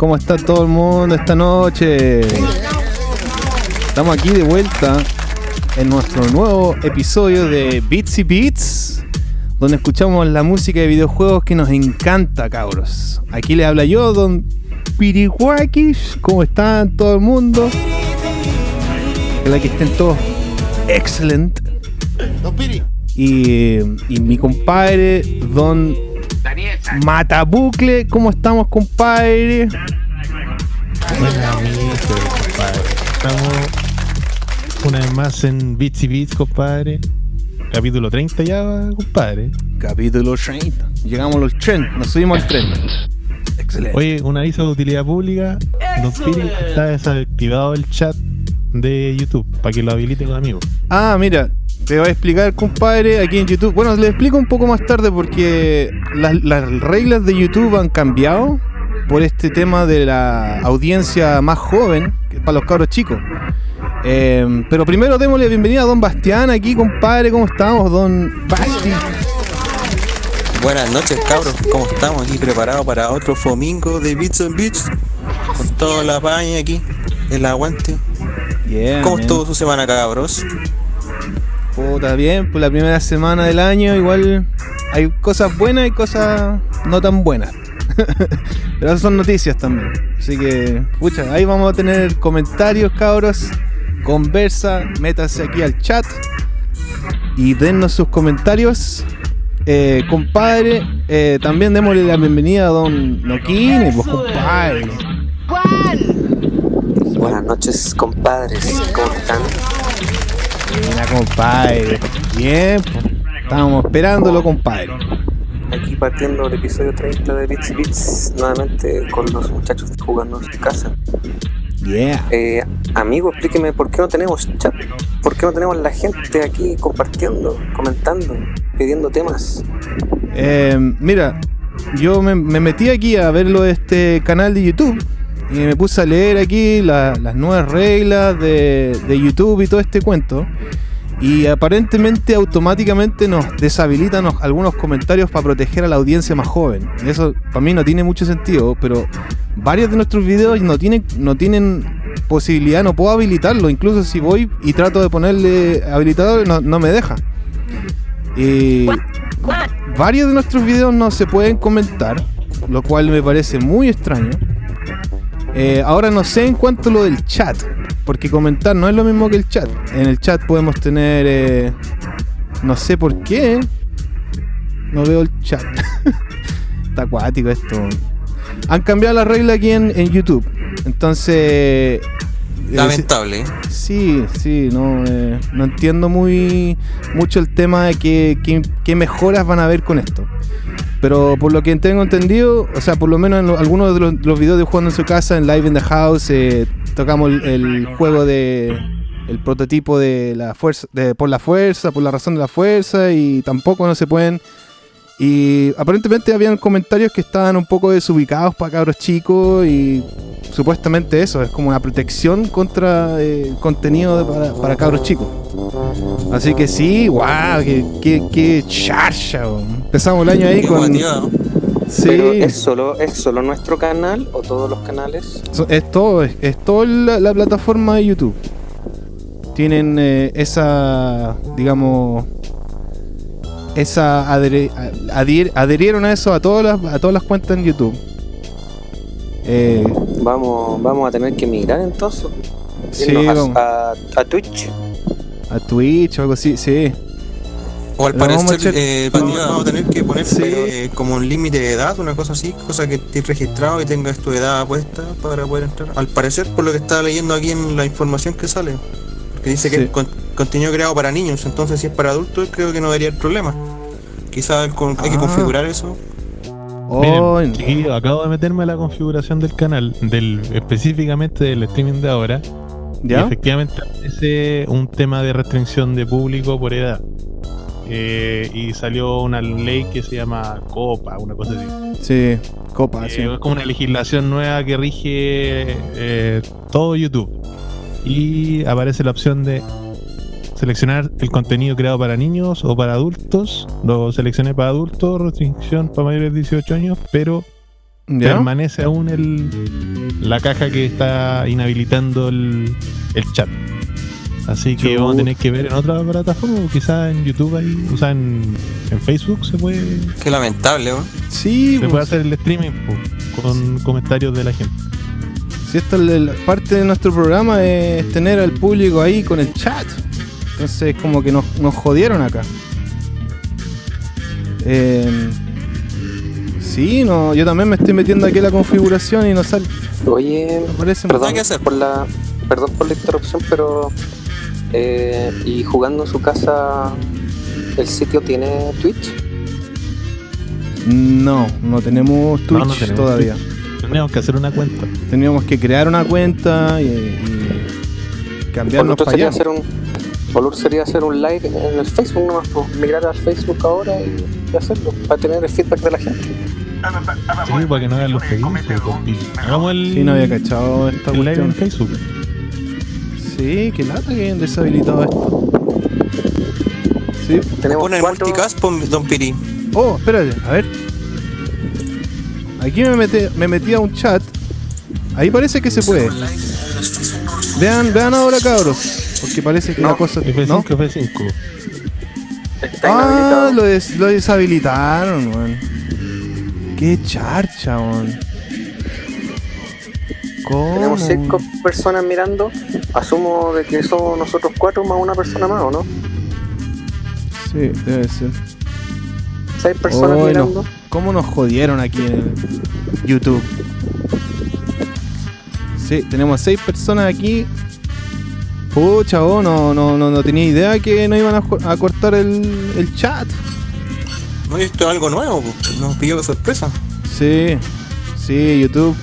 ¿cómo está todo el mundo esta noche? Estamos aquí de vuelta en nuestro nuevo episodio de Beats y Beats, donde escuchamos la música de videojuegos que nos encanta, cabros. Aquí le habla yo, Don Pirihuakis. ¿Cómo están todo el mundo? Ojalá que estén todos excelente. Don Piri. Y, y mi compadre, Don Matabucle, ¿cómo estamos, compadre? Una vez más en Bits y Bits, compadre. Capítulo 30 ya, compadre. Capítulo 30. Llegamos a los tren, nos subimos al tren. Excelente. Oye, un aviso de utilidad pública. Don Piri está desactivado el chat de YouTube para que lo habilite con amigos. Ah, mira, te voy a explicar, compadre, aquí en YouTube. Bueno, le explico un poco más tarde porque las, las reglas de YouTube han cambiado por este tema de la audiencia más joven, que es para los cabros chicos. Eh, pero primero démosle bienvenida a Don Bastián aquí, compadre. ¿Cómo estamos, Don Basti? Buenas noches, cabros. ¿Cómo estamos? Aquí preparados para otro fomingo de Beats and Beats. Con toda la paña aquí, el aguante. Yeah, ¿Cómo man. estuvo su semana, cabros? Puta, bien, pues la primera semana del año igual hay cosas buenas y cosas no tan buenas. Pero esas son noticias también. Así que, pucha, ahí vamos a tener comentarios, cabros. Conversa, métanse aquí al chat y dennos sus comentarios. Eh, compadre, eh, también démosle la bienvenida a Don Noquini, pues compadre. Buenas noches, compadres. ¿Cómo están? Mira, compadre. Bien, pues. Estábamos esperándolo, compadre. Aquí partiendo el episodio 30 de Bits y Bits, nuevamente con los muchachos jugando en casa. Yeah. Eh, amigo, explíqueme por qué no tenemos chat, por qué no tenemos la gente aquí compartiendo, comentando, pidiendo temas. Eh, mira, yo me, me metí aquí a verlo de este canal de YouTube y me puse a leer aquí la- las nuevas reglas de, de YouTube y todo este cuento. Y aparentemente automáticamente nos deshabilitan algunos comentarios para proteger a la audiencia más joven. Eso para mí no tiene mucho sentido, pero varios de nuestros videos no tienen, no posibilidad, no puedo habilitarlo. Incluso si voy y trato de ponerle habilitador, no, me deja. Y varios de nuestros videos no se pueden comentar, lo cual me parece muy extraño. Eh, ahora no sé en cuanto a lo del chat, porque comentar no es lo mismo que el chat. En el chat podemos tener, eh, no sé por qué, no veo el chat. Está acuático esto. Han cambiado la regla aquí en, en YouTube, entonces... eh, Lamentable, ¿eh? Sí, sí, no, eh, no entiendo muy mucho el tema de qué, qué- qué mejoras van a haber con esto. Pero por lo que tengo entendido, o sea, por lo menos en lo- algunos de los, los videos de jugando en su casa, en Live in the House, eh, tocamos el, el juego de el prototipo de la fuerza, de por la fuerza, por la razón de la fuerza, y tampoco no se pueden. Y aparentemente habían comentarios que estaban un poco desubicados para cabros chicos y supuestamente eso, es como una protección contra eh, contenido de- para, para cabros chicos. Así que sí, wow, qué, qué, qué charcha. weón. Empezamos el año ahí con... Sí, Pero ¿es solo, ¿es solo nuestro canal o todos los canales? So- Es todo, es, es toda la, la plataforma de YouTube. Tienen eh, esa, digamos, esa adherieron a eso a todas las, a todas las cuentas en YouTube. Eh, Vamos, vamos a tener que migrar entonces. sí, a- vamos, a, a Twitch. a Twitch o algo así, sí. O al parecer, eh, vamos, vamos a tener que poner Sí. eh, como un límite de edad, una cosa así, cosa que estés registrado y tengas tu edad puesta para poder entrar. Al parecer, por lo que estaba leyendo aquí en la información que sale, que dice que es con- contenido creado para niños, entonces si es para adultos, creo que no debería haber problema. Quizás hay que Ah. configurar eso. Oh, Miren, chiquillos, acabo de meterme a la configuración del canal, del específicamente del streaming de ahora. Y efectivamente es un tema de restricción de público por edad. Eh, y salió una ley que se llama COPA, una cosa así. Sí, copa, Eh, sí. Es como una legislación nueva que rige eh, todo YouTube. Y aparece la opción de seleccionar el contenido creado para niños o para adultos. Lo seleccioné para adultos, restricción para mayores de 18 años, pero ¿Ya? permanece aún el, la caja que está inhabilitando el, el chat. Así que vamos a tener que ver en otra plataforma, o quizás en YouTube ahí, o sea, en, en Facebook se puede, Qué lamentable, weón. Sí, se puede pues, hacer el streaming po, con comentarios de la gente. Si esta es la- parte de nuestro programa es tener al público ahí con el chat. Entonces como que nos, nos jodieron acá. Eh, sí, no, yo también me estoy metiendo aquí en la configuración y no sale. Oye, parece perdón que hacer. por la, perdón por la interrupción, pero eh, y jugando en su casa, ¿el sitio tiene Twitch? No, no tenemos Twitch No, no tenemos todavía. Twitch. Tenemos que hacer una cuenta. Teníamos que crear una cuenta y, y cambiarnos para sería allá. hacer un, otro sería hacer un live en el Facebook nomás, pues, migrar al Facebook ahora y, hacerlo, para tener el feedback de la gente. Sí, para que no hagan los pedidos. pues. Hagamos el, Sí, no había cachado esta el live en. Facebook. Sí, qué lata que hayan deshabilitado esto. Sí. Tenemos Pon el cuatro, multicast, Don Piri. Oh, espérate, a ver. Aquí me metí, me metí a un chat. Ahí parece que se puede. Vean, vean ahora cabros. Porque parece que No, la cosa. F5, ¿no? F5. está Ah, lo, des- lo deshabilitaron, weón. Qué charcha, weón. ¿Cómo? Tenemos cinco personas mirando. Asumo de que somos nosotros cuatro más una persona más, ¿o no? Sí, debe ser. Seis personas Ay, no. mirando. ¿Cómo nos jodieron aquí en el YouTube? Sí, tenemos seis personas aquí. Pucha, oh, no, no, no, no tenía idea que no iban a, cortar el, el chat. No, y esto es algo nuevo, pues, nos pilló de sorpresa. Sí, sí, YouTube.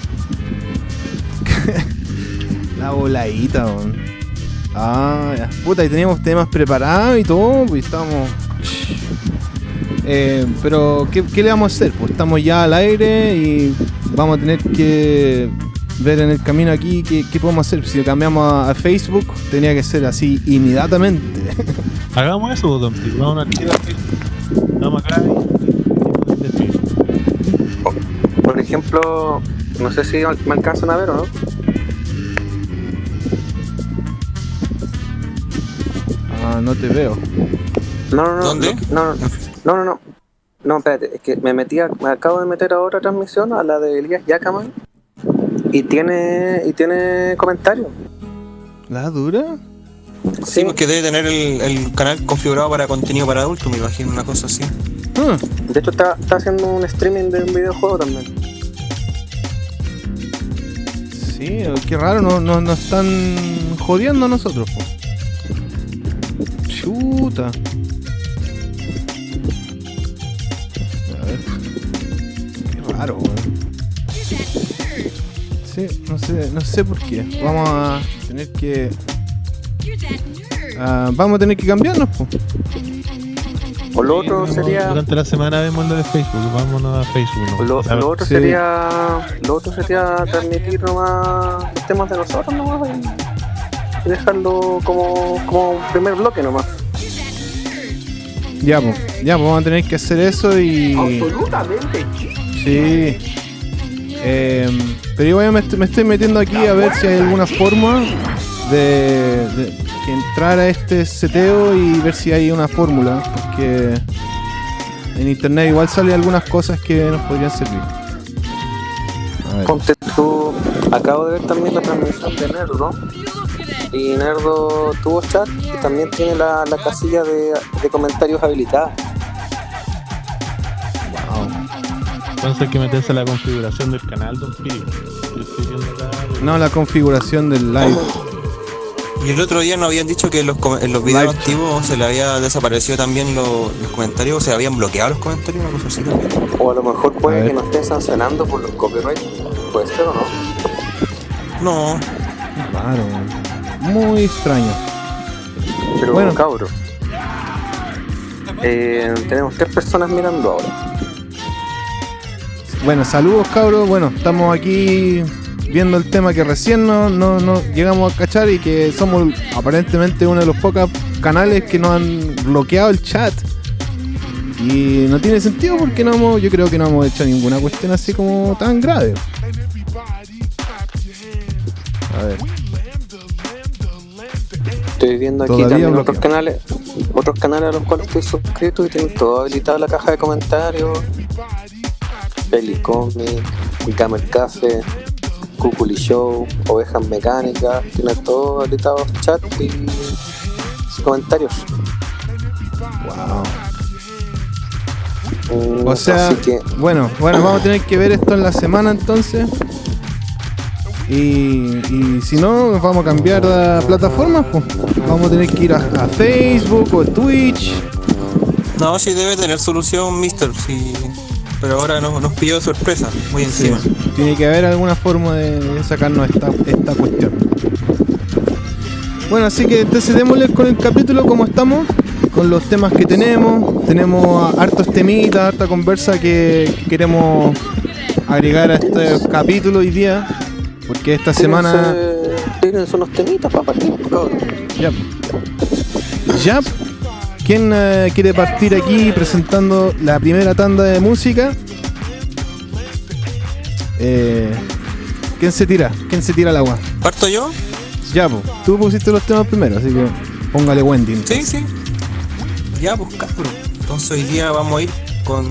La voladita, weón. Ah, ya. Puta, y teníamos temas preparados y todo, pues estábamos. Eh, pero, ¿qué, qué le vamos a hacer? Pues estamos ya al aire y vamos a tener que ver en el camino aquí qué, qué podemos hacer. Si cambiamos a, a Facebook, tenía que ser así inmediatamente. Hagamos eso, Don Pili. Vamos a tirar Facebook. Vamos acá y- y- de Facebook. Por ejemplo, no sé si me alcanzan a ver o no. ah, no te veo. No, no, no. ¿Dónde? No, no, no, no, no. No, espérate, es que me metí a- me acabo de meter a otra transmisión, a la de Elías Yacaman, y tiene, y tiene comentarios. ¿La dura? Sí, porque debe tener el, el canal configurado para contenido para adultos, me imagino, una cosa así. Ah, De hecho está, está haciendo un streaming de un videojuego también. Sí, qué raro, no- no- nos están jodiendo a nosotros. po. Chuta. Raro, weón. Sí, no sé, no sé por qué. Vamos a tener que. ah, vamos a tener que cambiarnos, po. O lo otro Vamos- sería. Durante la semana vemos lo de Facebook. Vámonos a Facebook. ¿no? Lo, A ver, lo otro sí. sería. Lo otro sería transmitir nomás los temas de nosotros nomás y, y dejarlo como, como primer bloque nomás. Ya, pues. Ya, pues vamos a tener que hacer eso y. Absolutamente. Sí. Em, pero igual me, estoy- me estoy metiendo aquí a ver si hay alguna forma de, entrar a este seteo y ver si hay una fórmula. Porque en internet igual salen algunas cosas que nos podrían servir. Ponte tú. Acabo de ver también la transmisión de Nerdo. Y Nerdo tuvo chat y también tiene la, la casilla de comentarios habilitada. Entonces hay que meterse a la configuración del canal, Don acá. No, la configuración del live. Y el otro día nos habían dicho que en los, com- en los videos Live. activos se le había desaparecido también lo- los comentarios, o se habían bloqueado los comentarios, una cosa así también. O a lo mejor puede que nos estén sancionando por los copyrights. Puede ser o no. No, weón. Muy extraño. Pero Bueno. cabro. Eh, tenemos tres personas mirando ahora. Bueno, saludos cabros. Bueno, estamos aquí viendo el tema que recién no, no, no llegamos a cachar y que somos aparentemente uno de los pocos canales que nos han bloqueado el chat. Y no tiene sentido porque no hemos, yo creo que no hemos hecho ninguna cuestión así como tan grave. A ver. Estoy viendo aquí Todavía también otros canales, otros canales a los cuales estoy suscrito y tienen todo habilitado la caja de comentarios. Pelicomic, Gamer Café, Cuculi Show, Ovejas Mecánicas, tienen todo habilitado chat y comentarios. Wow. Mm, O sea, así que bueno, bueno, vamos a tener que ver esto en la semana entonces. Y, y si no, nos vamos a cambiar de plataforma. Pues. Vamos a tener que ir a, a Facebook o Twitch. No, sí debe tener solución, Mister. Sí. Pero ahora nos, nos pilló de sorpresa, muy encima. Tiene que haber alguna forma de, sacarnos esta, esta cuestión. Bueno, así que entonces démosle con el capítulo como estamos, con los temas que tenemos. Tenemos hartos temitas, harta conversa que queremos agregar a este capítulo hoy día. Porque esta semana. tírense unos temitas para partir, cabrón. Ya. Ya. ¿Quién eh, quiere partir aquí presentando la primera tanda de música? Eh, ¿Quién se tira? ¿Quién se tira al agua? ¿Parto yo? Ya, pues. Tú pusiste los temas primero, así que póngale Wendy. Sí, sí. Ya, pues cabrón. Entonces hoy día vamos a ir con.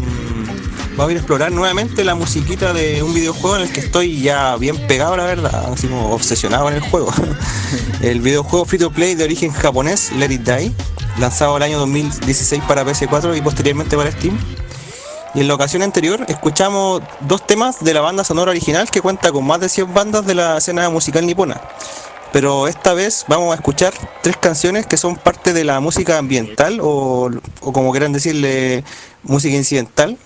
Vamos a ir a explorar nuevamente la musiquita de un videojuego en el que estoy ya bien pegado, la verdad, así como obsesionado en el juego. el videojuego free to play de origen japonés, Let It Die, lanzado el año 2016 para PS4 y posteriormente para Steam. Y en la ocasión anterior escuchamos dos temas de la banda sonora original que cuenta con más de 100 bandas de la escena musical nipona. Pero esta vez vamos a escuchar tres canciones que son parte de la música ambiental o, o como quieran decirle, música incidental.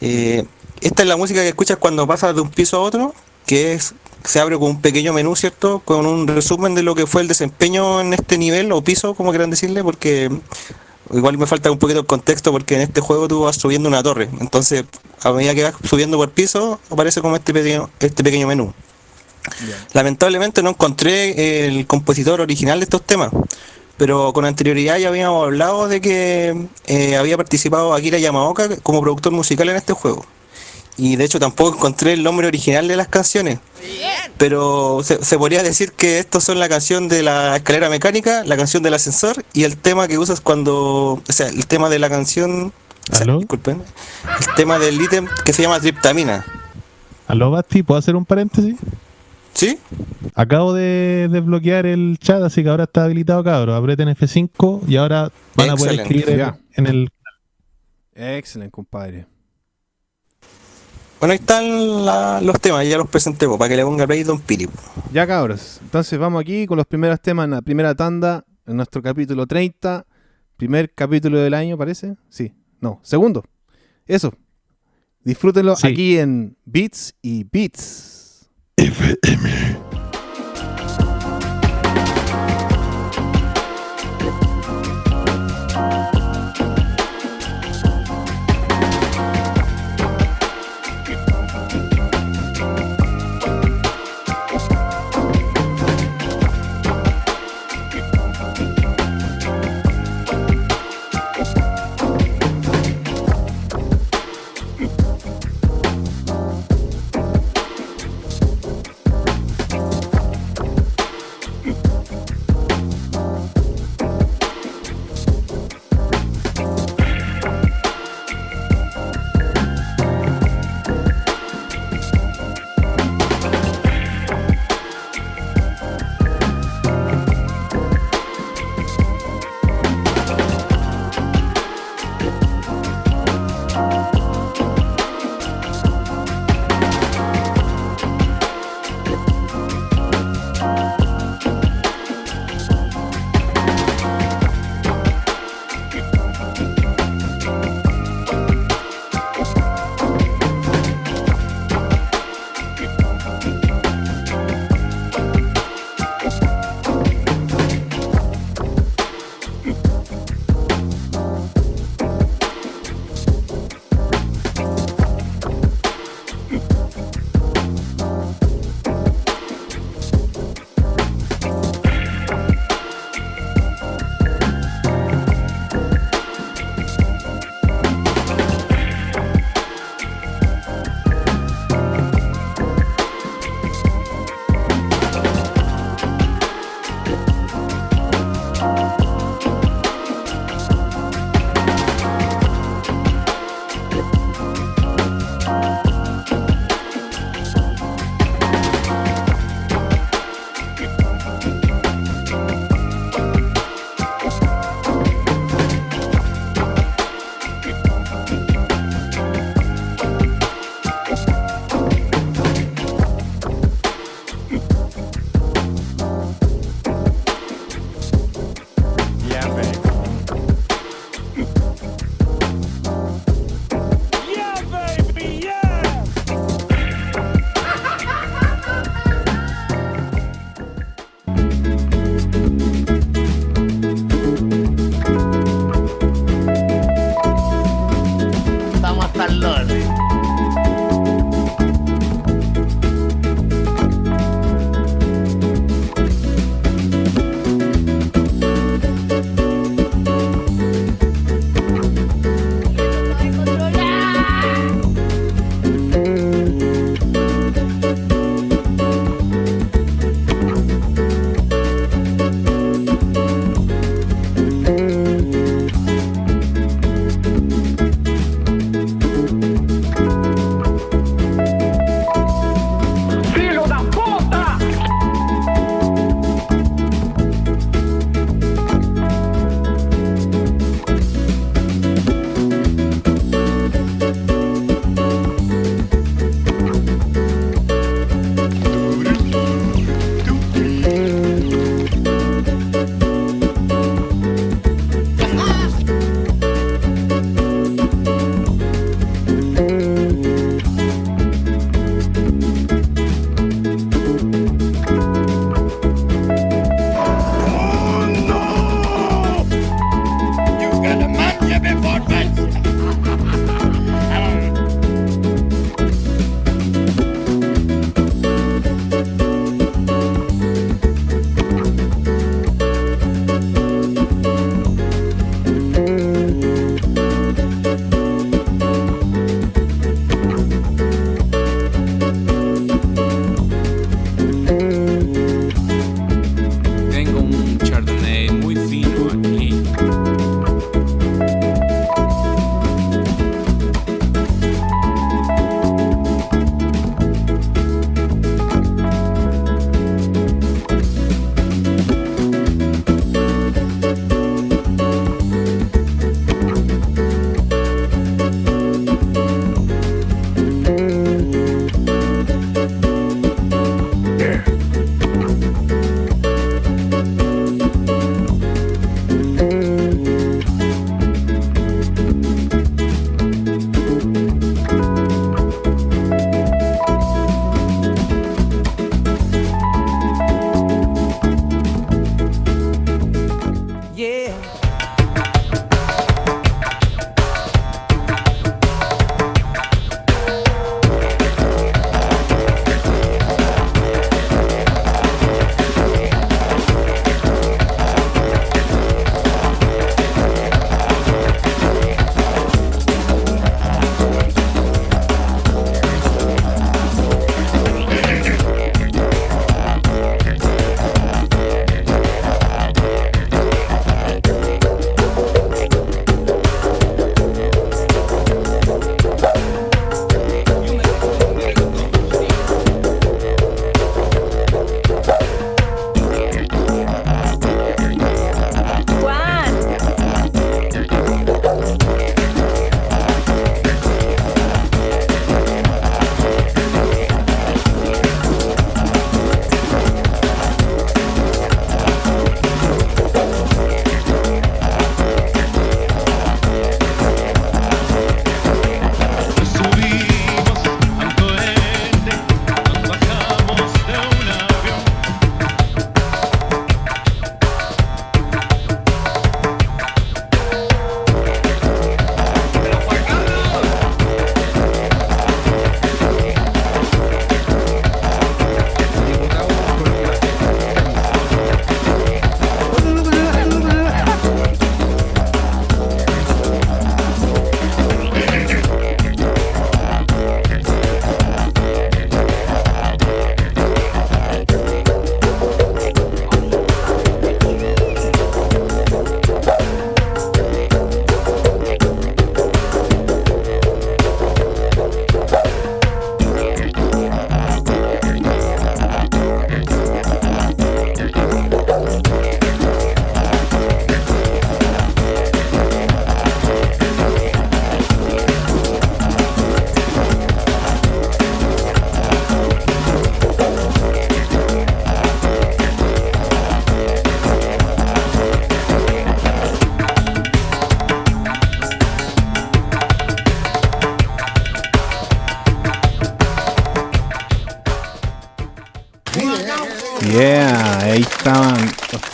Eh, esta es la música que escuchas cuando pasas de un piso a otro, que es se abre con un pequeño menú, ¿cierto? Con un resumen de lo que fue el desempeño en este nivel o piso, como quieran decirle, porque igual me falta un poquito el contexto porque en este juego tú vas subiendo una torre. Entonces, a medida que vas subiendo por piso, aparece como este pequeño, este pequeño menú. Lamentablemente no encontré el compositor original de estos temas, pero con anterioridad ya habíamos hablado de que eh, había participado Akira Yamaoka como productor musical en este juego. Y de hecho tampoco encontré el nombre original de las canciones. Pero se, se podría decir que estos son la canción de la escalera mecánica, la canción del ascensor y el tema que usas cuando... O sea, el tema de la canción... o disculpen. El tema del ítem que se llama Triptamina. Aló, Basti, ¿puedo hacer un paréntesis? ¿Sí? Acabo de desbloquear el chat, así que ahora está habilitado, cabros. Aprieten F5 y ahora van a poder escribir en, en el. Excelente, compadre. Bueno, ahí están la- los temas, ya los presenté, po, para que le ponga play Don Piri. po. Ya cabros, entonces vamos aquí con los primeros temas en la primera tanda, en nuestro capítulo 30, primer capítulo del año, parece. Sí, no, segundo. Eso. Disfrútenlo Sí. aquí en Beats y Beats. Thank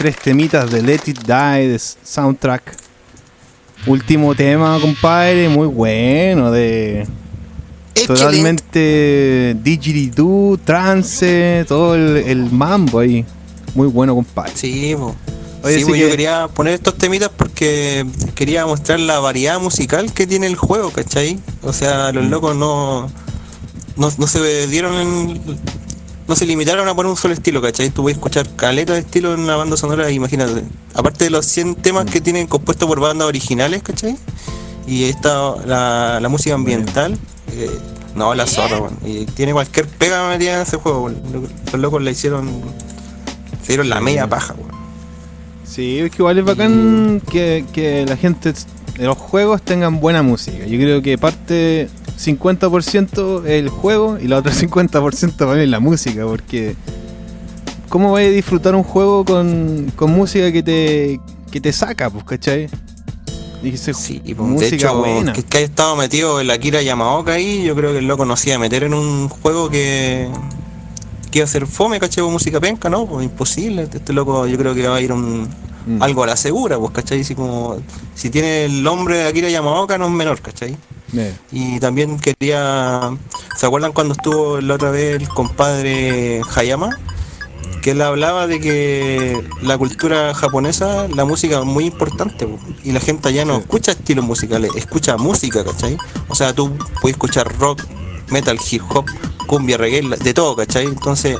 tres temitas de Let It Die de soundtrack. Último tema, compadre, muy bueno, de Excelente. totalmente didgeridoo, trance, todo el, el mambo ahí. Muy bueno, compadre. Sí, po. Oye, Sí, po, yo que- quería poner estos temitas porque quería mostrar la variedad musical que tiene el juego, ¿cachai? O sea, Mm. los locos no, no, no se dieron en- no se limitaron a poner un solo estilo, ¿cachai? Tú puedes escuchar caleta de estilo en una banda sonora, imagínate. Aparte de los 100 temas que tienen compuestos por bandas originales, ¿cachai? Y esta, la, la música ambiental, eh, no, la zorra, weón. Y tiene cualquier pega metida en ese juego, weón. Los locos la hicieron, se dieron la media paja, weón. Sí, es que igual es bacán que, que la gente de los juegos tengan buena música. Yo creo que parte 50% el juego y la otra 50% para mí es la música, porque ¿cómo vas a disfrutar un juego con, con música que te, que te saca, pues, cachai? Y se- Sí, pues, música de hecho, buena. Que, que haya estado metido el Akira Yamaoka ahí, yo creo que el loco no se iba a meter en un juego que, que iba a ser fome, ¿cachai? Con música penca, ¿no? Pues imposible. Este loco yo creo que va a ir un, Mm. algo a la segura, pues, ¿cachai? Así como, si tiene el nombre de Akira Yamaoka no es menor, ¿cachai? Y también quería. ¿Se acuerdan cuando estuvo la otra vez el compadre Hayama? Que él hablaba de que la cultura japonesa, la música es muy importante. po, Y la gente allá no escucha estilos musicales, escucha música, ¿cachai? O sea, tú puedes escuchar rock, metal, hip hop, cumbia, reggae, de todo, ¿cachai? Entonces,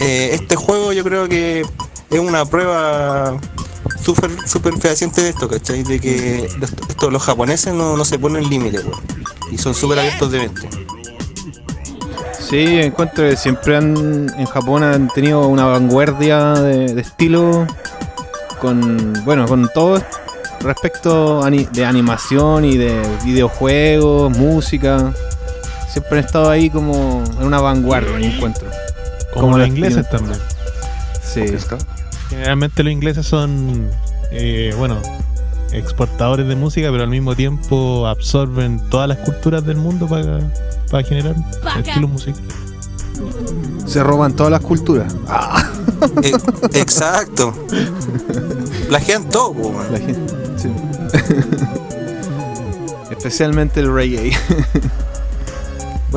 eh, este juego yo creo que es una prueba súper super fehaciente de esto, ¿cachai? De que los, esto- los japoneses no, no se ponen límites, weón. Y son súper abiertos de mente. Sí, encuentro que siempre han, en Japón han tenido una vanguardia de, de estilo con, bueno, con todo respecto ani- de animación y de videojuegos, música. Siempre han estado ahí como en una vanguardia, encuentro. Como, Como los ingleses también. Sí. Generalmente los ingleses son, eh, bueno, exportadores de música, pero al mismo tiempo absorben todas las culturas del mundo para, para generar estilos musicales. Se roban todas las culturas. Ah, Eh, exacto. Plagian todo, la gente. sí. Especialmente el reggae.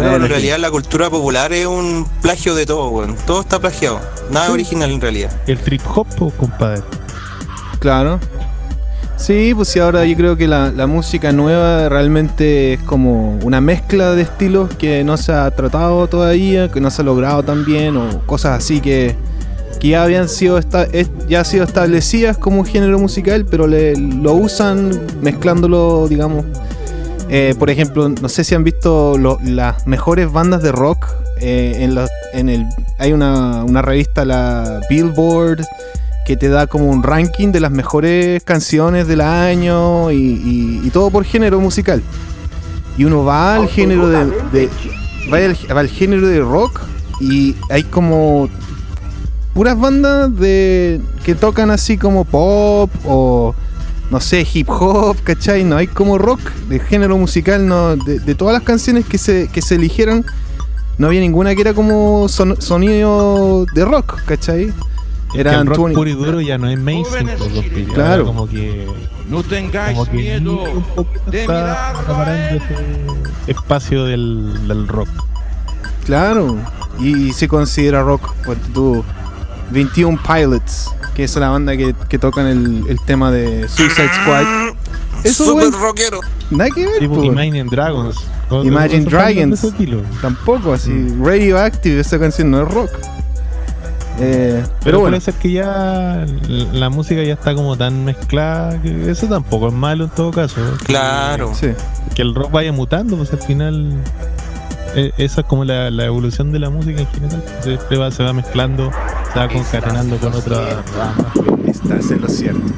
Bueno, en realidad la cultura popular es un plagio de todo, weón. Todo está plagiado. Nada original en realidad. El trip hop, compadre. Claro. Sí, pues sí, ahora yo creo que la, la música nueva realmente es como una mezcla de estilos que no se ha tratado todavía, que no se ha logrado tan bien, o cosas así que, que ya habían sido esta- ya sido establecidas como un género musical, pero le, lo usan mezclándolo, digamos. Eh, por ejemplo, no sé si han visto lo- las mejores bandas de rock. eh, en, en el, hay una, una revista, la Billboard, que te da como un ranking de las mejores canciones del año y, y- y todo por género musical. Y uno va al género de, de- va, al, va al género de rock y hay como puras bandas de que tocan así como pop o no sé, hip hop, ¿cachai? No hay como rock de género musical, no, de, de todas las canciones que se, que se eligieron, no había ninguna que era como son- sonido de rock, ¿cachai? El rock 20 puro y duro ya no es mainstream, pues, los pillos. Claro. Como que, No tengáis como que miedo de está mirar acaparando ese espacio del, del rock. Claro, y, se considera rock, pues tú, 21 Pilots, que es la banda que, que tocan el, el tema de Suicide Squad. Eso, Súper güey, rockero. nada que ver, Tipo po. Imagine Dragons. Imagine Dragons. tampoco así. Radioactive, esa canción no es rock. Eh, pero, Pero bueno, ser que ya la música ya está como tan mezclada que eso tampoco es malo en todo caso. Que- Claro. sí. Que el rock vaya mutando, pues al final esa es como la, la evolución de la música en general. Siempre va, se va mezclando, se va concatenando con otras ramas. Estás en lo cierto.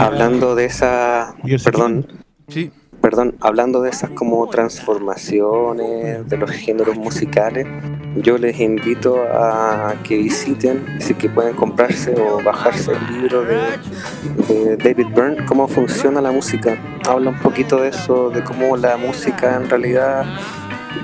Hablando de esa, perdón, Sí. perdón, hablando de esas como transformaciones de los géneros musicales, yo les invito a que visiten, si que pueden comprarse o bajarse el libro de, de David Byrne, cómo funciona la música. Habla un poquito de eso, de cómo la música en realidad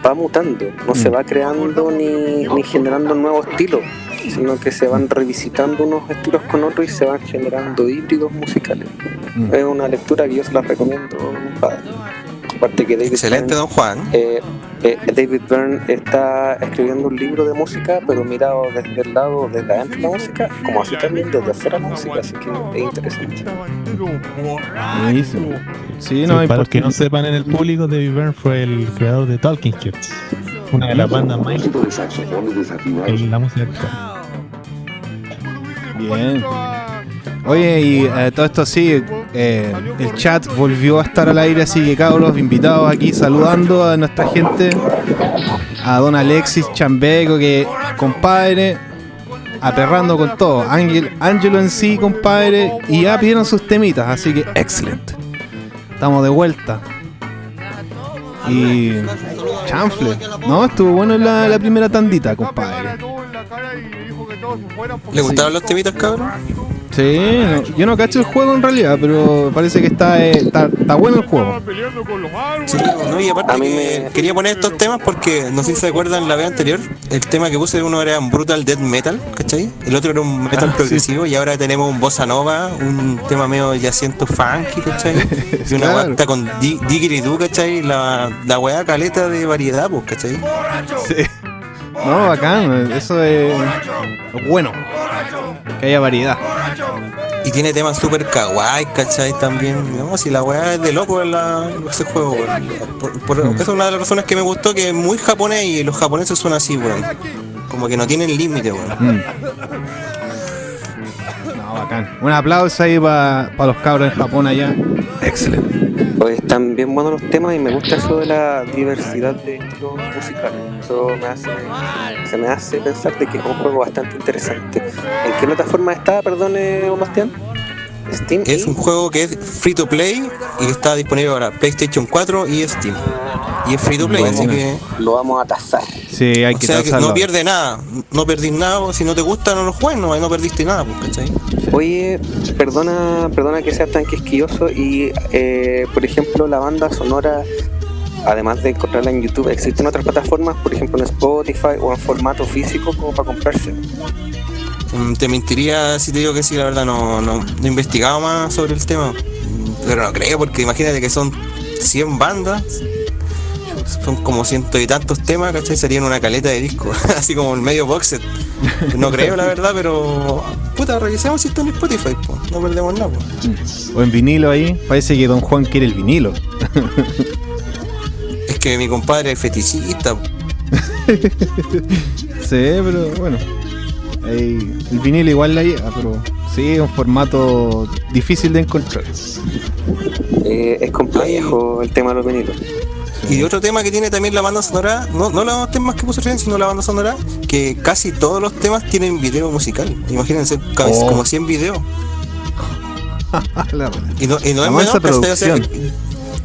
va mutando, no se va creando ni, ni generando un nuevo estilo. sino que se van revisitando unos estilos con otros y se van generando híbridos musicales. Mm. Es una lectura que yo se la recomiendo, padre. Aparte que David Excelente, Byrne, don Juan. eh, eh, David Byrne está escribiendo un libro de música, pero mirado desde el lado, desde adentro de la música, como así también desde afuera de la música, así que es interesante. Buenísimo. Sí, Sí, no, para los que no sepan en el público, David Byrne fue el creador de Talking Heads, una de las bandas más importantes en la música actual. Bien. Oye, y eh, todo esto sí, eh, el chat volvió a estar al aire, así que cabros, invitados aquí saludando a nuestra gente, a don Alexis Chambeco, que compadre, aperrando con todo, Ángel, Ángelo en sí, compadre, y ya pidieron sus temitas, así que excelente. Estamos de vuelta. Y chanfle, no, estuvo bueno la, la primera tandita, compadre. ¿Le gustaron los temitas, cabrón? Sí, no- yo no cacho el juego en realidad, pero parece que está, eh, está, está bueno el juego. Sí, no, y aparte A mí me- quería poner estos temas porque no sé si se acuerdan la vez anterior, el tema que puse uno era un brutal death metal, ¿cachai? El otro era un metal Ah, sí. progresivo y ahora tenemos un bossa nova, un tema medio yaciento funky, ¿cachai? Y una Claro. guata con di- ¿cachai? La, la weá caleta de variedad, pues, ¿cachai? Sí. No, bacán, eso es es bueno. Que haya variedad. Y tiene temas super kawaii, ¿cachai? También, no, si la weá es de loco la, ese juego, weón. Por- por- Mm. Esa es una de las razones que me gustó, que es muy japonés y los japoneses son así, weón. Como que no tienen límite, weón. Mm. No, bacán. Un aplauso ahí para los cabros en Japón allá. Excelente. Pues están bien buenos los temas y me gusta eso de la diversidad de estilos musicales. Eso me hace, se me hace pensar de que es un juego bastante interesante. ¿En qué plataforma está, perdone, Bastián? Steam. Es y- un juego que es free to play y que está disponible ahora PlayStation 4 y Steam. Y es free to play, así que. Lo vamos a tasar. Sí, hay O que sea que no pierde nada, no perdís nada, si no te gusta no lo juegues, no, no perdiste nada, pues, ¿cachai? Oye, perdona, perdona que sea tan quisquilloso y, eh, por ejemplo, la banda sonora, además de encontrarla en YouTube, ¿existen otras plataformas, por ejemplo en Spotify o en formato físico como para comprarse? Mm, Te mentiría si te digo que sí, la verdad no, no, no he investigado más sobre el tema. Pero no creo, porque imagínate que son 100 bandas, son como ciento y tantos temas, ¿cachai? Serían una caleta de disco, así como el medio box set. No creo, la verdad, pero puta, revisemos si está en Spotify, po. no perdemos nada. po. O en vinilo ahí. Parece que Don Juan quiere el vinilo. Es que mi compadre es fetichista. Sí, pero bueno. El vinilo igual la llega, pero sí, es un formato difícil de encontrar. Eh, es complejo el tema de los vinilos. Y otro tema que tiene también la banda sonora, no, no los temas que puso recién, sino la banda sonora, que casi todos los temas tienen video musical. Imagínense, Oh. como 100 videos. Y no, y no La es menor, ¿cachai? O sea,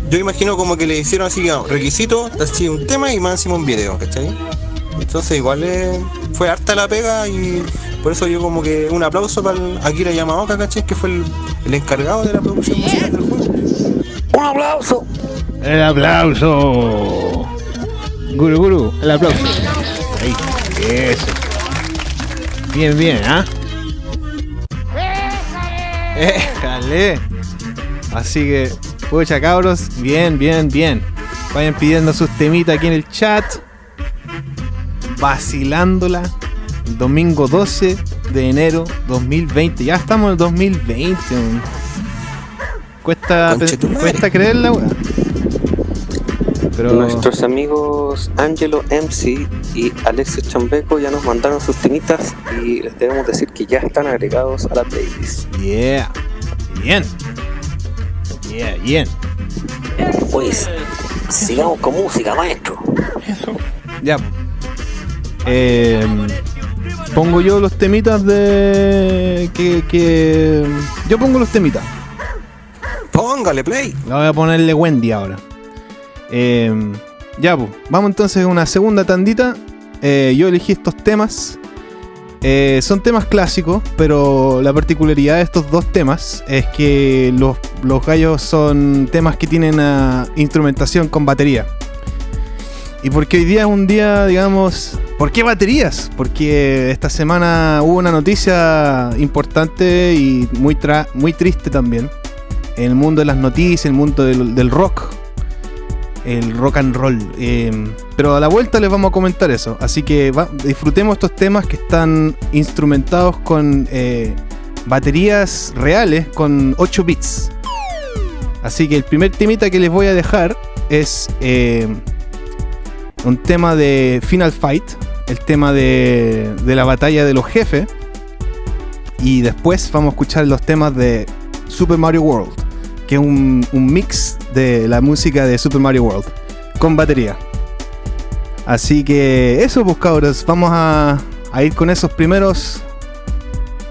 yo imagino como que le hicieron así, requisito, así un tema y más encima un video, ¿cachai? Entonces igual eh, fue harta la pega y por eso yo como que un aplauso para el Akira Yamaoka, ¿cachai? Que fue el, el encargado de la producción musical del juego. ¡Un aplauso! El aplauso. Guru Guru, el aplauso. Ahí, eso. Bien, bien, ¿ah? Éjale. Así que, pucha cabros, bien, bien, bien. Vayan pidiendo sus temitas aquí en el chat. Vacilándola. Domingo 12 de enero 2020. Ya estamos en el 2020. man. Cuesta, cuesta creerla, weón. Pero Nuestros amigos Angelo MC y Alexis Chambeco ya nos mandaron sus temitas y les debemos decir que ya están agregados a la playlist. Yeah. Bien. Yeah, bien. Pues, sigamos con música, maestro. Ya. Eh, pongo yo los temitas de. Que, que. Yo pongo los temitas. Póngale play. La voy a ponerle Wendy ahora. Eh, ya, pues. Vamos entonces a una segunda tandita. Eh, yo elegí estos temas. Eh, son temas clásicos, pero la particularidad de estos dos temas es que los, los gallos son temas que tienen ah, instrumentación con batería. Y porque hoy día es un día, digamos, ¿por qué baterías? Porque esta semana hubo una noticia importante y muy, muy triste también en el mundo de las noticias, el mundo del, rock, el rock and roll. Eh, pero a la vuelta les vamos a comentar eso. Así que disfrutemos estos temas que están instrumentados con eh, baterías reales con 8 bits. Así que el primer temita que les voy a dejar es eh, un tema de Final Fight, el tema de, de la batalla de los jefes. Y después vamos a escuchar los temas de Super Mario World, que es un, un mix de la música de Super Mario World con batería. Así que eso, pues cabros, vamos a, a ir con esos primeros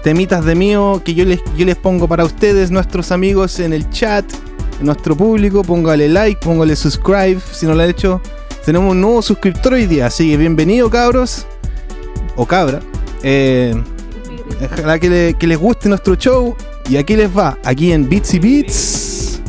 temitas de mío que yo les, yo les pongo para ustedes, nuestros amigos en el chat, nuestro público. Póngale like, póngale subscribe si no lo ha hecho. Tenemos un nuevo suscriptor hoy día, así que bienvenido cabros o cabra. Eh, ojalá que, le- que les guste nuestro show. Y aquí les va, aquí en Beats y Beats.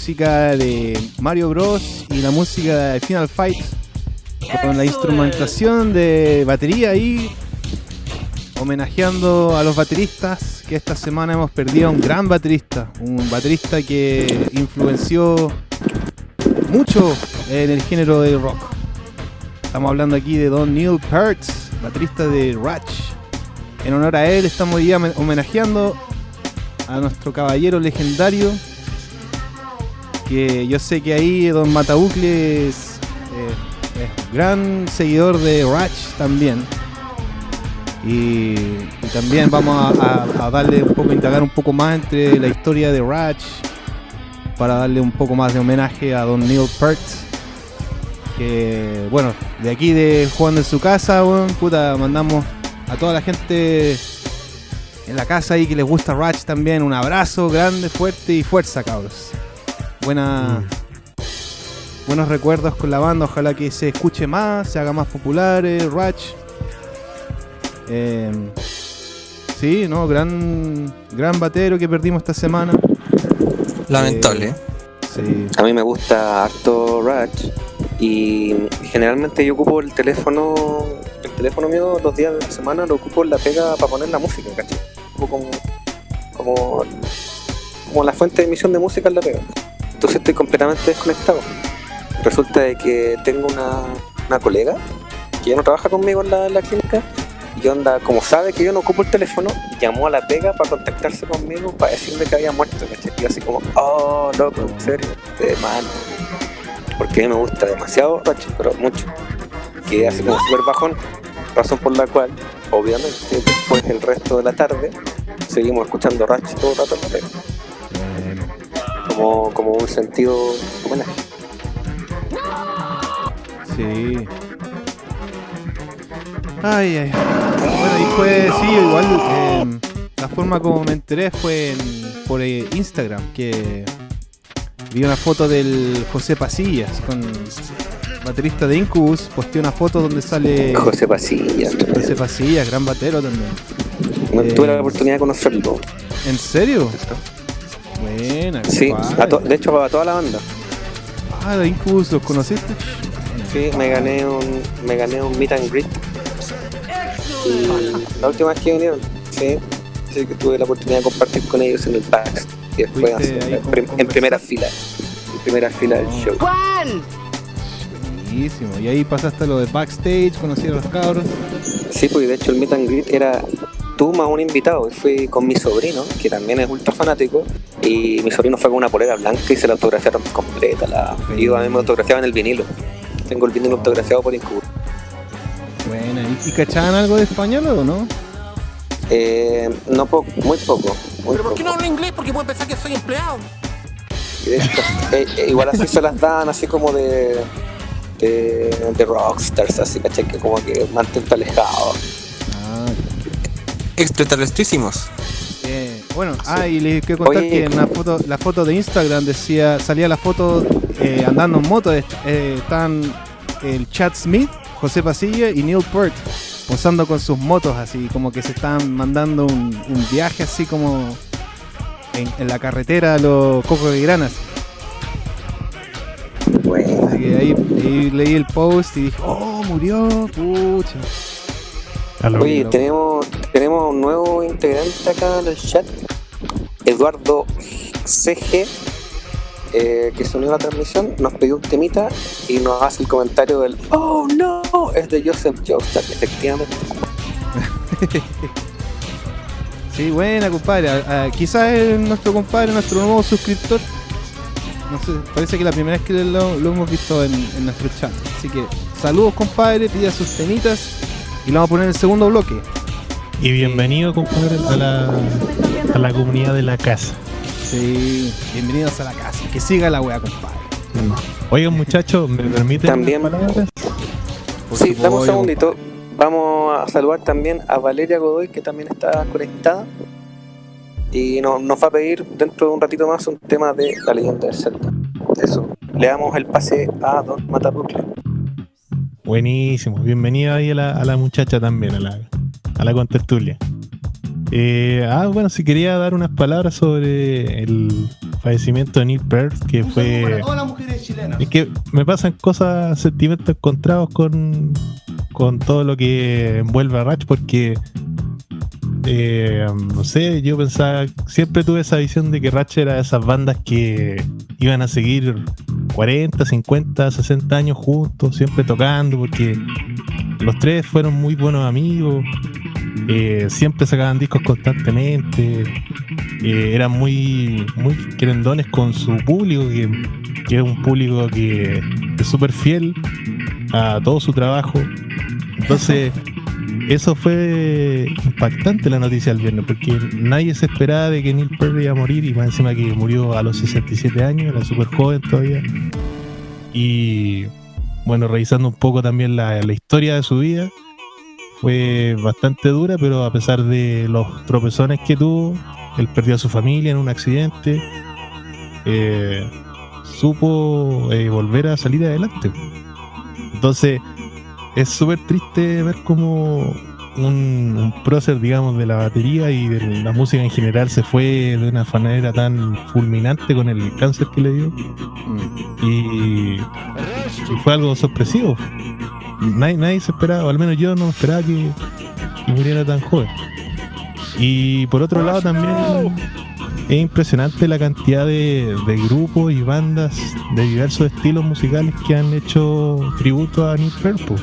Música de Mario Bros. y la música de Final Fight. Con la instrumentación de batería ahí. Homenajeando a los bateristas. Que esta semana hemos perdido a un gran baterista. Un baterista que influenció mucho en el género del rock. Estamos hablando aquí de Don Neil Peart, baterista de Ratch. En honor a él estamos hoy día homenajeando a nuestro caballero legendario. Que yo sé que ahí Don Matabucle es, eh, es gran seguidor de Ratch también. Y, y también vamos a, darle un poco, indagar un poco más entre la historia de Ratch. Para darle un poco más de homenaje a Don Neil Peart. Que bueno, de aquí de jugando en su casa, weón, puta, mandamos a toda la gente en la casa ahí que les gusta Ratch también. Un abrazo grande, fuerte y fuerza, cabros. Buena, Buenos recuerdos con la banda. Ojalá que se escuche más, se haga más popular eh, Ratch. Eh, sí, no, gran, gran batero que perdimos esta semana. Lamentable. Eh. Sí. A mí me gusta harto Ratch y generalmente yo ocupo el teléfono, el teléfono mío los días de la semana lo ocupo en la pega para poner la música, ¿cachai? Como, como, como la fuente de emisión de música en la pega. Entonces estoy completamente desconectado. Resulta de que tengo una, una colega que ya no trabaja conmigo en la, la clínica y onda, como sabe que yo no ocupo el teléfono, llamó a la pega para contactarse conmigo para decirme que había muerto. Y así como, oh, loco, en serio, de mano. Porque a mí me gusta demasiado Ratchet, pero mucho. Que así como súper bajón, razón por la cual, obviamente, después el resto de la tarde, seguimos escuchando Ratchet todo el rato en la pega. Como, como un sentido homenaje. Sí. Ay, ay. Bueno, y fue, sí, igual. eh, la forma como me enteré fue en- por eh, Instagram, que vi una foto del José Pasillas con baterista de Incubus. Posteó una foto donde sale José Pasilla. José Pasillas, gran batero también. No tuve la oportunidad de conocerlo. ¿En serio? Buena, Sí, a de hecho a toda la banda. Ah, de Incubus, ¿los conociste? Sí, me gané un, me gané un meet and greet. Y la última vez que vinieron, sí, sí que tuve la oportunidad de compartir con ellos en el PAX. Y después ¿Fuiste así, ahí en, con- prim- en conversar? primera fila. En primera fila del show. ¿Cuál? Buenísimo. Y ahí pasaste lo de backstage, conocí a los cabros. Sí, pues de hecho el meet and greet era tú más un invitado. Y fui con mi sobrino, que también es ultra fanático. Y mi sobrino fue con una polera blanca y se la autografiaron completa. La... Y yo a mí me autografiaban el vinilo. Tengo el vinilo autografiado por Incubus. Buena. ¿Y, y cachaban algo de español o no? Eh, no po- muy poco. Muy ¿Pero por qué no hablo inglés? Porque pueden pensar que soy empleado. Eh, eh, igual así se las dan, así como de, de, de rockstars, así, ¿cachai? Que como que mantente alejado. Ah, Extraterrestrísimos. Eh, bueno, ah, y les quiero contar Oye. que en la foto, la foto de Instagram decía, salía la foto eh, andando en moto, eh, están el Chad Smith, José Pasilla y Neil Peart posando con sus motos así, como que se están mandando un, un viaje así como en, en la carretera a los Cocos de Granas. Bueno, Así que ahí, ahí leí el post y dije, oh, murió, pucha. Oye, tenemos, tenemos un nuevo integrante acá en el chat, Eduardo CG, eh, que se unió a la transmisión, nos pidió un temita y nos hace el comentario del Oh no, es de Joseph Joestar, efectivamente. Sí, buena, compadre. Quizás es nuestro compadre, nuestro nuevo suscriptor. No sé, parece que la primera vez que lo, lo hemos visto en, en nuestro chat. Así que saludos, compadre, pida sus temitas y lo vamos a poner en el segundo bloque. Y bienvenido, compadre, a la, a la comunidad de la casa. Sí, bienvenidos a la casa. Que siga la wea, compadre. Oigan, muchachos, ¿me permiten También- palabras? Sí, dame un segundito. Vamos a saludar también a Valeria Godoy, que también está conectada. Y no- nos va a pedir dentro de un ratito más un tema de la leyenda del Zelda. Eso. Le damos el pase a Don Matabucle. Buenísimo, bienvenido ahí a la, a la muchacha también, a la, a la contertulia. Eh, ah, bueno, si quería dar unas palabras sobre el fallecimiento de Neil Peart, que fue... Es que me pasan cosas, sentimientos encontrados con, con todo lo que envuelve a Ratch, porque no sé, yo pensaba, siempre tuve esa visión de que Ratch era de esas bandas que iban a seguir 40, 50, 60 años juntos, siempre tocando, porque los tres fueron muy buenos amigos, eh, siempre sacaban discos constantemente, eh, eran muy, muy querendones con su público, que, que es un público que es súper fiel a todo su trabajo. Entonces, eso fue impactante la noticia el viernes, porque nadie se esperaba de que Neil Peart iba a morir, y más encima que murió a los 67 años, era súper joven todavía. Y bueno, revisando un poco también la, la historia de su vida, fue bastante dura, pero a pesar de los tropezones que tuvo, él perdió a su familia en un accidente, eh, supo eh, volver a salir adelante. Entonces, es súper triste ver cómo un, un prócer, digamos, de la batería y de la música en general se fue de una manera tan fulminante con el cáncer que le dio. Mm. Y, y fue algo sorpresivo. Nadie, nadie se esperaba, o al menos yo no esperaba que, que muriera tan joven. Y por otro lado también es impresionante la cantidad de, de grupos y bandas de diversos estilos musicales que han hecho tributo a Peart. po.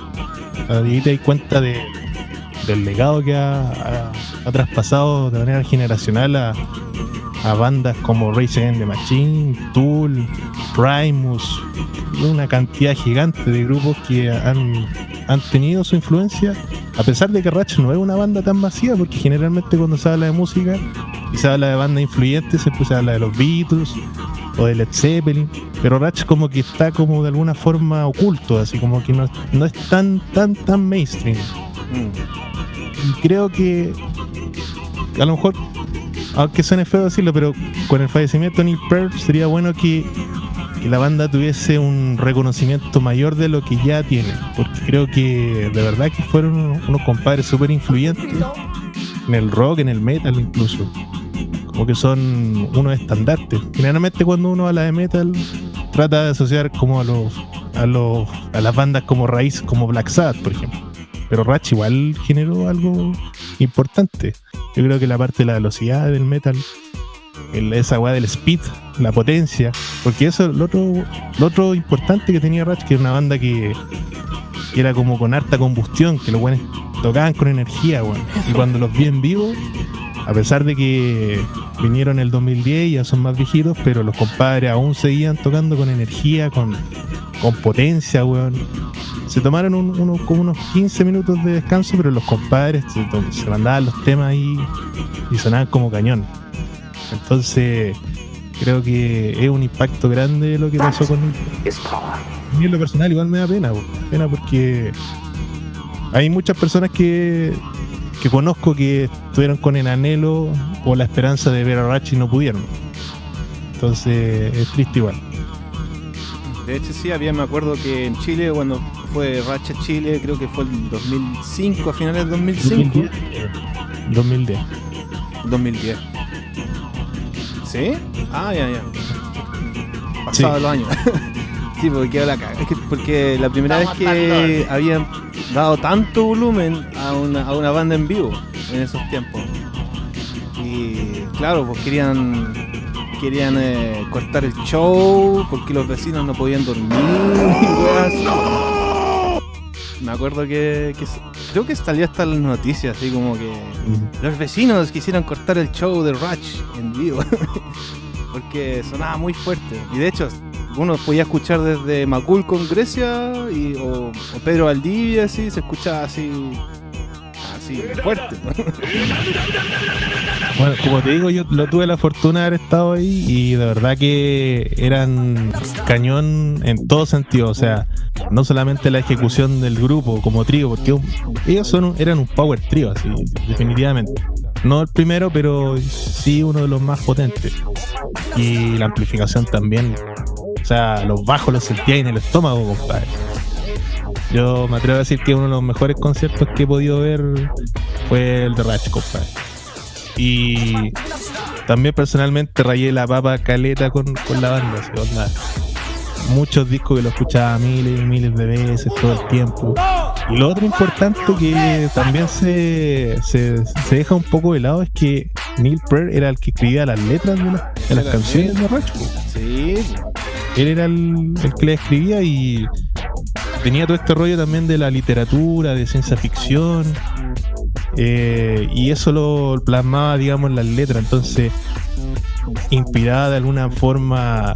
Ahí te das cuenta de, del legado que ha, ha- ha traspasado de manera generacional a, a bandas como Rage Against the Machine, Tool, Primus, una cantidad gigante de grupos que han, han tenido su influencia, a pesar de que Ratch no es una banda tan masiva, porque generalmente cuando se habla de música y se habla de bandas influyentes, siempre se habla de los Beatles o de Led Zeppelin, pero Ratch como que está como de alguna forma oculto, así como que no, no es tan, tan, tan mainstream. Mm. Y creo que a lo mejor, aunque suene feo decirlo, pero con el fallecimiento de Neil Peart sería bueno que, la banda tuviese un reconocimiento mayor de lo que ya tiene, porque creo que de verdad que fueron unos, unos compadres súper influyentes en el rock, en el metal incluso. Como que son unos estandartes. Generalmente cuando uno habla de metal trata de asociar como a los a los a las bandas como raíz como Black Sabbath, por ejemplo. Pero Ratch igual generó algo importante. Yo creo que la parte de la velocidad del metal, el- esa weá del speed, la potencia, porque eso lo otro, lo otro importante que tenía Ratch, que era una banda que, que era como con harta combustión, que los weones tocaban con energía, weón. Y cuando los vi en vivo, a pesar de que vinieron en el 2010 y ya son más viejitos, pero los compadres aún seguían tocando con energía, con, con potencia, weón. Se tomaron un- unos, como unos 15 minutos de descanso, pero los compadres se, mandaban los temas ahí y sonaban como cañón. Entonces, creo que es un impacto grande lo que pasó con mí en lo personal igual me da pena, pena porque hay muchas personas que, que conozco que estuvieron con el anhelo o la esperanza de ver a Ratch y no pudieron. Entonces es triste igual. De hecho, sí, había, me acuerdo que en Chile, cuando fue Racha Chile, creo que fue el 2005, a finales del 2005. 2010. 2010. ¿Sí? Ah, ya, ya. Pasados Sí. los años. sí, porque quedó la caga. Es que porque la primera vez que habían dado tanto volumen a una, a una banda en vivo en esos tiempos. Y claro, pues querían querían eh, cortar el show porque los vecinos no podían dormir. Me acuerdo que, que creo que salió hasta las noticias, así como que los vecinos quisieron cortar el show de Ratch en vivo porque sonaba muy fuerte. Y de hecho, uno podía escuchar desde Macul con Grecia y, o, Pedro Valdivia, así, se escuchaba así, así fuerte. Bueno, como te digo, yo lo tuve la fortuna de haber estado ahí y de verdad que eran cañón en todo sentido. O sea, no solamente la ejecución del grupo como trío, porque ellos son un- eran un power trío, así, definitivamente. No el primero, pero sí uno de los más potentes. Y la amplificación también. O sea, los bajos los sentía en el estómago, compadre. Yo me atrevo a decir que uno de los mejores conciertos que he podido ver fue el de Ratch, compadre. Y también personalmente rayé la papa caleta con, con la banda. onda. Muchos discos que lo escuchaba miles y miles de veces todo el tiempo. Y lo otro importante que también se, se, se deja un poco de lado es que Neil Peart era el que escribía las letras de, la- de las canciones de po. Sí, Él era el, el que la escribía y tenía todo este rollo también de la literatura, de ciencia ficción. eh, y eso lo plasmaba, digamos, en las letras. Entonces, inspirada de alguna forma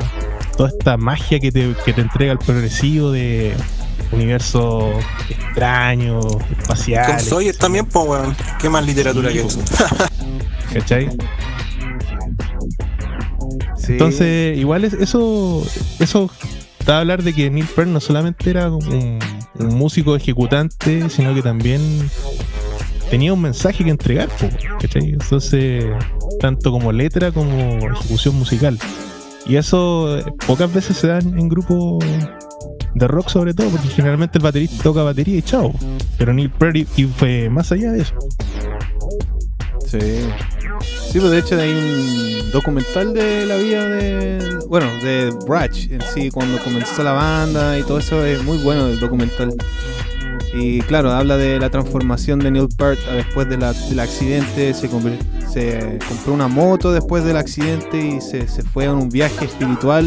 toda esta magia que te, que te entrega el progresivo de universos extraños, Con espaciales. Sawyer también, pues, weón. ¿Qué más literatura Sí, que eso? ¿Cachai? sí. Entonces, igual es, eso, eso da a hablar de que Neil Peart no solamente era un, un músico ejecutante, sino que también tenía un mensaje que entregar, po, ¿cachai? Entonces, tanto como letra como ejecución musical. Y eso eh, pocas veces se dan en grupos de rock sobre todo, porque generalmente el baterista toca batería y chao. Pero Neil Peart y- fue más allá de eso. Sí. Sí, pues de hecho hay un documental de la vida de. Bueno, de Ratch en sí, cuando comenzó la banda y todo eso, es muy bueno el documental. Y claro, habla de la transformación de Neil Peart después de la- del accidente. Se, se compró una moto después del accidente y se, se fue a un viaje espiritual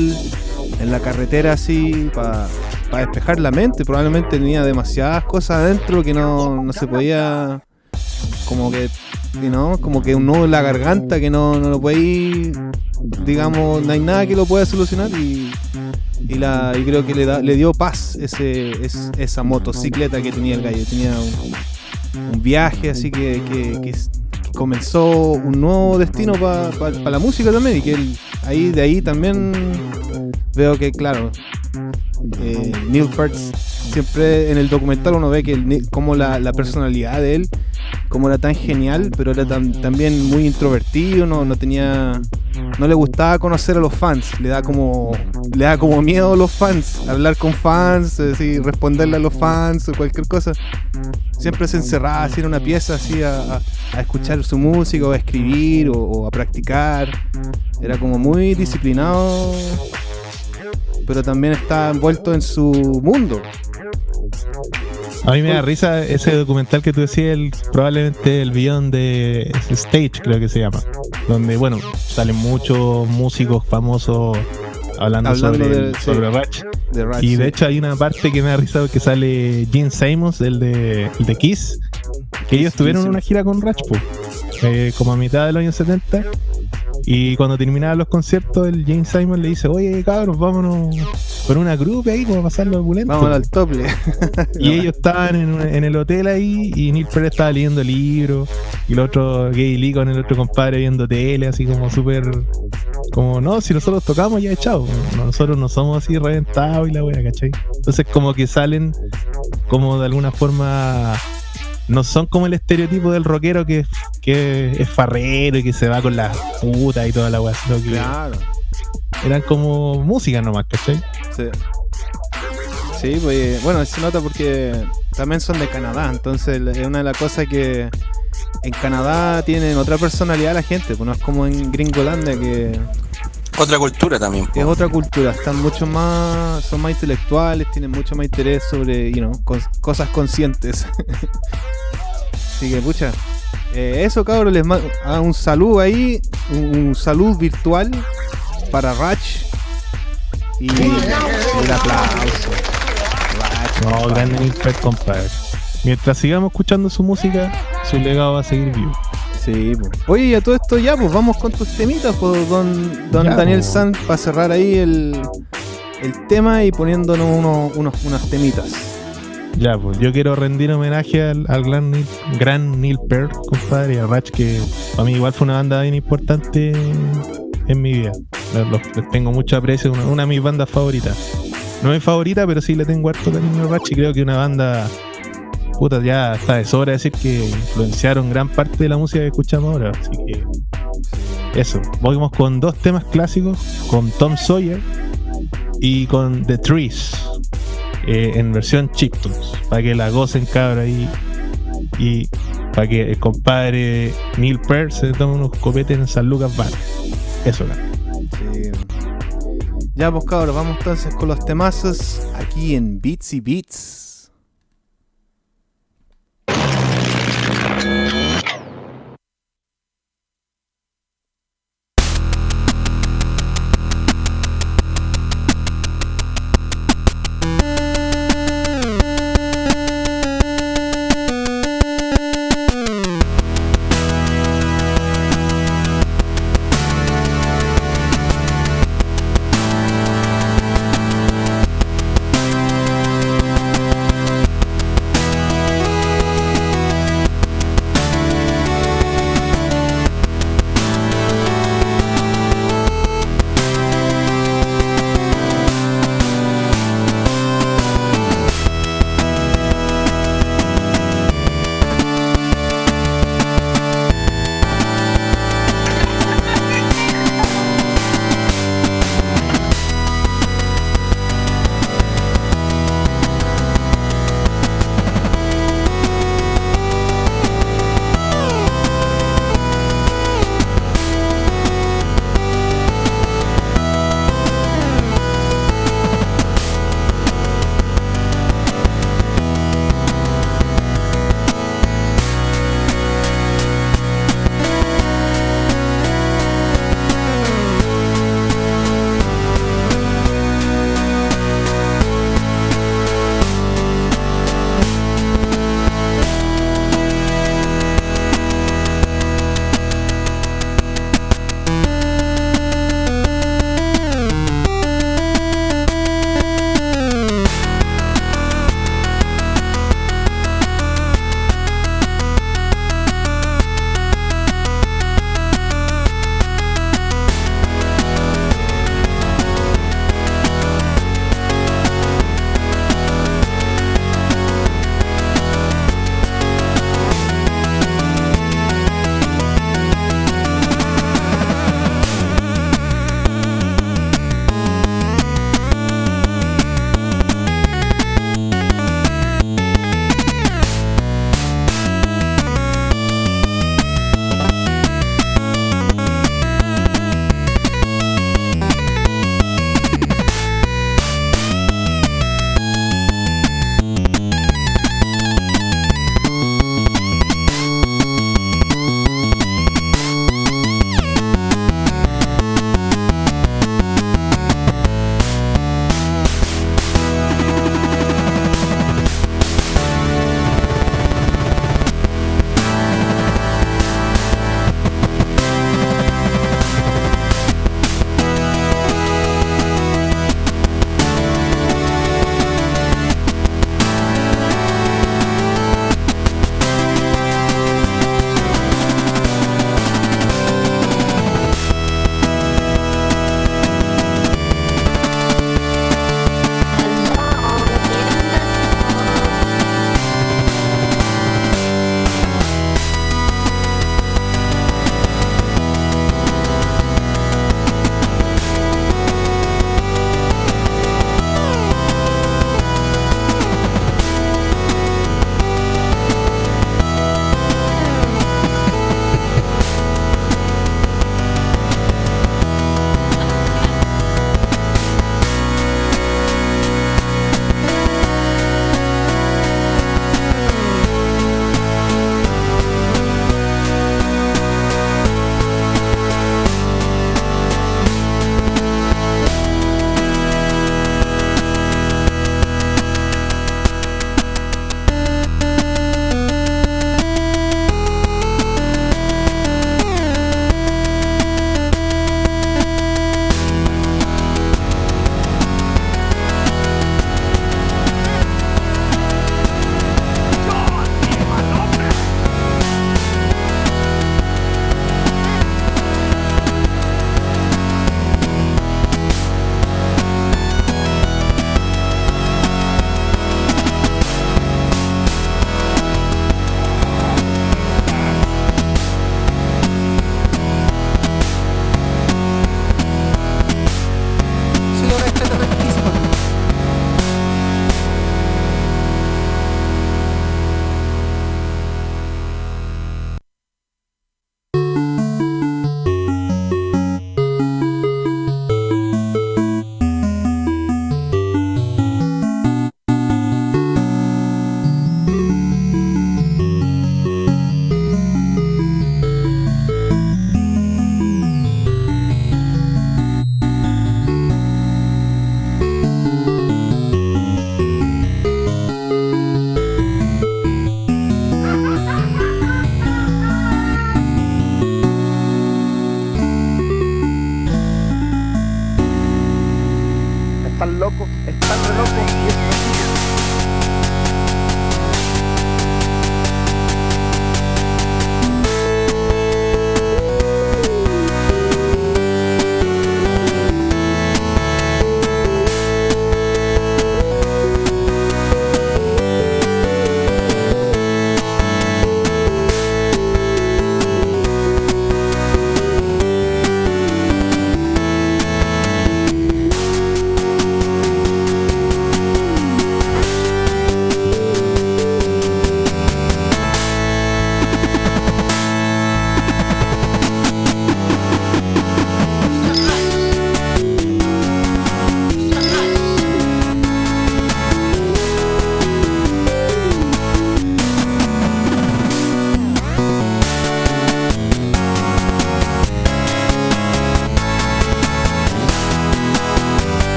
en la carretera así para despejar la mente. Probablemente tenía demasiadas cosas adentro que no, no se podía como que no como que un nudo en la garganta que no, no lo puede digamos no hay nada que lo pueda solucionar y, y la y creo que le da le dio paz ese es- esa motocicleta que tenía el gallo. Tenía un, viaje así que, que- comenzó un nuevo destino para la música también y que ahí de ahí también veo que claro eh, Neil Peart siempre en el documental uno ve que como la, personalidad de él como era tan genial pero era tan- también muy introvertido no, no tenía no le gustaba conocer a los fans le da como le da como miedo a los fans hablar con fans así, responderle a los fans o cualquier cosa. Siempre se encerraba así en una pieza así a, a- escuchar su música o a escribir o a practicar. Era como muy disciplinado pero también está envuelto en su mundo A mí me da risa ese documental que tú decías, el, probablemente el billón de Stage, creo que se llama. Donde, bueno, salen muchos músicos famosos hablando, Hablando sobre, de- sí. Ratch. De Ratch, Y de hecho hay una parte que me da risa que sale Gene Simons, el de, el de Kiss, que ellos tuvieron una gira con Ratch, eh, como a mitad de los años 70. Y cuando terminaban los conciertos, el Gene Simon le dice, oye cabros, vámonos con una grupa ahí para pasarlo opulento. Vamos al tople. Y ellos estaban en, un- en el hotel ahí y Neil Peart estaba leyendo libros y el otro Gay Lee con el otro compadre viendo tele, así como súper... Como, no, si nosotros tocamos ya echado. Nosotros no somos así reventados y la wea, ¿cachai? Entonces como que salen como de alguna forma... No son como el estereotipo del rockero que, que es farrero y que se va con las putas y toda la que Claro. eran como música nomás, ¿cachai? Sí. Sí, pues bueno, se nota porque también son de Canadá, entonces es una de las cosas que en Canadá tienen otra personalidad la gente, pues no es como en Gringolandia que Otra cultura también. po. es otra cultura, están mucho más, son más intelectuales, tienen mucho más interés sobre, you know, cos- cosas conscientes. Así que, pucha, eh, eso cabros, les mando un saludo ahí, un, un saludo virtual para Ratch y, y el aplauso. Ratch, No, grande compadre. Mientras sigamos escuchando su música, su legado va a seguir vivo. Sí, pues. Oye, y a todo esto ya, pues vamos con tus temitas, pues, don, don Ya, Daniel pues. Sanz, para cerrar ahí el, el tema y poniéndonos unos, unos, unas temitas. Ya, pues yo quiero rendir homenaje al, al gran, Neil, gran Neil Peart, compadre, y a Ratch, que para mí igual fue una banda bien importante en mi vida. Les, tengo mucho aprecio, una, una de mis bandas favoritas. No es mi favorita, pero sí le tengo harto cariño a Ratch y creo que una banda, puta, ya está de sobra decir que influenciaron gran parte de la música que escuchamos ahora. Así que eso, vamos con dos temas clásicos, con Tom Sawyer y con The Trees, eh, en versión chiptunes, para que la gocen cabra ahí y para que el compadre Neil Peart se tome unos copetes en San Lucas Bar. Eso. Ya, pues cabros, vamos entonces con los temazos aquí en Beats y Beats.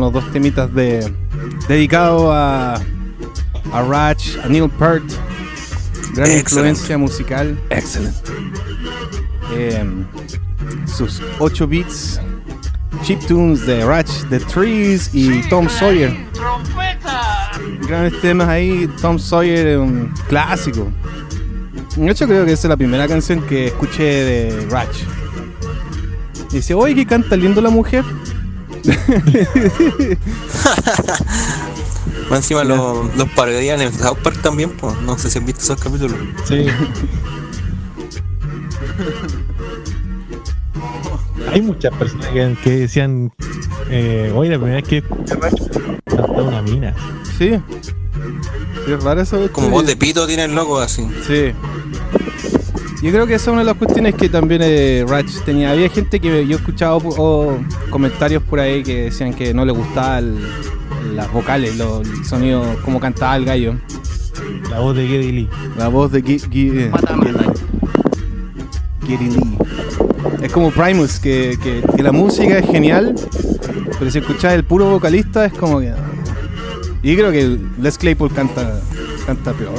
Los dos temitas de dedicados a a Ratch, a Neil Peart. Gran influencia musical. Excelente. Em, sus 8 beats, chiptunes de Ratch, The Trees y Tom Sawyer. Grandes temas ahí. Tom Sawyer un clásico. De hecho, creo que esa es la primera canción que escuché de Ratch. Y dice, oye, que canta lindo la mujer. Más encima los, los parodian en South Park también, pues. No sé si han visto esos capítulos. Sí. Hay muchas personas que, que decían, eh, oye, la primera vez que cantaba una mina. Sí. Sí, es raro eso. Como sí. voz de pito tiene el loco así. Sí. Yo creo que esa es una de las cuestiones que también eh, Ratch tenía. Había gente que yo he escuchado o, comentarios por ahí que decían que no le gustaban las vocales, los, el sonido, como cantaba el gallo. La voz de Geddy Lee. La voz de eh, Geddy Lee. Es como Primus, que, que- que la música es genial, pero si escuchas el puro vocalista es como que... Y creo que Les Claypool canta, canta peor.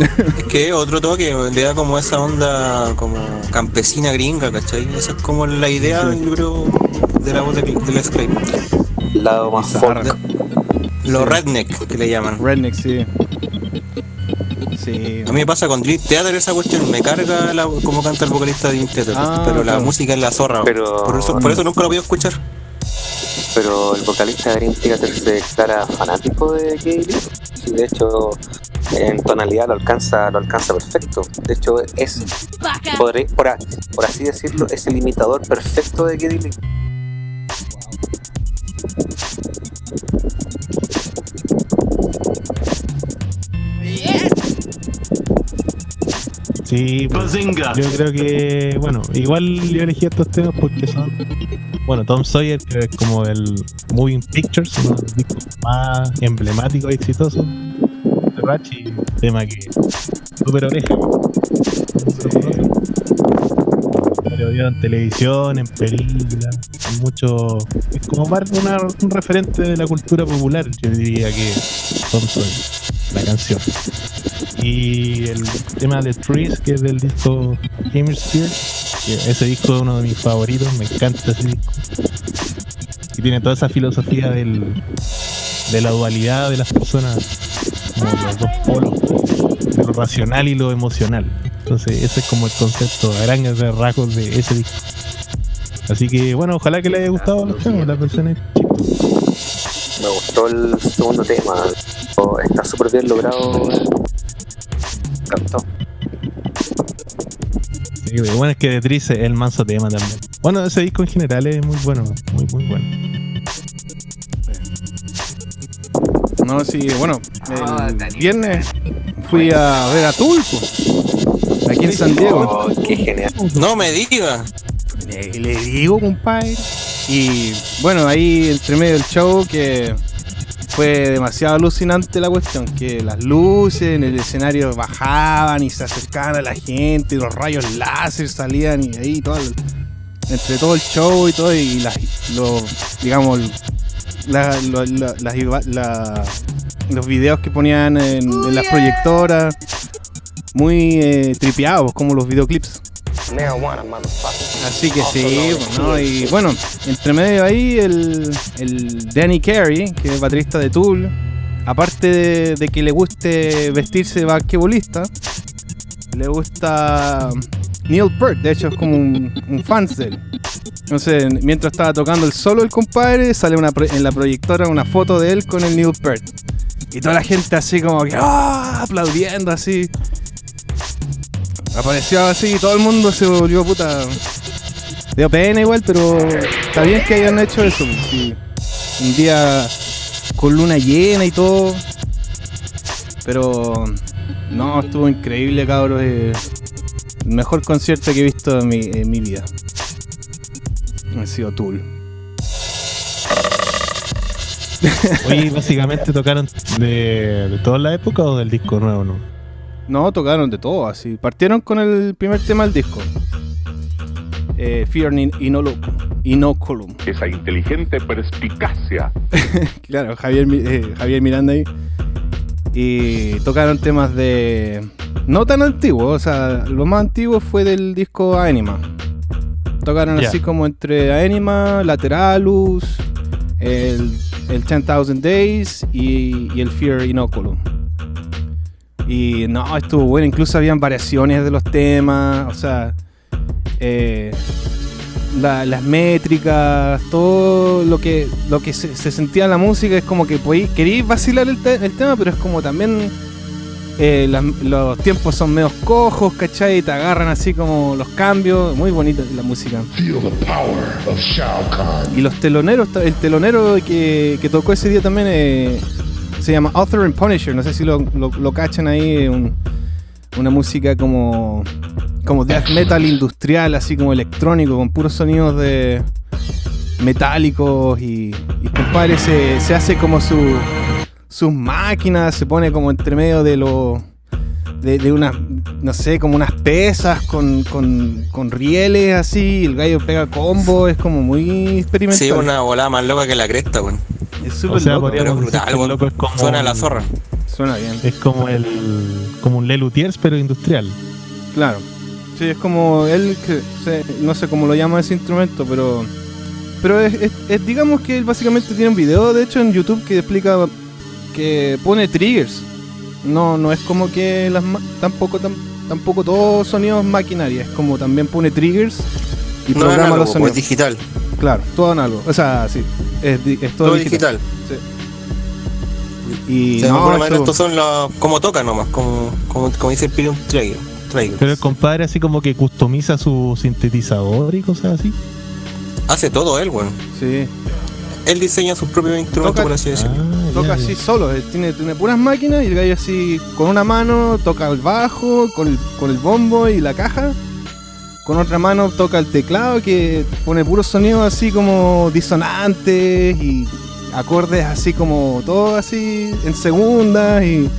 Es que otro toque, le da como esa onda como campesina gringa, ¿cachai? Esa es como la idea, Sí. yo creo, de la voz de, de Les Claypool. Lado más folk. Los redneck que le llaman. Redneck, sí. Sí. A mí me pasa con Dream Theater esa cuestión, me carga la, como canta el vocalista de Dream Theater, Ah, pero la música es la zorra. Pero- por, eso, por eso nunca lo voy a escuchar. Pero el vocalista de Dream Theater se declara fanático de. Sí, de hecho, en tonalidad lo alcanza, lo alcanza perfecto. De hecho, es, por, así decirlo, es el imitador perfecto de Geddy Lee. Sí, yo creo que, bueno, igual yo elegí estos temas porque son, bueno, Tom Sawyer, que es como el Moving Pictures, uno de los discos más emblemáticos y exitosos tema que súper oreja. Lo vio en televisión, en películas, en mucho. Es como una- un referente de la cultura popular, yo diría que Sawyer, la canción. Y el tema de Trees, que es del disco Hemisphere, ese disco es uno de mis favoritos, me encanta ese disco. Y tiene toda esa filosofía del, de la dualidad de las personas, como los dos polos, de lo racional y lo emocional. Entonces, ese es como el concepto a grandes rasgos de ese disco. Así que, bueno, ojalá que le haya gustado a versiones chicas. Me gustó el segundo tema. Oh, Está súper bien logrado. Me encantó. Sí, bueno, es que de Tris es el manso tema también. Bueno, ese disco en general es muy bueno, muy, muy bueno. No, sí, bueno, el viernes fui a ver a Tulpo, aquí en San Diego. Oh, qué genial. No me diga. Le, le digo, compadre. Y bueno, ahí entre medio del show que fue demasiado alucinante la cuestión, que las luces en el escenario bajaban y se acercaban a la gente, y los rayos láser salían y ahí todo el- entre todo el show y todo y las los digamos la- los videos que ponían en, en las proyectoras muy eh, tripeados como los videoclips. Así que sí, ¿no? y bueno, entre medio ahí el, el Danny Carey, que es baterista de Tool, aparte de, de que le guste vestirse de basquetbolista, le gusta Neil Peart, de hecho es como un, un fan de él. Entonces, mientras estaba tocando el solo el compadre, sale una en la proyectora una foto de él con el Neil Peart. Y toda la gente así como que ¡ah! aplaudiendo así. Apareció así y todo el mundo se volvió puta. Dio pena igual, pero está bien que hayan hecho eso. Un día con luna llena y todo. Pero no, estuvo increíble, cabros. eh, el mejor concierto que he visto en mi, en mi vida. Ha sido Tool. Oye, básicamente tocaron de, de toda la época o del disco nuevo, ¿no? No, tocaron de todo, así. Partieron con el primer tema del disco. Eh, Fear in Inoculum. Esa inteligente perspicacia. Claro, Javier, eh, Javier Miranda ahí. Y tocaron temas de. No tan antiguos, o sea, lo más antiguo fue del disco Anima. Tocaron así como entre Anima, Lateralus, el, el 10,000 Days y, y el Fear Inoculum. Y no, estuvo bueno, incluso habían variaciones de los temas, o sea, eh, la- las métricas, todo lo que lo que se, se sentía en la música es como que podí- queréis vacilar el, te- el tema, pero es como también eh, los tiempos son medios cojos, ¿cachai? Y te agarran así como los cambios, muy bonita la música. Y los teloneros, el telonero que, que tocó ese día también eh, se llama Author and Punisher, no sé si lo, lo, lo cachan ahí, un- una música como, como death metal industrial, así como electrónico, con puros sonidos de metálicos y, y compadre se, se hace como su, sus máquinas, se pone como entre medio de lo de, de unas, no sé, como unas pesas con, con, con rieles así, el gallo pega combo, es como muy experimental. Sí, una volada más loca que la cresta, weón. Es O súper sea, loco, Pero brutal, loco es como Suena a la zorra. suena bien. Es como el como un Lelutiers pero industrial. Claro. Sí, es como él, que se- no sé cómo lo llama ese instrumento, pero pero es, es- es- digamos que él básicamente tiene un video, de hecho, en YouTube que explica que pone triggers. No, no es como que las ma- tampoco tam- tampoco todos sonidos maquinaria, es como también pone triggers y No es programa análogo, los pues, sonidos. digital. Claro, todo análogo. O sea, sí, es, di- es todo, Todo digital. digital. Y O sea, de no, alguna manera esto- estos son los. como toca nomás, como, como, como dice el Pirion Trigger. Pero el compadre así como que customiza su sintetizador y cosas así. Hace todo él, weón. sí, Él diseña sus propios instrumentos, Toca- por así decirlo. Ah, toca ya, así ya. solo, eh, tiene, tiene puras máquinas y el gallo así con una mano toca el bajo, con el, con el bombo y la caja. Con otra mano toca el teclado que pone puros sonidos así como disonantes y acordes así como todo así en segundas y,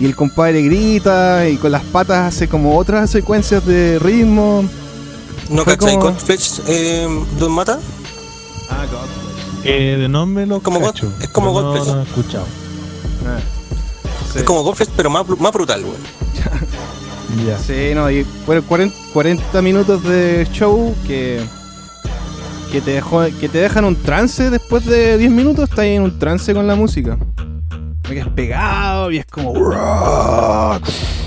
y el compadre grita y con las patas hace como otras secuencias de ritmo. ¿No cachai como- Godflesh eh, Don Mata? Ah, Eh, de nombre lo Como God- cacho, es como no, Godflesh. no he escuchado. Es como Godflesh, pero más, más brutal, weón. Ya. Sí, no, y fueron 40, 40 minutos de show que que te dejó, que te dejan un trance después de 10 minutos, estás ahí en un trance con la música. Me quedas pegado y es como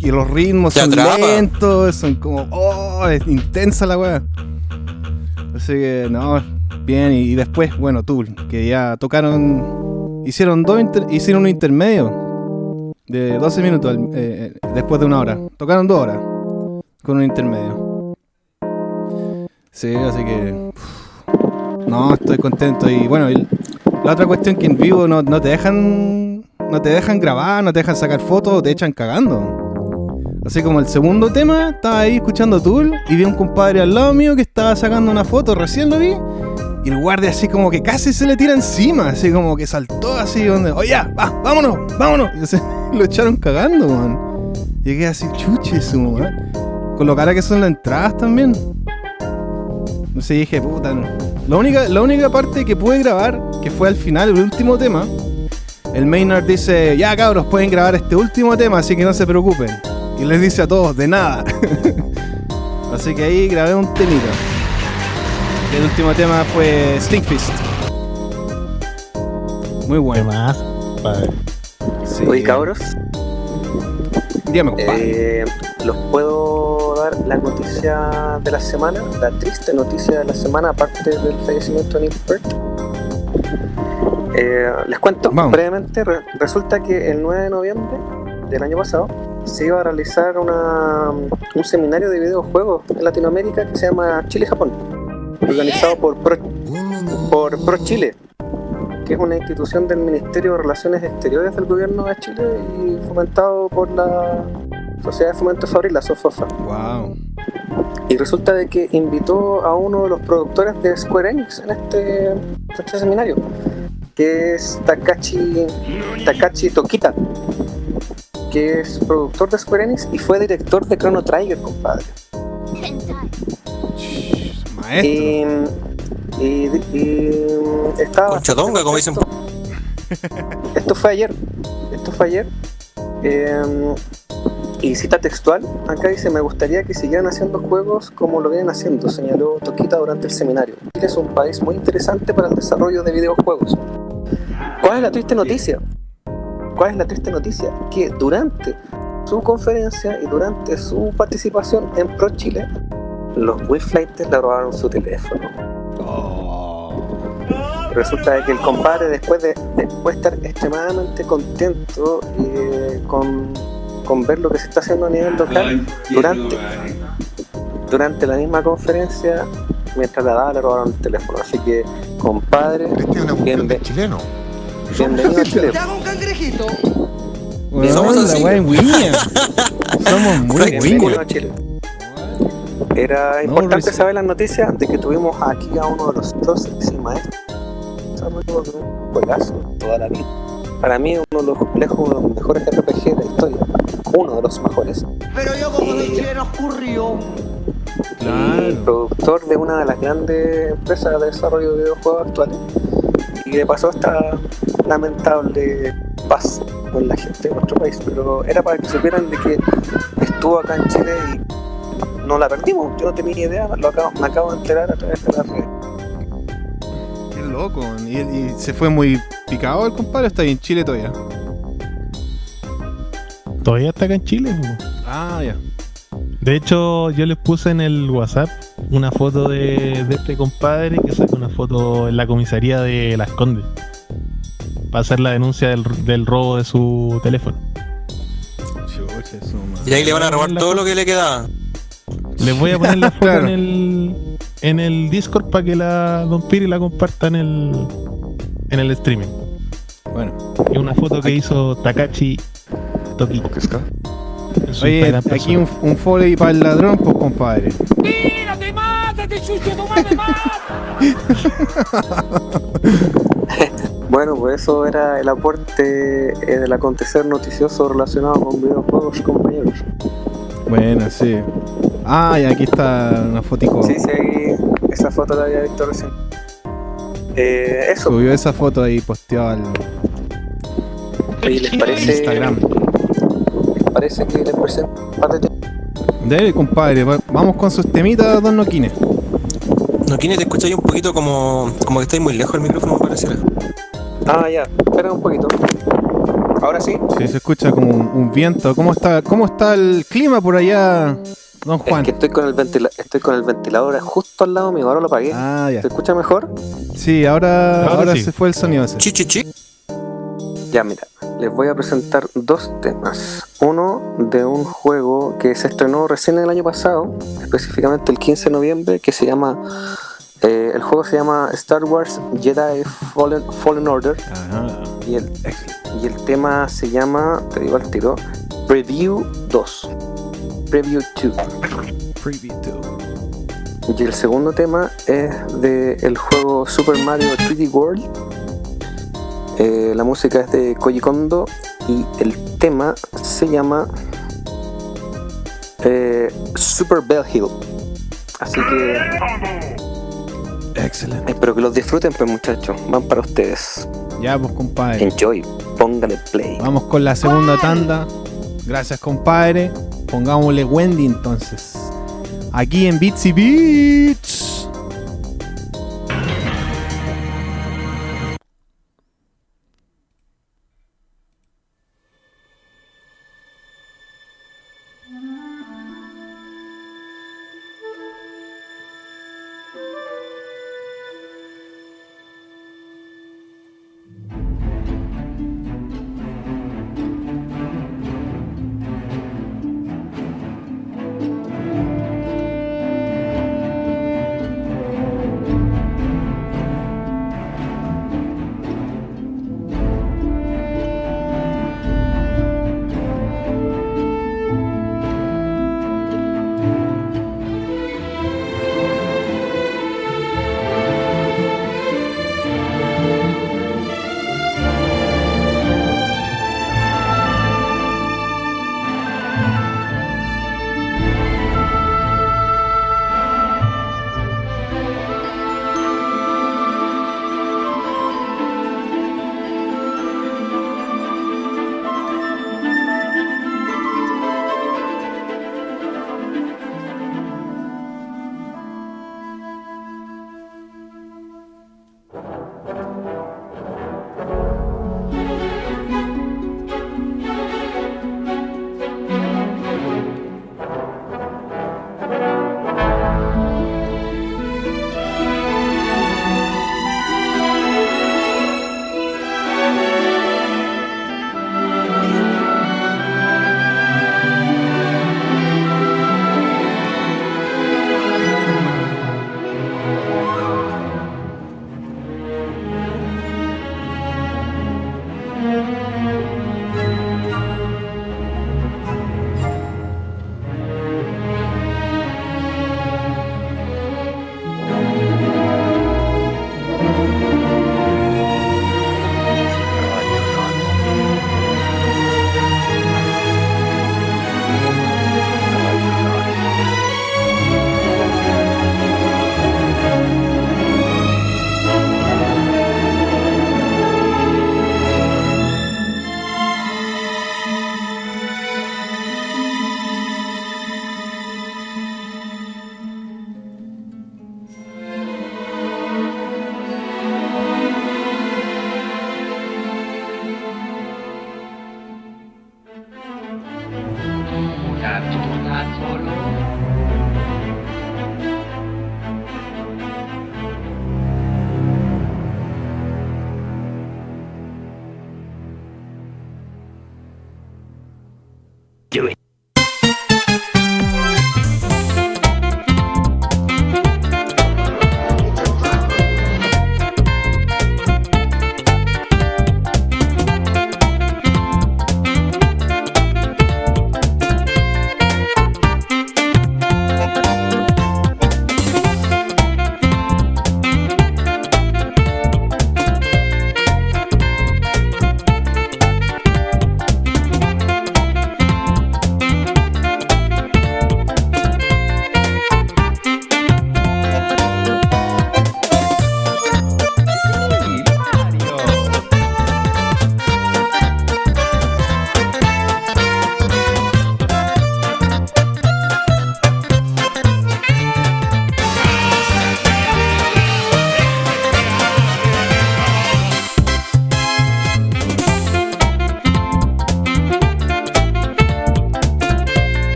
y los ritmos Te son atrapa. lentos, son como oh, es intensa la weá. Así que no, bien y, después, bueno, Tool, que ya tocaron hicieron dos hicieron un intermedio de 12 minutos eh, eh, después de una hora. Tocaron dos horas con un intermedio. Sí, así que. no, estoy contento. Y bueno, la otra cuestión que en vivo no, no te dejan. No te dejan grabar, no te dejan sacar fotos, te echan cagando. Así como el segundo tema, estaba ahí escuchando Tool y vi a un compadre al lado mío que estaba sacando una foto, recién lo vi. Y el guardia así como que casi se le tira encima, así como que saltó así donde, oye, ya, va, vámonos, vámonos. Y así, lo echaron cagando, man. Y quedé así, chuche su madre. Con lo cara que son las entradas también. No sé, dije, puta. no. La única, la única parte que pude grabar, que fue al final, el último tema, el Maynard dice, ya cabros, pueden grabar este último tema, así que no se preocupen. Y les dice a todos, de nada. así que ahí grabé un temita. El último tema fue Stinkfist. Muy ¿Qué bueno. más? Sí. Oye, cabros, Dígame, compadre. eh, ¿los puedo dar la noticia de la semana? La triste noticia de la semana, aparte del fallecimiento de Neil Peart. Eh, les cuento Vamos. brevemente. re- resulta que el 9 de noviembre del año pasado se iba a realizar una, un seminario de videojuegos en Latinoamérica que se llama Chile-Japón, organizado por Pro, por Pro Chile, que es una institución del Ministerio de Relaciones Exteriores del Gobierno de Chile y fomentado por la Sociedad de Fomento Fabril, la SOFOFA. Wow. Y resulta de que invitó a uno de los productores de Square Enix en este, en este seminario, que es Takashi, Takashi Tokita, que que es productor de Square Enix y fue director de Chrono Trigger, compadre. Maestro. Y, y, y estaba Concha tonga, como dicen. Esto fue ayer. Esto fue ayer. Eh, y cita textual, acá dice, me gustaría que siguieran haciendo juegos como lo vienen haciendo, señaló Toquita durante el seminario. Chile es un país muy interesante para el desarrollo de videojuegos. ¿Cuál es la triste noticia? ¿Cuál es la triste noticia? Que durante su conferencia y durante su participación en Pro Chile, los Wi-Flighters le robaron su teléfono. Resulta que el compadre, después de, después de estar extremadamente contento eh, con, con ver lo que se está haciendo a nivel local, durante, durante la misma conferencia, mientras la daba, le robaron el teléfono. Así que, compadre, Este es una cuestión de bienve- chileno. bienvenido a Chile. Somos así. muy Bienvenido a Chile. Era No, importante saber las noticias de que tuvimos aquí a uno de los próceres y maestros de un juegazo toda la vida. Para mí, uno de los, lejos uno de los mejores RPG de la historia. Uno de los mejores. Pero yo como Y- chileno oscurrió. Y Claro. productor de una de las grandes empresas de desarrollo de videojuegos actuales. Y le pasó esta lamentable paz con la gente de nuestro país. Pero era para que supieran de que estuvo acá en Chile y no la perdimos. Yo no tenía idea, lo acabo, me acabo de enterar a través de las redes. Qué loco. ¿Y, y se fue muy picado el compadre? o ¿Está ahí en Chile todavía? Todavía está acá en Chile. Ah, ya. De hecho, yo les puse en el WhatsApp una foto de, de este compadre que sacó una foto en la comisaría de Las Condes. Para hacer la denuncia del, del robo de su teléfono. Chucha. Y ahí le van a robar todo lo que le quedaba. Les voy a poner la foto Claro. en el en el Discord para que la Don Piri la comparta en el en el streaming. Bueno. Es una foto que hizo Takachi Toki. Oye, aquí un, un foley para el ladrón, pues compadre. ¡Tírate, mátate, chucho, tu madre, mátate! Bueno, pues eso era el aporte eh, del acontecer noticioso relacionado con videojuegos, compañeros. Bueno, sí. Ah, y aquí está una fotico. Sí, sí, ahí esa foto la había visto recién. Eh, eso, Subió esa foto ahí posteada al ¿y les parece, Instagram. les parece que les presento un par de? Dale, compadre. va- Vamos con sus temitas, don Noquines. No, Kine, te escucháis un poquito como, como que estáis muy lejos del micrófono, me pareciera. Ah, ya, espera un poquito. Ahora sí, Sí, se escucha como un, un viento. ¿Cómo está, ¿Cómo está el clima por allá, don Juan? es que estoy con el ventila estoy con el ventilador justo al lado mío, ahora lo apagué. Ah, ya. ¿Se escucha mejor? Sí, ahora, Ahora ahora sí. se fue el sonido ese. Chi, chi, chi. Ya, mira, les voy a presentar dos temas. Uno de un juego que se estrenó recién el año pasado, específicamente el 15 de noviembre, que se llama. eh, el juego se llama Star Wars Jedi Fallen, Fallen Order Ajá. y el, y el tema se llama, te digo al tiro, Preview 2. Preview 2. Preview two. Y el segundo tema es del juego Super Mario 3D World. Eh, la música es de Koji Kondo y el tema se llama eh, Super Bell Hill. Así que Excelente. espero que los disfruten, pues muchachos. Van para ustedes. Ya, pues, compadre. Enjoy. Póngale play. Vamos con la segunda tanda. Gracias, compadre. Pongámosle Wendy entonces. Aquí en Bitsy Beats.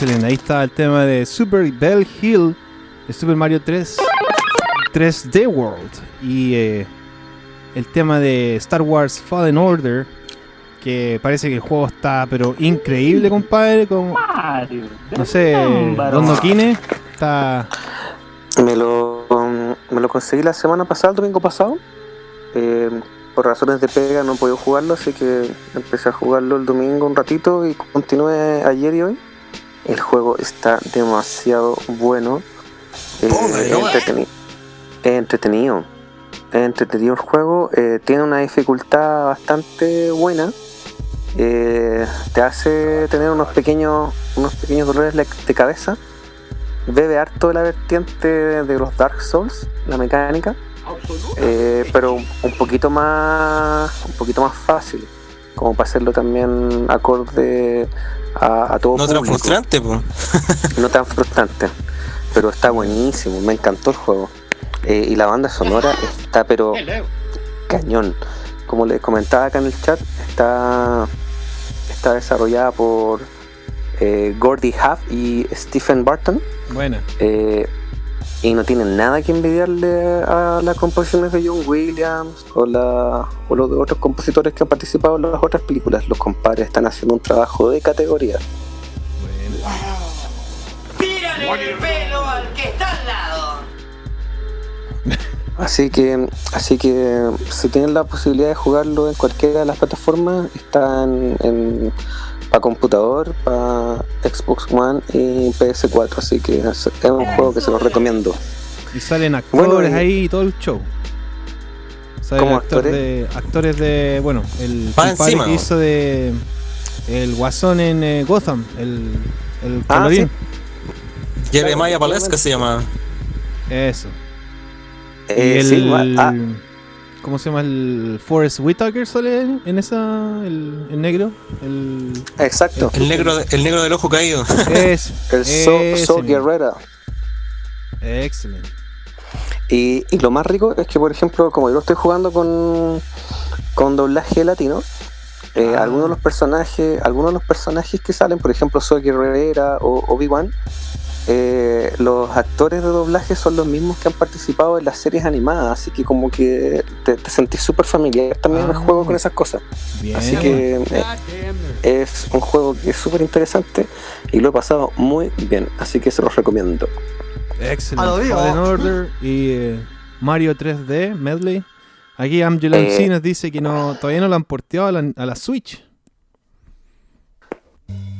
Ahí está el tema de Super Bell Hill de Super Mario 3 3D World y eh, el tema de Star Wars Fallen Order que parece que el juego está pero increíble, compadre, como no sé, Don Doquine está Me lo, me lo conseguí la semana pasada, el domingo pasado. Eh, por razones de pega no he podido jugarlo, así que empecé a jugarlo el domingo un ratito y continué ayer y hoy. El juego está demasiado bueno. Eh, es entretenido. Es entretenido el juego. eh, tiene una dificultad bastante buena. eh, te hace tener unos pequeños, unos pequeños dolores de de cabeza. Bebe harto de la vertiente de los Dark Souls, la mecánica. Eh, pero un poquito más un poquito más fácil como para hacerlo también acorde a, a todo No tan frustrante, pues. no tan frustrante pero está buenísimo me encantó el juego Eh, y la banda sonora está pero cañón como les comentaba acá en el chat está está desarrollada por eh, Gordy Huff y Stephen Barton buena. eh, y no tienen nada que envidiarle a las composiciones de John Williams o, la, o los de otros compositores que han participado en las otras películas. Los compadres están haciendo un trabajo de categoría. Tírale el pelo al que está al lado. Así que, así que si tienen la posibilidad de jugarlo en cualquiera de las plataformas, está en, para computador, para Xbox One y PS4. Así que es, es un juego que se los recomiendo. Y salen actores Bueno, y- ahí y todo el show. Salen ¿Cómo actor actores? De, actores de. Bueno, el encima, que hizo de. El Guasón en eh, Gotham, el, el Ah, colorín. Jeremiah Paleska se llama. Eso. Eh, y el. sí, ah, ¿Cómo se llama? El Forrest Whitaker sale en, esa. El, el negro. El. exacto. El negro, el negro del ojo caído. Es. El So, So. Guerrera. Excelente. Y, y lo más rico es que, por ejemplo, como yo lo estoy jugando con, con doblaje latino, eh, Ah. algunos de los personajes, algunos de los personajes que salen, por ejemplo, Soy Guerrera o Obi-Wan, eh, los actores de doblaje son los mismos que han participado en las series animadas, así que como que te, te sentís súper familiar también en el Ah. juego con esas cosas. Bien. Así que eh, es un juego que es súper interesante y lo he pasado muy bien, así que se los recomiendo. Excelente. Order y eh, Mario 3D Medley. Aquí Angela Eh. Nos dice que no, todavía no lo han porteado a la, a la Switch.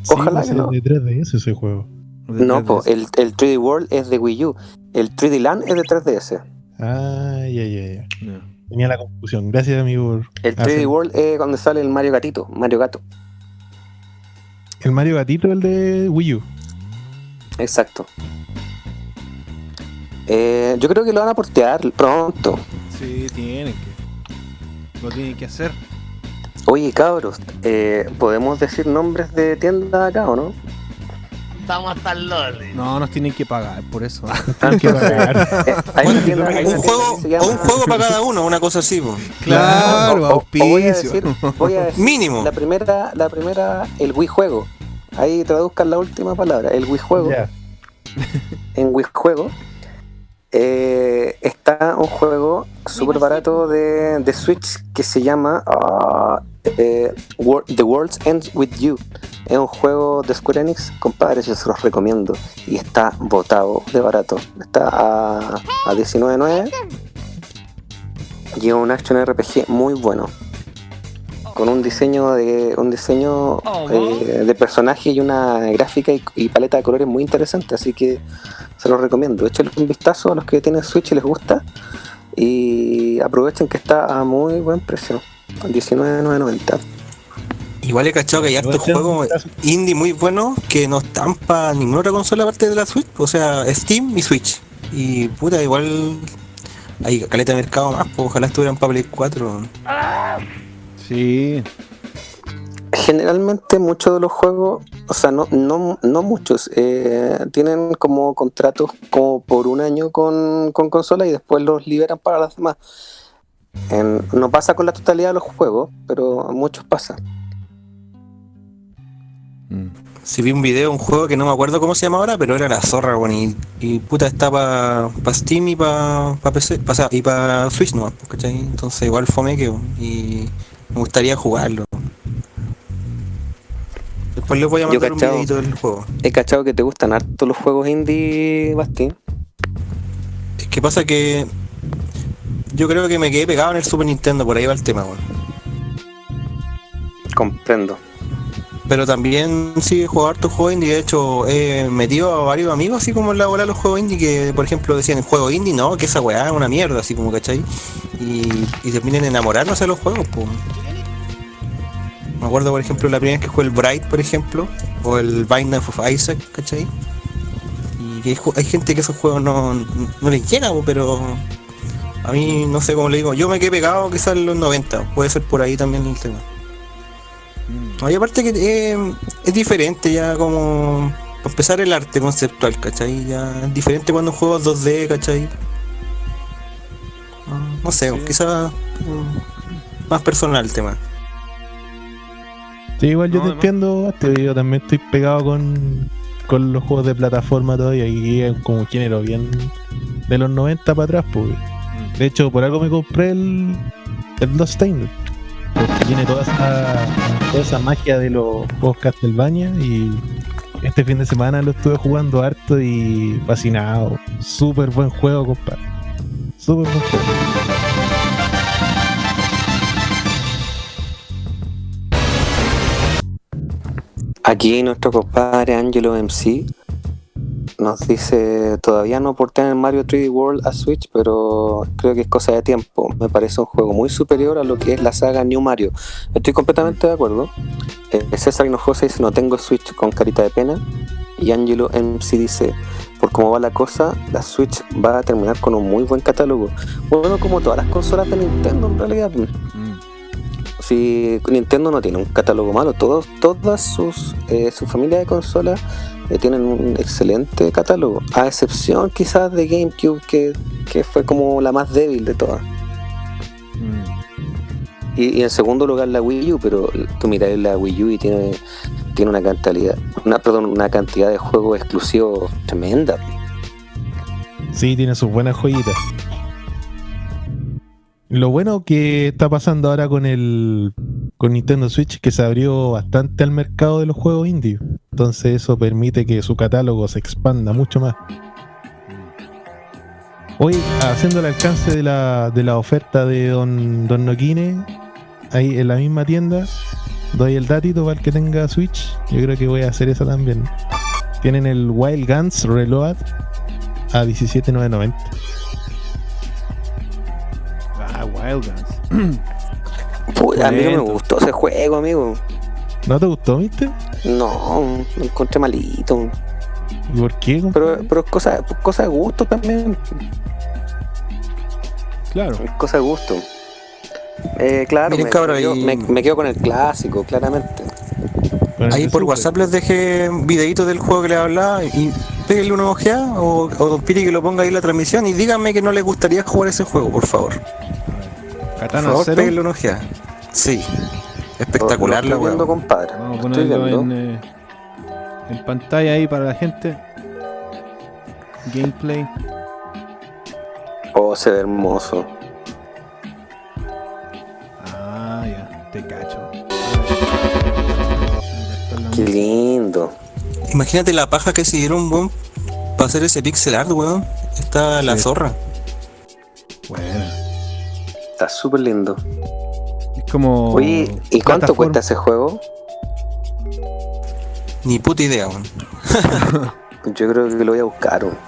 Ojalá pues, que no. es de 3DS ese juego. De No, 3DS. po, el, el 3D World es de Wii U, el 3D Land es de 3DS. Ah, ya, ya, ya. Tenía la confusión. Gracias, amigo. por El 3D hacer- World es cuando sale el Mario Gatito, Mario Gato. El Mario Gatito, el de Wii U. Exacto. Eh, yo creo que lo van a portear pronto. Sí, tienen que. Lo tienen que hacer. Oye, cabros, eh, ¿podemos decir nombres de tiendas acá o no? Estamos hasta el lore. No, nos tienen que pagar, por eso. Que pagar. Eh, hay una tienda- hay una Un tienda juego, que se llama- o un juego para cada uno, una cosa así, po. claro, o- o- o voy a auspicio. decir, voy a decir Mínimo. la primera, la primera, el Wii Juego. Ahí traduzcan la última palabra, el Wii Juego. Ya. en Wii Juego eh, está un juego súper barato de, de Switch que se llama ah, eh, The World Ends With You. Es un juego de Square Enix, compadres, yo se los recomiendo. Y está botado de barato. Está a, a 19.9 y es un action RPG muy bueno. Con un diseño de un diseño eh, de personaje y una gráfica y, y paleta de colores muy interesante, así que se los recomiendo. Échenle un vistazo a los que tienen Switch y les gusta. Y aprovechen que está a muy buen precio. 19.990. Igual he cachado que hay hartos juegos indie muy buenos que no están para ninguna otra consola aparte de la Switch. O sea, Steam y Switch. Y puta, igual hay caleta de mercado más, pues ojalá estuvieran para Play 4. Sí. Generalmente muchos de los juegos, o sea, no, no, no muchos, eh, tienen como contratos como por un año con, con consola y después los liberan para las demás. No pasa con la totalidad de los juegos, pero muchos pasa. Mm. Si vi un video, un juego que no me acuerdo cómo se llama ahora, pero era la zorra, bueno, y, y puta está para Steam y para PC, pa- o sea, y para Switch pues, ¿cachai? Entonces igual fome que y me gustaría jugarlo. Después les voy a Yo mandar un videito del juego. He cachado que te gustan harto los juegos indie, Basti. Es que pasa que yo creo que me quedé pegado en el Super Nintendo, por ahí va el tema, weón. Comprendo. Pero también sí he jugado hartos juegos indie, de hecho he metido a varios amigos así como en la bola de los juegos indie que por ejemplo decían juego indie, no, que esa weá es una mierda, así como cachai. Y, y terminan enamorándose de los juegos, pues. Me acuerdo por ejemplo la primera vez que jugué el Bright, por ejemplo, o el Bind of Isaac, ¿cachai? Y que hay, hay gente que esos juegos no, no les llega, pero a mí no sé cómo le digo, yo me quedé pegado quizás en los 90, puede ser por ahí también el tema. No, y aparte que eh, es diferente ya como para empezar el arte conceptual, ¿cachai? Ya es diferente cuando juegas 2D, ¿cachai? No, no sé, quizás mm, más personal el tema. Sí, igual yo te además- entiendo, yo también estoy pegado con, con los juegos de plataforma todavía y es como un género bien de los 90 para atrás, pues. De hecho, por algo me compré el, el Bloodstained. Porque tiene toda esa, toda esa magia de los juegos Castlevania y este fin de semana lo estuve jugando harto y fascinado. Súper buen juego, compadre. Súper buen juego. Aquí nuestro compadre Angelo MC nos dice, todavía no portean el Mario 3D World a Switch, pero creo que es cosa de tiempo. Me parece un juego muy superior a lo que es la saga New Mario. Estoy completamente de acuerdo. Eh, César Hinojosa dice, no tengo Switch con carita de pena. Y Angelo MC dice, por cómo va la cosa, la Switch va a terminar con un muy buen catálogo. Bueno, como todas las consolas de Nintendo en realidad. Si Nintendo no tiene un catálogo malo, todos, todas sus eh, su familia de consolas eh, tienen un excelente catálogo, a excepción quizás de GameCube que, que fue como la más débil de todas. Mm. Y, y en segundo lugar la Wii U, pero tú miras la Wii U y tiene tiene una cantidad, una, perdón, una cantidad de juegos exclusivos tremenda. Sí, tiene sus buenas joyitas. Lo bueno que está pasando ahora con el con Nintendo Switch es que se abrió bastante al mercado de los juegos indie. Entonces eso permite que su catálogo se expanda mucho más. Hoy, haciendo el alcance de la, de la oferta de Don, Don Noquine, ahí en la misma tienda, doy el datito para el que tenga Switch. Yo creo que voy a hacer eso también. Tienen el Wild Guns Reload a 17.990. Ah, Wild Guns. Puta, a mí no me gustó ese juego, amigo. ¿No te gustó, viste? No, lo encontré malito. ¿Y por qué? Pero, compadre? pero es cosa, cosa de gusto también. Claro. Es cosa de gusto. Eh, claro, Miren, me, cabros, me quedo- ahí- me- me quedo con el clásico, claramente. Ahí por Super. WhatsApp les dejé un videito del juego que les hablaba y péguenle una ojeada o, o Don Piri que lo ponga ahí en la transmisión y díganme que no les gustaría jugar ese juego, por favor. Por Katana favor, Zero. péguenle una ojeada. Sí. Espectacular Lo estoy viendo, compadre. Vamos a ponerlo viendo. en, eh, en pantalla ahí para la gente. Gameplay. Oh, se ve hermoso. Ah, ya, te cacho. Qué lindo. Imagínate la paja que se dieron, weón, para hacer ese pixel art, weón. Está la zorra. Bueno. Está súper lindo. Es como. Oye, ¿y cuánto plataforma. cuesta ese juego? Ni puta idea, weón. Yo creo que lo voy a buscar. weón.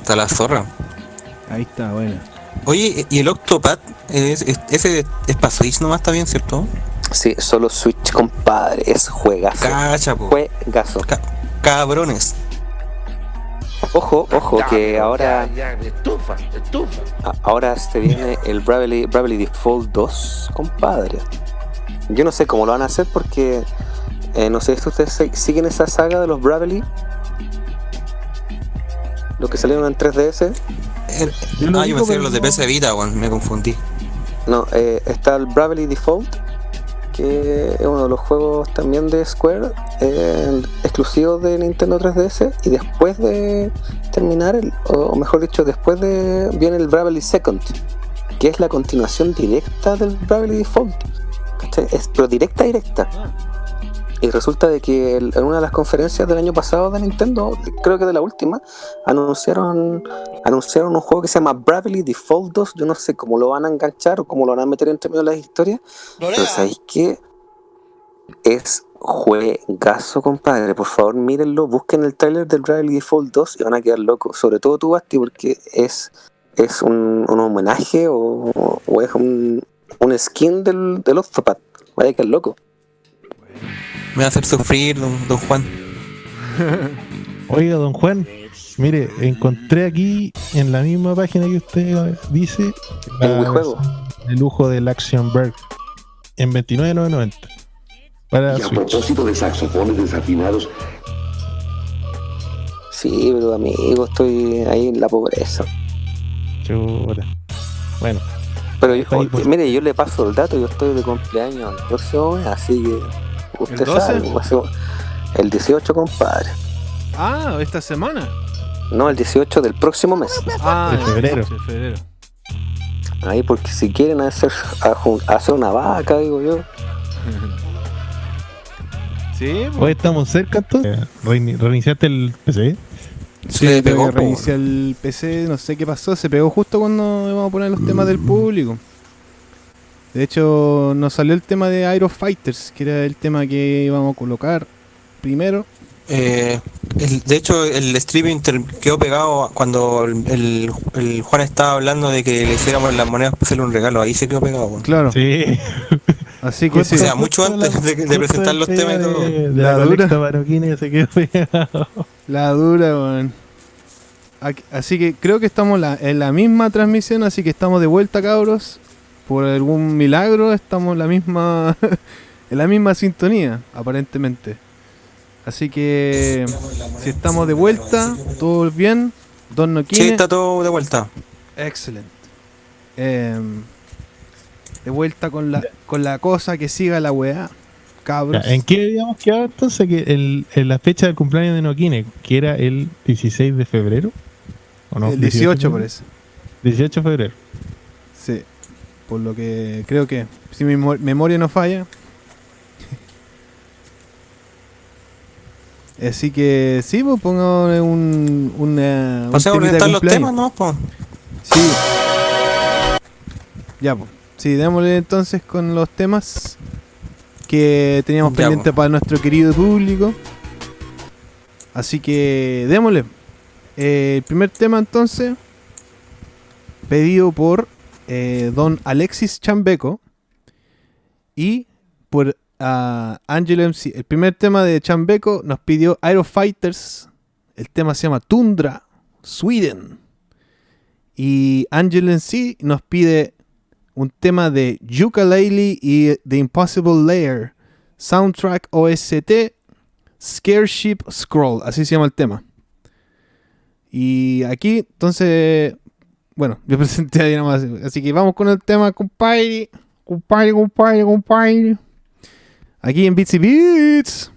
Está la zorra. Ahí está, bueno. Oye, y el Octopad, es, es- ese es para Switch nomás, está bien, ¿cierto? Sí, solo Switch, compadre. Es juegazo. Cacha, po. Juegazo. Ca- cabrones. Ojo, ojo, Ya, que ya, ahora, Ya, estufa, estufa. ahora se viene el Bravely, Bravely Default 2, compadre. Yo no sé cómo lo van a hacer porque eh, no sé si ustedes siguen esa saga de los Bravely. Los que salieron en 3DS. Yo lo ah, yo pensé que los de no- PC Vita, weón, me confundí. No, eh, está el Bravely Default, que es uno de los juegos también de Square, eh, exclusivo de Nintendo 3DS. Y después de terminar, el- o o mejor dicho, después de viene el Bravely Second, que es la continuación directa del Bravely Default. ¿cachai? Es, pero directa, directa. Y resulta de que en una de las conferencias del año pasado de Nintendo, creo que de la última, anunciaron anunciaron un juego que se llama Bravely Default 2. Yo no sé cómo lo van a enganchar o cómo lo van a meter entre medio de las historias. Pero ¿sabéis qué? Es juegazo, compadre. Por favor, mírenlo, busquen el tráiler del Bravely Default 2 y van a quedar locos. Sobre todo tú, Basti, porque es, es un, un homenaje o, o es un, un skin del, del Octopath. Vaya a quedar loco. Me va a hacer sufrir, don, don Juan. Oiga, don Juan, mire, encontré aquí en la misma página que usted dice la- Juego. el lujo del Action Berg en 29.990 para Y a Switch. propósito de saxofones desafinados, Sí, pero amigo, estoy ahí en la pobreza. Chuta. Bueno, Pero yo, Ahí, pues. mire, yo le paso el dato, yo estoy de cumpleaños el próximo mes, así que usted 12? sabe, ser el 18, compadre. Ah, esta semana. No, el 18 del próximo mes. Ah, De febrero. De febrero. Ahí, porque si quieren hacer, hacer una vaca, digo yo. Sí, pues. hoy estamos cerca entonces. Reini- ¿Reiniciaste el PC? Le tengo pegó, reiniciar el PC, no sé qué pasó, se pegó justo cuando íbamos a poner los temas del público. De hecho, nos salió el tema de Aero Fighters, que era el tema que íbamos a colocar primero. Eh, el- de hecho, el streaming ter- quedó pegado cuando el, el- el Juan estaba hablando de que le hiciéramos las monedas para hacerle un regalo. Ahí se quedó pegado, weón. Claro, Sí. así que sí. O sea, mucho antes de- de presentar los temas y todo. De, de La la, dura. se quedó pegado. La dura, weón. Así que creo que estamos la- en la misma transmisión, así que estamos de vuelta, cabros. Por algún milagro estamos en la misma en la misma sintonía, aparentemente. Así que si estamos de vuelta, todo bien. Don Sí, Noquine, está todo de vuelta. excelente. Em, de vuelta con la con la cosa que siga la weá. cabros. ¿En qué habíamos quedado entonces? Que el, en la fecha del cumpleaños de Nokine, que era el 16 de febrero. ¿O no? el 18 de parece. 18 de febrero. Sí. Por lo que creo que, si mi mo- memoria no falla. Así que sí, pues pongo un, una. un Pasemos a temita de orientar los temas, ¿no? Po. Sí. Ya, pues. Sí, démosle entonces con los temas que teníamos Ya, pendientes po. para nuestro querido público. Así que démosle. Eh, el primer tema entonces, pedido por eh, don Alexis Chambeco y por ah, Angelo MC. El primer tema de Chambeco nos pidió Aero Fighters. El tema se llama Tundra, Sweden. Y Angel sí nos pide un tema de Ukulele y The Impossible Layer, Soundtrack OST, Scareship Scroll, así se llama el tema. Y aquí, entonces, bueno, yo presenté ahí nomás, así que vamos con el tema, compadre, compadre, compadre, compadre. Aquí en Beats y Beats.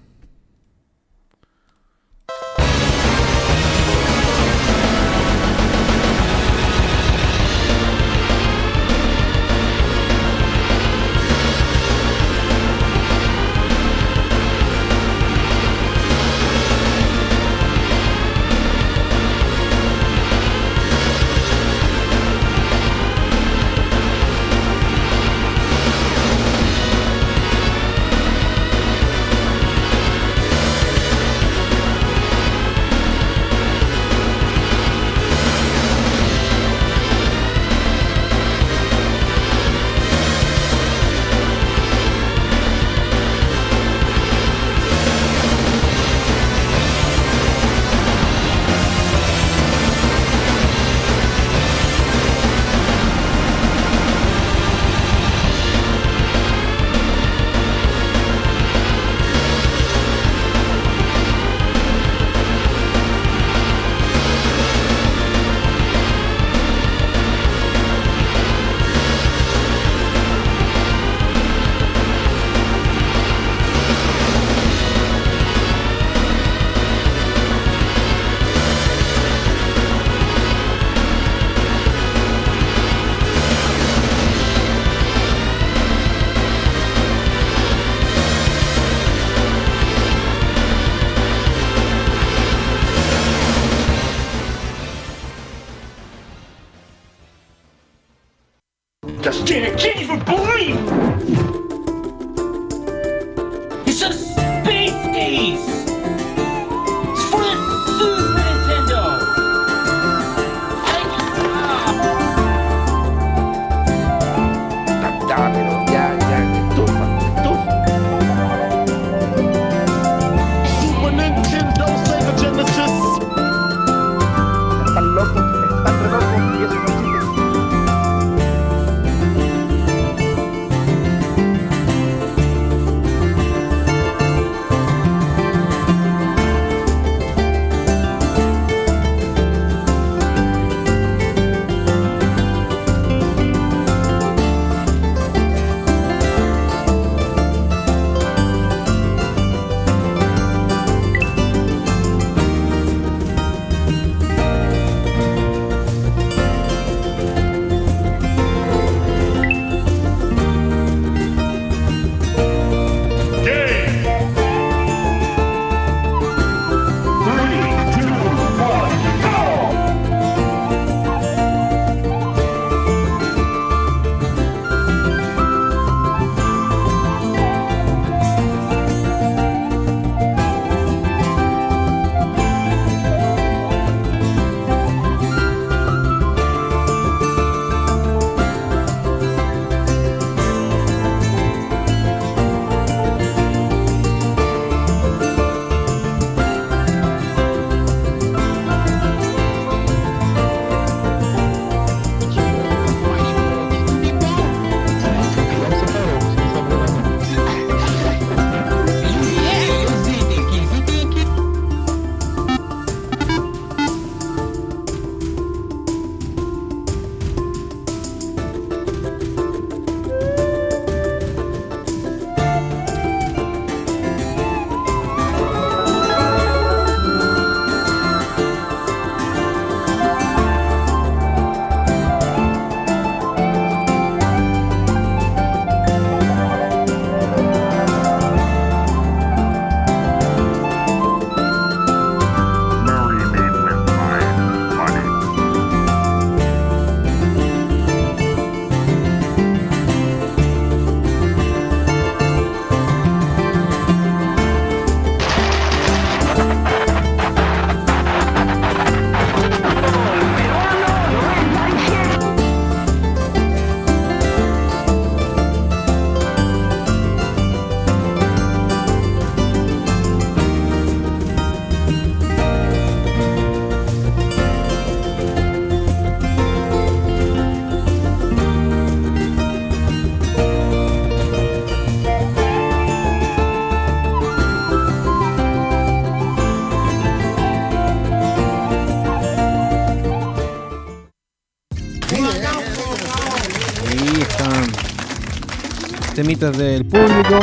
Temitas del público.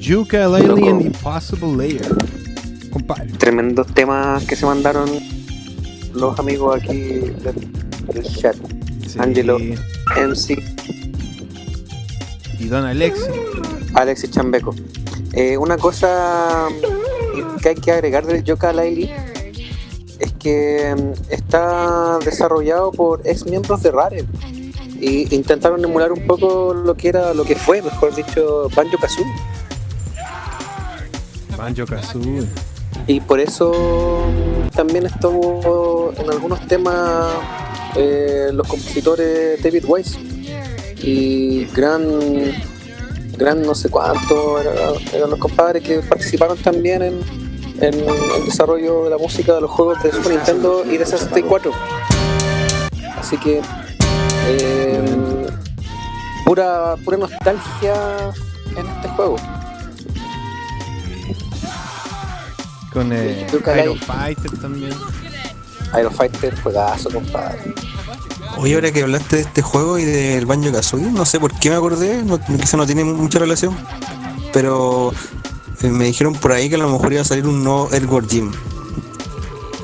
Yuka Laylee and Impossible Layer. Compadre. Tremendos temas que se mandaron los amigos aquí del, del chat. Sí. Angelo, MC, Y Don Alexi. Alexis Chambeco. Eh, una cosa que hay que agregar del Yoka Laili es que mm, está desarrollado por ex miembros de Rare y intentaron emular un poco lo que era lo que fue, mejor dicho, Banjo Kazooie. Banjo Kazooie. y por eso también estuvo en algunos temas eh, los compositores David Weiss y gran gran no sé cuánto era- eran los compadres que participaron también en, en el desarrollo de la música de los juegos de Super Nintendo y de 64 así que eh, pura pura nostalgia en este juego Con eh, Laylee. Fighter también. Aero Fighter juegazo compadre Oye, ahora que hablaste de este juego y del Banjo Kazooie, no sé por qué me acordé, no, quizá no tiene mucha relación, pero eh, me dijeron por ahí que a lo mejor iba a salir un nuevo Edward Jim.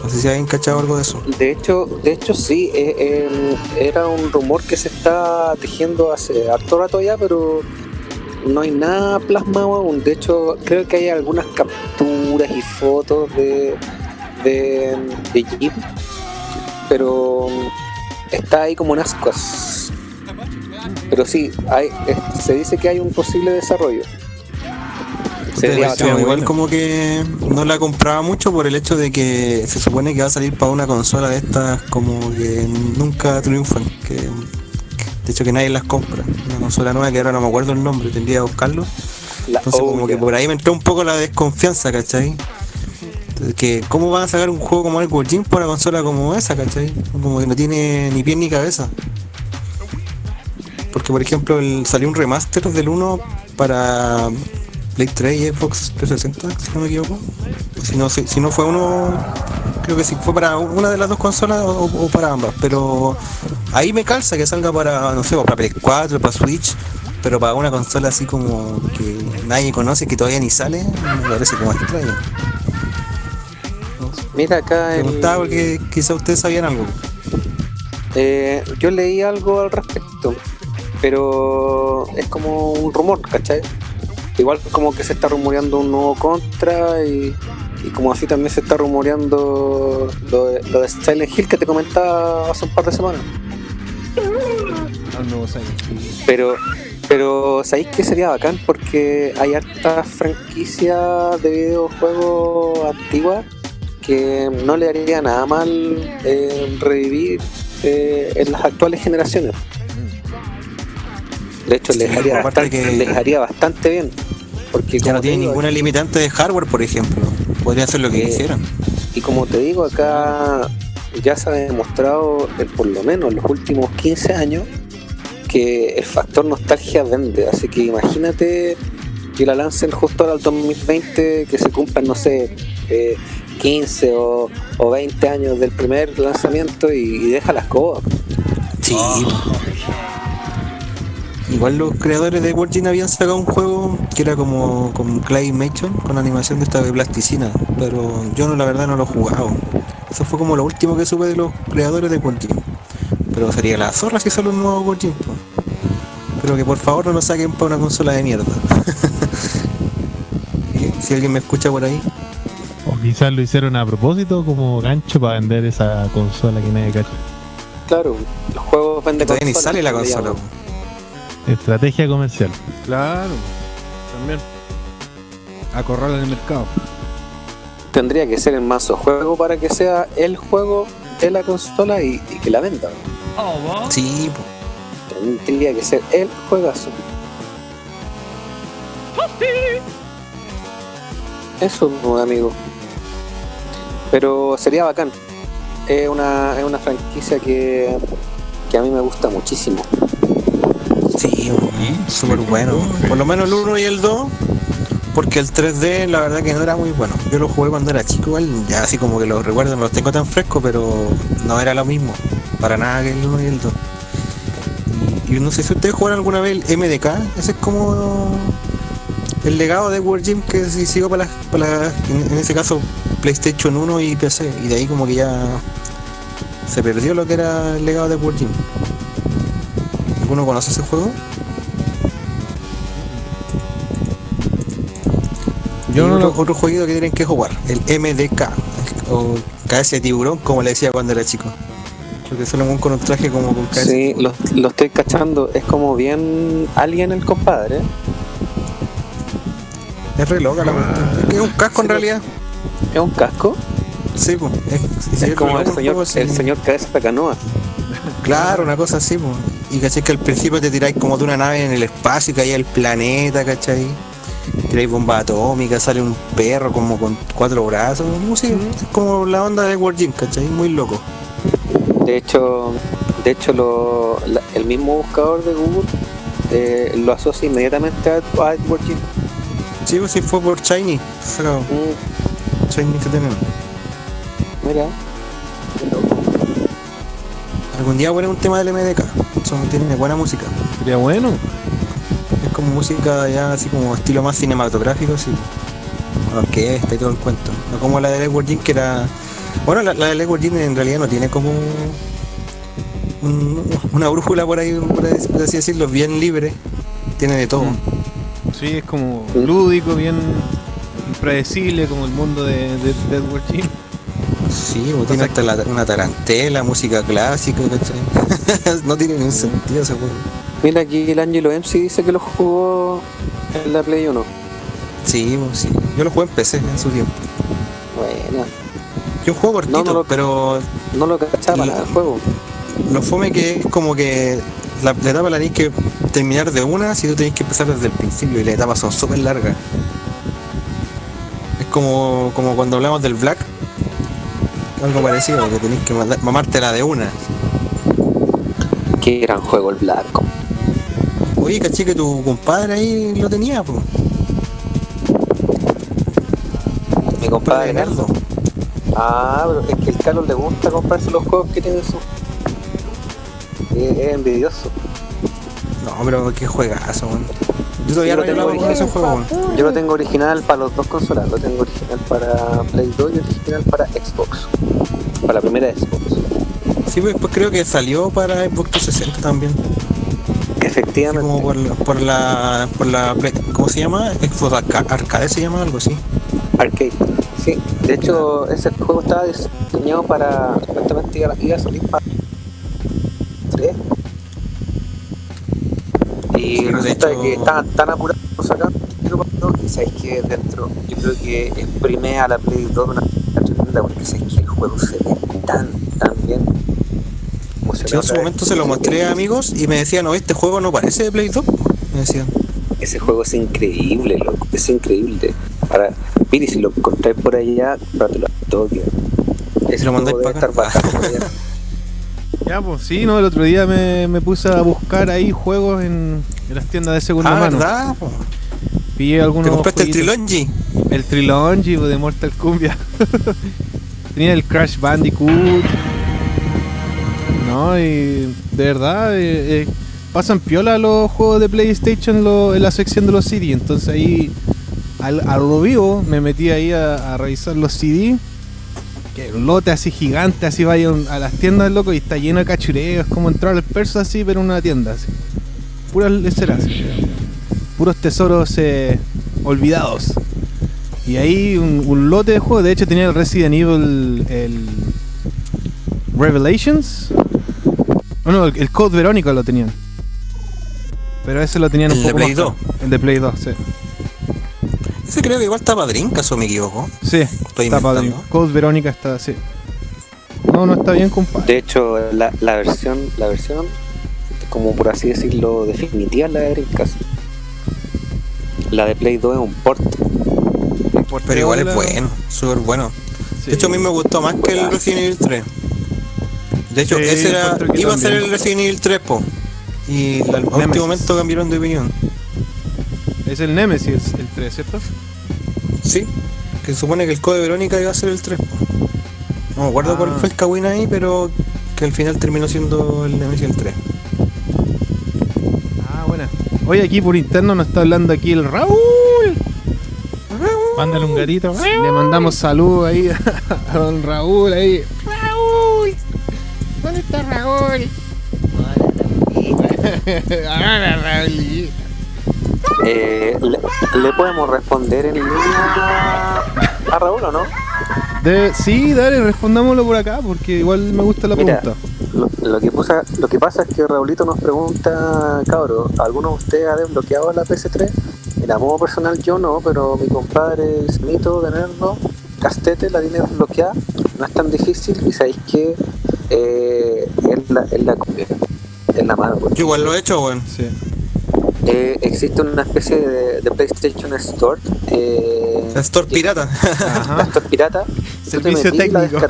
No sé si habían cachado algo de eso. De hecho, de hecho sí, eh, eh, era un rumor que se está tejiendo hace harto rato ya, pero no hay nada plasmado aún. De hecho, creo que hay algunas capturas y fotos de, de, de Jim, pero está ahí como en ascuas. Pero sí, hay, se dice que hay un posible desarrollo. Sería igual como que no la compraba mucho por el hecho de que se supone que va a salir para una consola de estas como que nunca triunfan, que de hecho que nadie las compra. Una consola nueva que ahora no me acuerdo el nombre, tendría que buscarlo. La Entonces como que por ahí me entró un poco la desconfianza, ¿cachai? Que ¿Cómo van a sacar un juego como el Jim por una consola como esa, ¿cachai? Como que no tiene ni pie ni cabeza. Porque por ejemplo el- salió un remaster del 1 para Play 3 y Xbox 360, si no me equivoco. Si no, si, si no fue uno, creo que sí fue para una de las dos consolas o, o para ambas. Pero ahí me calza que salga para, no sé, para Play 4, para Switch. Pero para una consola así como que nadie conoce, que todavía ni sale, me parece como extraño. Mira acá el- Preguntaba porque quizá ustedes sabían algo. Eh, yo leí algo al respecto, pero es como un rumor, ¿cachai? Igual como que se está rumoreando un nuevo contra y, y como así también se está rumoreando lo de, lo de Silent Hill que te comentaba hace un par de semanas. Pero, pero ¿sabéis que sería bacán? Porque hay hartas franquicias de videojuegos antiguas que no le haría nada mal eh, revivir eh, en las actuales generaciones. De hecho, les, Sí, haría bastante, que- les haría bastante bien. Porque Ya no tiene digo, ninguna limitante de hardware, por ejemplo. Podría hacer lo que Eh, quisieran. Y como te digo, acá ya se ha demostrado, eh, por lo menos en los últimos 15 años, que el factor nostalgia vende. Así que imagínate que la lancen justo ahora al 2020, que se cumplan, no sé, eh, 15 o, o 20 años del primer lanzamiento y, y deja las cosas. Sí. Igual los creadores de Virgin habían sacado un juego que era como con Claymation, con animación de esta de plasticina, pero yo no, la verdad no lo he jugado. Eso fue como lo último que supe de los creadores de Virgin. Pero sería la zorra si sale un nuevo Virgin. Pero que por favor no lo saquen para una consola de mierda. si alguien me escucha por ahí, O quizás lo hicieron a propósito como gancho para vender esa consola que nadie cacha. Claro, los juegos venden todavía ni sale la le consola. Estrategia comercial. Claro. También. Acorralar el mercado. Tendría que ser el mazo juego para que sea el juego de la consola y, y que la venda. Sí, po. Tendría que ser el juegazo. Eso, amigo. Pero sería bacán. Es una, es una franquicia que, que a mí me gusta muchísimo. Sí, súper bueno. Por lo menos el 1 y el 2, porque el 3D la verdad que no era muy bueno. Yo lo jugué cuando era chico, igual, ya así como que los recuerdos no los tengo tan frescos, pero no era lo mismo, para nada que el 1 y el 2. Y, no sé si ustedes jugaron alguna vez el MDK, ese es como el legado de World Gym que se siguió para, las- para en ese caso PlayStation 1 y PC. Y de ahí como que ya se perdió lo que era el legado de World Gym. ¿Alguno conoce ese juego? Yo no otro, lo- otro jueguito que tienen que jugar, el MDK, o cabeza de tiburón, como le decía cuando era chico. Porque solo con un traje como con cabeza Sí, lo, lo estoy cachando. Es como bien alien el compadre. Es re loca la cuestión. Es un casco en realidad. Es un casco. Sí, pues. Es, Es como el señor, el señor cabeza de canoa. Claro, una cosa así, pues. Y caché que al principio te tiráis como de una nave en el espacio y caía el planeta, ¿cachai? Tiráis bomba atómica, sale un perro como con cuatro brazos. Es como la onda de World Gym, ¿cachai? Muy loco. De hecho, de hecho lo, la- el mismo buscador de Google eh, lo asocia inmediatamente a, a Edward Jim. Sí, pues sí fue por Shiny. Sacado. Mm, Shiny que tenemos. mira, Algún día poner un tema del MDK. Son, tiene buena música. Sería bueno. Es como música ya así como estilo más cinematográfico, sí. Con orquesta y todo el cuento. No como la de Edward Jean que era. Bueno, la, la de Edward Jean en realidad no tiene como un- una brújula por ahí, por así decirlo, bien libre. Tiene de todo. Mm. Sí, es como lúdico, bien impredecible, como el mundo de, de, de Edward Jim. Sí, pues, tiene hasta la- una tarantela, música clásica, ¿cachai? no tiene ningún sentido ese juego. mira aquí el Angelo MC dice que lo jugó en la Play 1. Sí, pues, sí. Yo lo jugué en PC en su tiempo. Bueno, Yo un juego cortito, No, no lo- pero no lo cachaba nada el juego. Lo fome que es como que la, la etapa la tenéis que terminar de una si tú tenéis que empezar desde el principio y las etapas son súper largas. Es como, como cuando hablamos del Black. Algo parecido, que tenéis que mamártela de una. Qué gran juego el Black. Oye, caché que tu compadre ahí lo tenía, pues. Mi compadre. Ah, pero es que el Carlos le gusta comprarse los juegos que tiene su. Es, es envidioso. No, pero qué juegazo, weón. Yo todavía no tengo con ese juego, weón. Yo lo tengo original para los dos consolas. Lo tengo original para Play 2 y original para Xbox. Para la primera Xbox. Sí, pues después creo que salió para Xbox 360 también. Efectivamente. como por la, por la, por la, Play- ¿cómo se llama? Xbox Arca- Arcade se llama algo así. Arcade. Sí, de hecho ese juego estaba diseñado para. Supuestamente iba, iba a salir para 3. De que estaban tan apurados para dos, y sabéis que dentro yo creo que exprime a la Play 2 de una manera tremenda porque sabéis que el juego se ve tan, tan bien. Yo en su momento se lo mostré a amigos y me decían, no, este juego no parece de Play 2. po". Me decían. Ese juego es increíble, loco, es increíble. Ahora, mire, si lo encontráis por allá, cómpratelo al toque. Ese lo mandáis juego pa' debe acá. estar bajado. Ya, pues sí, no, el otro día me, me puse a buscar ahí juegos en, en las tiendas de segunda Ah, mano. ¿verdad? Pillé algunos. ¿Te compraste el. Trilogy? El Trilogy pues, de Mortal Kumbia. Tenía el Crash Bandicoot. No, y de verdad, eh, eh, pasan piola los juegos de PlayStation lo- en la sección de los CD. Entonces ahí, al, a lo vivo, me metí ahí a, a revisar los CD. Que un lote así gigante, así vaya a las tiendas, loco, y está lleno de cachureos. Es como entrar al perso así, pero en una tienda así. Puras leceras. Puros tesoros eh, olvidados. Y ahí un, un lote de juegos. De hecho, tenía el Resident Evil. El. Revelations. Oh, no, el, el Code Verónica lo tenían. Pero ese lo tenían un El de poco Play más 2. caro. El de Play 2, sí. Ese creo que igual está Drinkas o me equivoco. Sí, Estoy está inventando. Code Verónica está, sí. No, no está bien, compadre. De hecho, la, la versión, la versión, como por así decirlo, definitiva la de Dreamcast. La de Play 2 es un port. Pero igual es bueno, súper bueno. Sí. De hecho, a mí me gustó más que el Resident Evil 3. De hecho, Sí, ese era, iba a ser el Resident Evil 3, po. Y al último momento cambiaron de opinión. Es el Nemesis, el 3, ¿cierto? Sí, que se supone que el Code Verónica iba a ser el 3. po. No me acuerdo cuál Ah. fue el Kawin ahí, pero que al final terminó siendo el Nemesis el 3. Hoy aquí por interno nos está hablando aquí el Raúl. Mándale un gatito. Le mandamos saludos ahí a don Raúl ahí. Raúl. ¿Dónde está Raúl? Hola, Raúl. Eh, le, le podemos responder en línea a Raúl o no? De- sí, dale, respondámoslo por acá porque igual me gusta la Mira, pregunta. Lo, lo que pasa, lo que pasa es que Raulito nos pregunta, cabro, ¿alguno de ustedes ha desbloqueado la PS3? Mira, modo personal yo no, pero mi compadre Smito de Nerdo, Castete, la tiene desbloqueada. No es tan difícil y sabéis que eh, es la, es la, es la mano. porque Yo igual lo he hecho, weón. Sí. Eh, existe una especie de, de PlayStation Store. Eh, La Store que- pirata. Store pirata. Servicio metís, la técnico.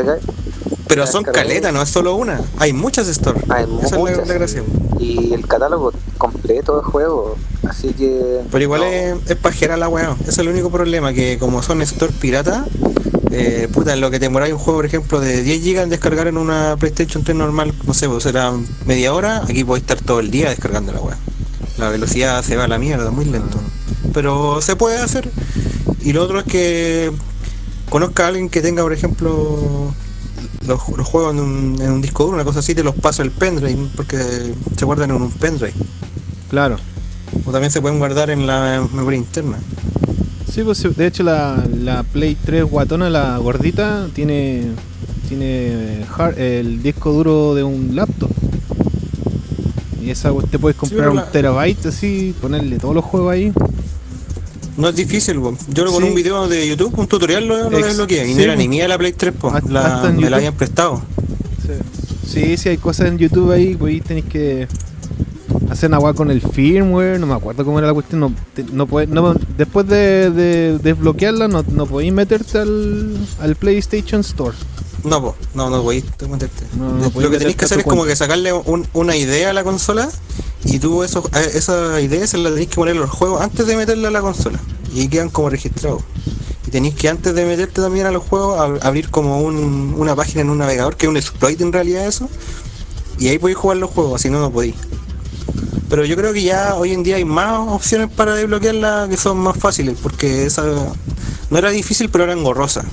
Pero son caletas, no es solo una. Hay muchas Store. Hay Esa es la, muchas. la gracia. Y el catálogo completo de juegos. Así que. Pero igual no, es, es pajera la weá. Ese es el único problema, que como son Store pirata, eh, puta, en lo que te demoráis un juego, por ejemplo, de 10 GB en descargar en una PlayStation 3 normal, no sé, pues será media hora, aquí podéis estar todo el día descargando la weá. La velocidad se va a la mierda, muy lento. Pero se puede hacer. Y lo otro es que conozca a alguien que tenga, por ejemplo, los, los juegos en un, en un disco duro, una cosa así, te los pasa el pendrive, porque se guardan en un pendrive. Claro. O también se pueden guardar en la memoria interna. Sí, pues de hecho la, la Play 3 guatona, la gordita, tiene tiene hard- el disco duro de un laptop. Y esa te puedes comprar un la- terabyte así, ponerle todos los juegos ahí. No es difícil, po. yo con Sí. un video de YouTube, un tutorial lo, lo desbloqueé. Y no era ni mía la Play 3, po. La- me la habían prestado. Sí, sí, hay cosas en YouTube ahí, pues tenéis que hacer una guay con el firmware, no me acuerdo cómo era la cuestión, no, te- no puede- no- después de, de desbloquearla no, no podéis meterte al, al PlayStation Store. No, po. no, no voy a meterte. No, no lo podéis que tenéis que hacer es como que sacarle un- una idea a la consola y tú eso, a esa idea se la tenéis que poner en los juegos antes de meterla a la consola. Y quedan como registrados. Y tenéis que antes de meterte también a los juegos ab- abrir como un- una página en un navegador, que es un exploit en realidad eso. Y ahí podéis jugar los juegos, si no, no podéis. Pero yo creo que ya hoy en día hay más opciones para desbloquearla que son más fáciles, porque esa no era difícil, pero era engorrosa.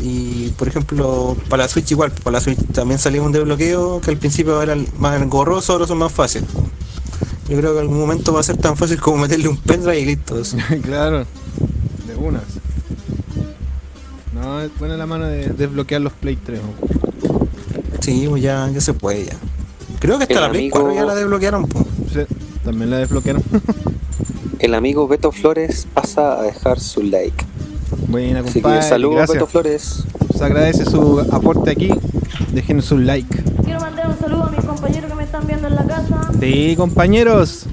Y por ejemplo, para la Switch igual, para la Switch también salió un desbloqueo que al principio era más engorroso, ahora son más fáciles. Yo creo que en algún momento va a ser tan fácil como meterle un pendrive y listo. eso. claro, de unas. No, es buena la mano de desbloquear los Play 3. ¿no? Sí, pues ya, ya se puede ya. Creo que hasta El la Play amigo- 4 ya la desbloquearon. po. Sí, también la desbloquearon. El amigo Beto Flores pasa a dejar su like. Buena, compadre. saludos gracias. Beto Flores. Se agradece su aporte aquí. Déjenos un like. Quiero mandar un saludo a mis compañeros que me están viendo en la casa. Sí, compañeros.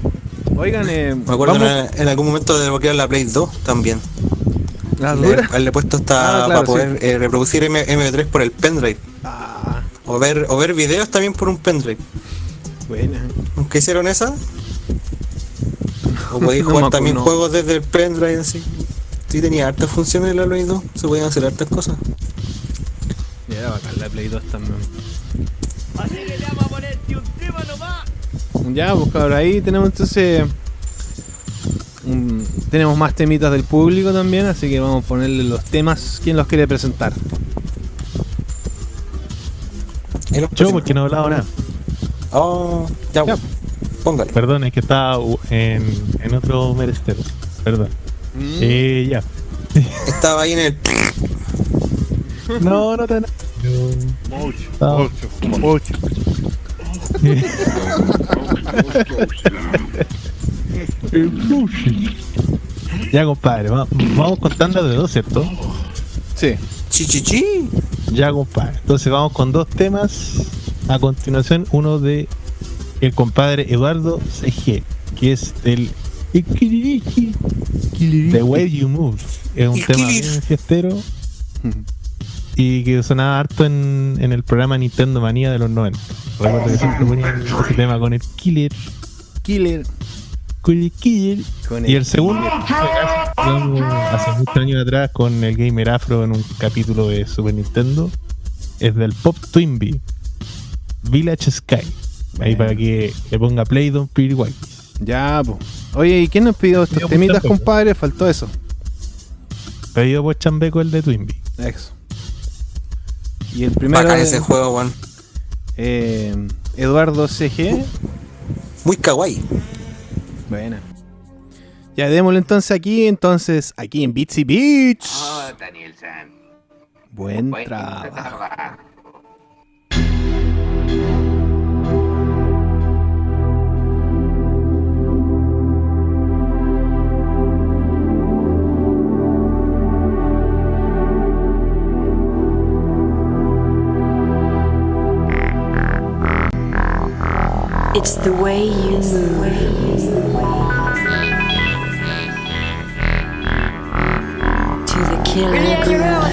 Oigan, eh, Me acuerdo vamos- en, en algún momento de desbloquear la Play 2 también. las Le, duras. haberle puesto hasta Ah, claro, para poder eh, reproducir M- MP3 por el pendrive. Ah, O ver, o ver videos también por un pendrive. buena. ¿Nunca hicieron esa? O podéis No jugar también juegos desde el pendrive así. Sí tenía hartas funciones la Play 2, se podían hacer hartas cosas. Ya era bacán la Play 2 también. Así que le vamos a ponerte un tema nomás. Ya, pues cabrón, ahí tenemos entonces. un- tenemos más temitas del público también, así que vamos a ponerle los temas. ¿Quién los quiere presentar? Yo, porque no he hablado nada. Oh, ya, Ya. Póngale. Perdón, es que estaba en, en otro merestero. Perdón. Mm. Eh, ya. Estaba ahí en el. No, no te. Estaba- ya, compadre, va- vamos contando de dos, ¿cierto? Sí. Chichichi. Ya, compadre. Entonces vamos con dos temas. A continuación, uno de el compadre Eduardo CG, que es del The Way You Move. Es un tema bien fiestero y que sonaba harto en, en el programa Nintendo Manía de los 90. Recuerdo que siempre ponían ese tema con el Killer. Killer. Con el Killer. Con Y el segundo, hablamos hace muchos años atrás con el Gamer Afro en un capítulo de Super Nintendo, es del Pop Twinbee, Village Sky. Ahí para que le ponga play Don Pretty White. Ya, pues. Oye, ¿y quién nos pidió estos temitas, compadre? Faltó eso. Pedido por Chambeco el de Twinbee. Eso. Y el primero. Bacán ese juego, weón. eh, Eduardo CG. Muy kawaii. Buena. Ya démosle entonces aquí, entonces, aquí en Bitsy Beach. Oh, Daniel San. Buen Buen trabajo. trabajo. It's the way you move. To the killer groove.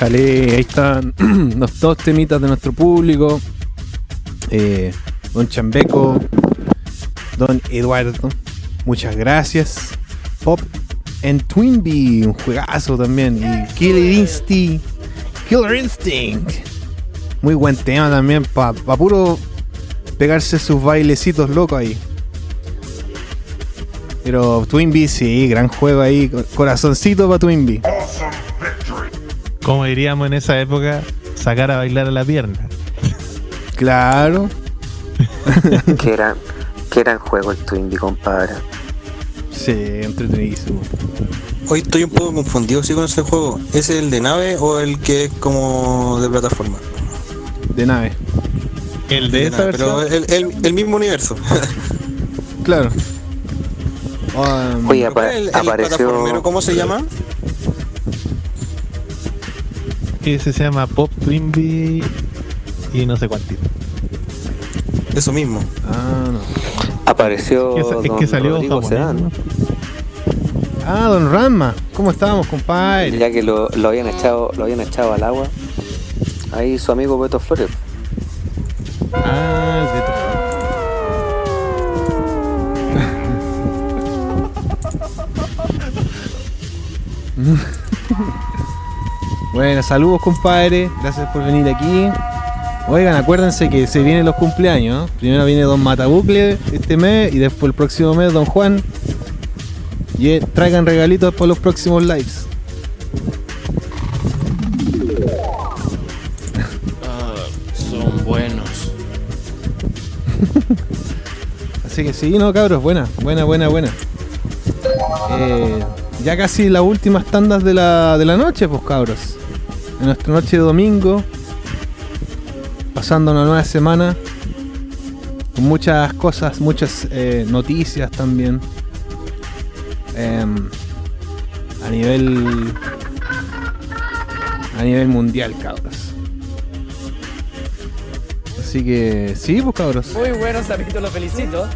Ahí están los dos temitas de nuestro público. Eh, don Chambeco, Don Eduardo, muchas gracias. Pop and Twinbee, un juegazo también. Y Killer Instinct, Killer Instinct. Muy buen tema también, para pa puro pegarse sus bailecitos locos ahí. Pero Twinbee, sí, gran juego ahí. Corazoncito para Twinbee. Como diríamos en esa época, sacar a bailar a la pierna. Claro. que eran que eran juego el Twinbee, compadre. Sí, entretenidísimo. Hoy estoy un poco confundido sí con ese juego. ¿Es el de nave o el que es como de plataforma? De nave. El de, esa nave, versión. Pero el, el- el mismo universo. Claro. Um, Oye, apa- ¿El, el apareció. cómo se llama? Ese se llama Pop Twinbee y no sé cuántito. Eso mismo. ah, no. Apareció. Es que, es don que salió Rodrigo japonés. Sedán, ¿no? Ah, don Ranma. ¿Cómo estamos, compadre? Ya que lo, lo habían echado, lo habían echado al agua. Ahí su amigo Beto Flores. Bueno, saludos compadre, gracias por venir aquí. Oigan, acuérdense que se vienen los cumpleaños. ¿no? Primero viene Don Matabucle este mes y después el próximo mes Don Juan. Y eh, traigan regalitos para los próximos lives. son buenos. Así que sí, no, cabros, buena, buena, buena, buena. Eh, ya casi las últimas tandas de la, de la noche, pues cabros. En nuestra noche de domingo. Pasando una nueva semana. Con muchas cosas, muchas eh, noticias también. Em, a nivel. A nivel mundial, cabros. Así que sí, pues cabros. Muy buenos capítulos, lo felicito.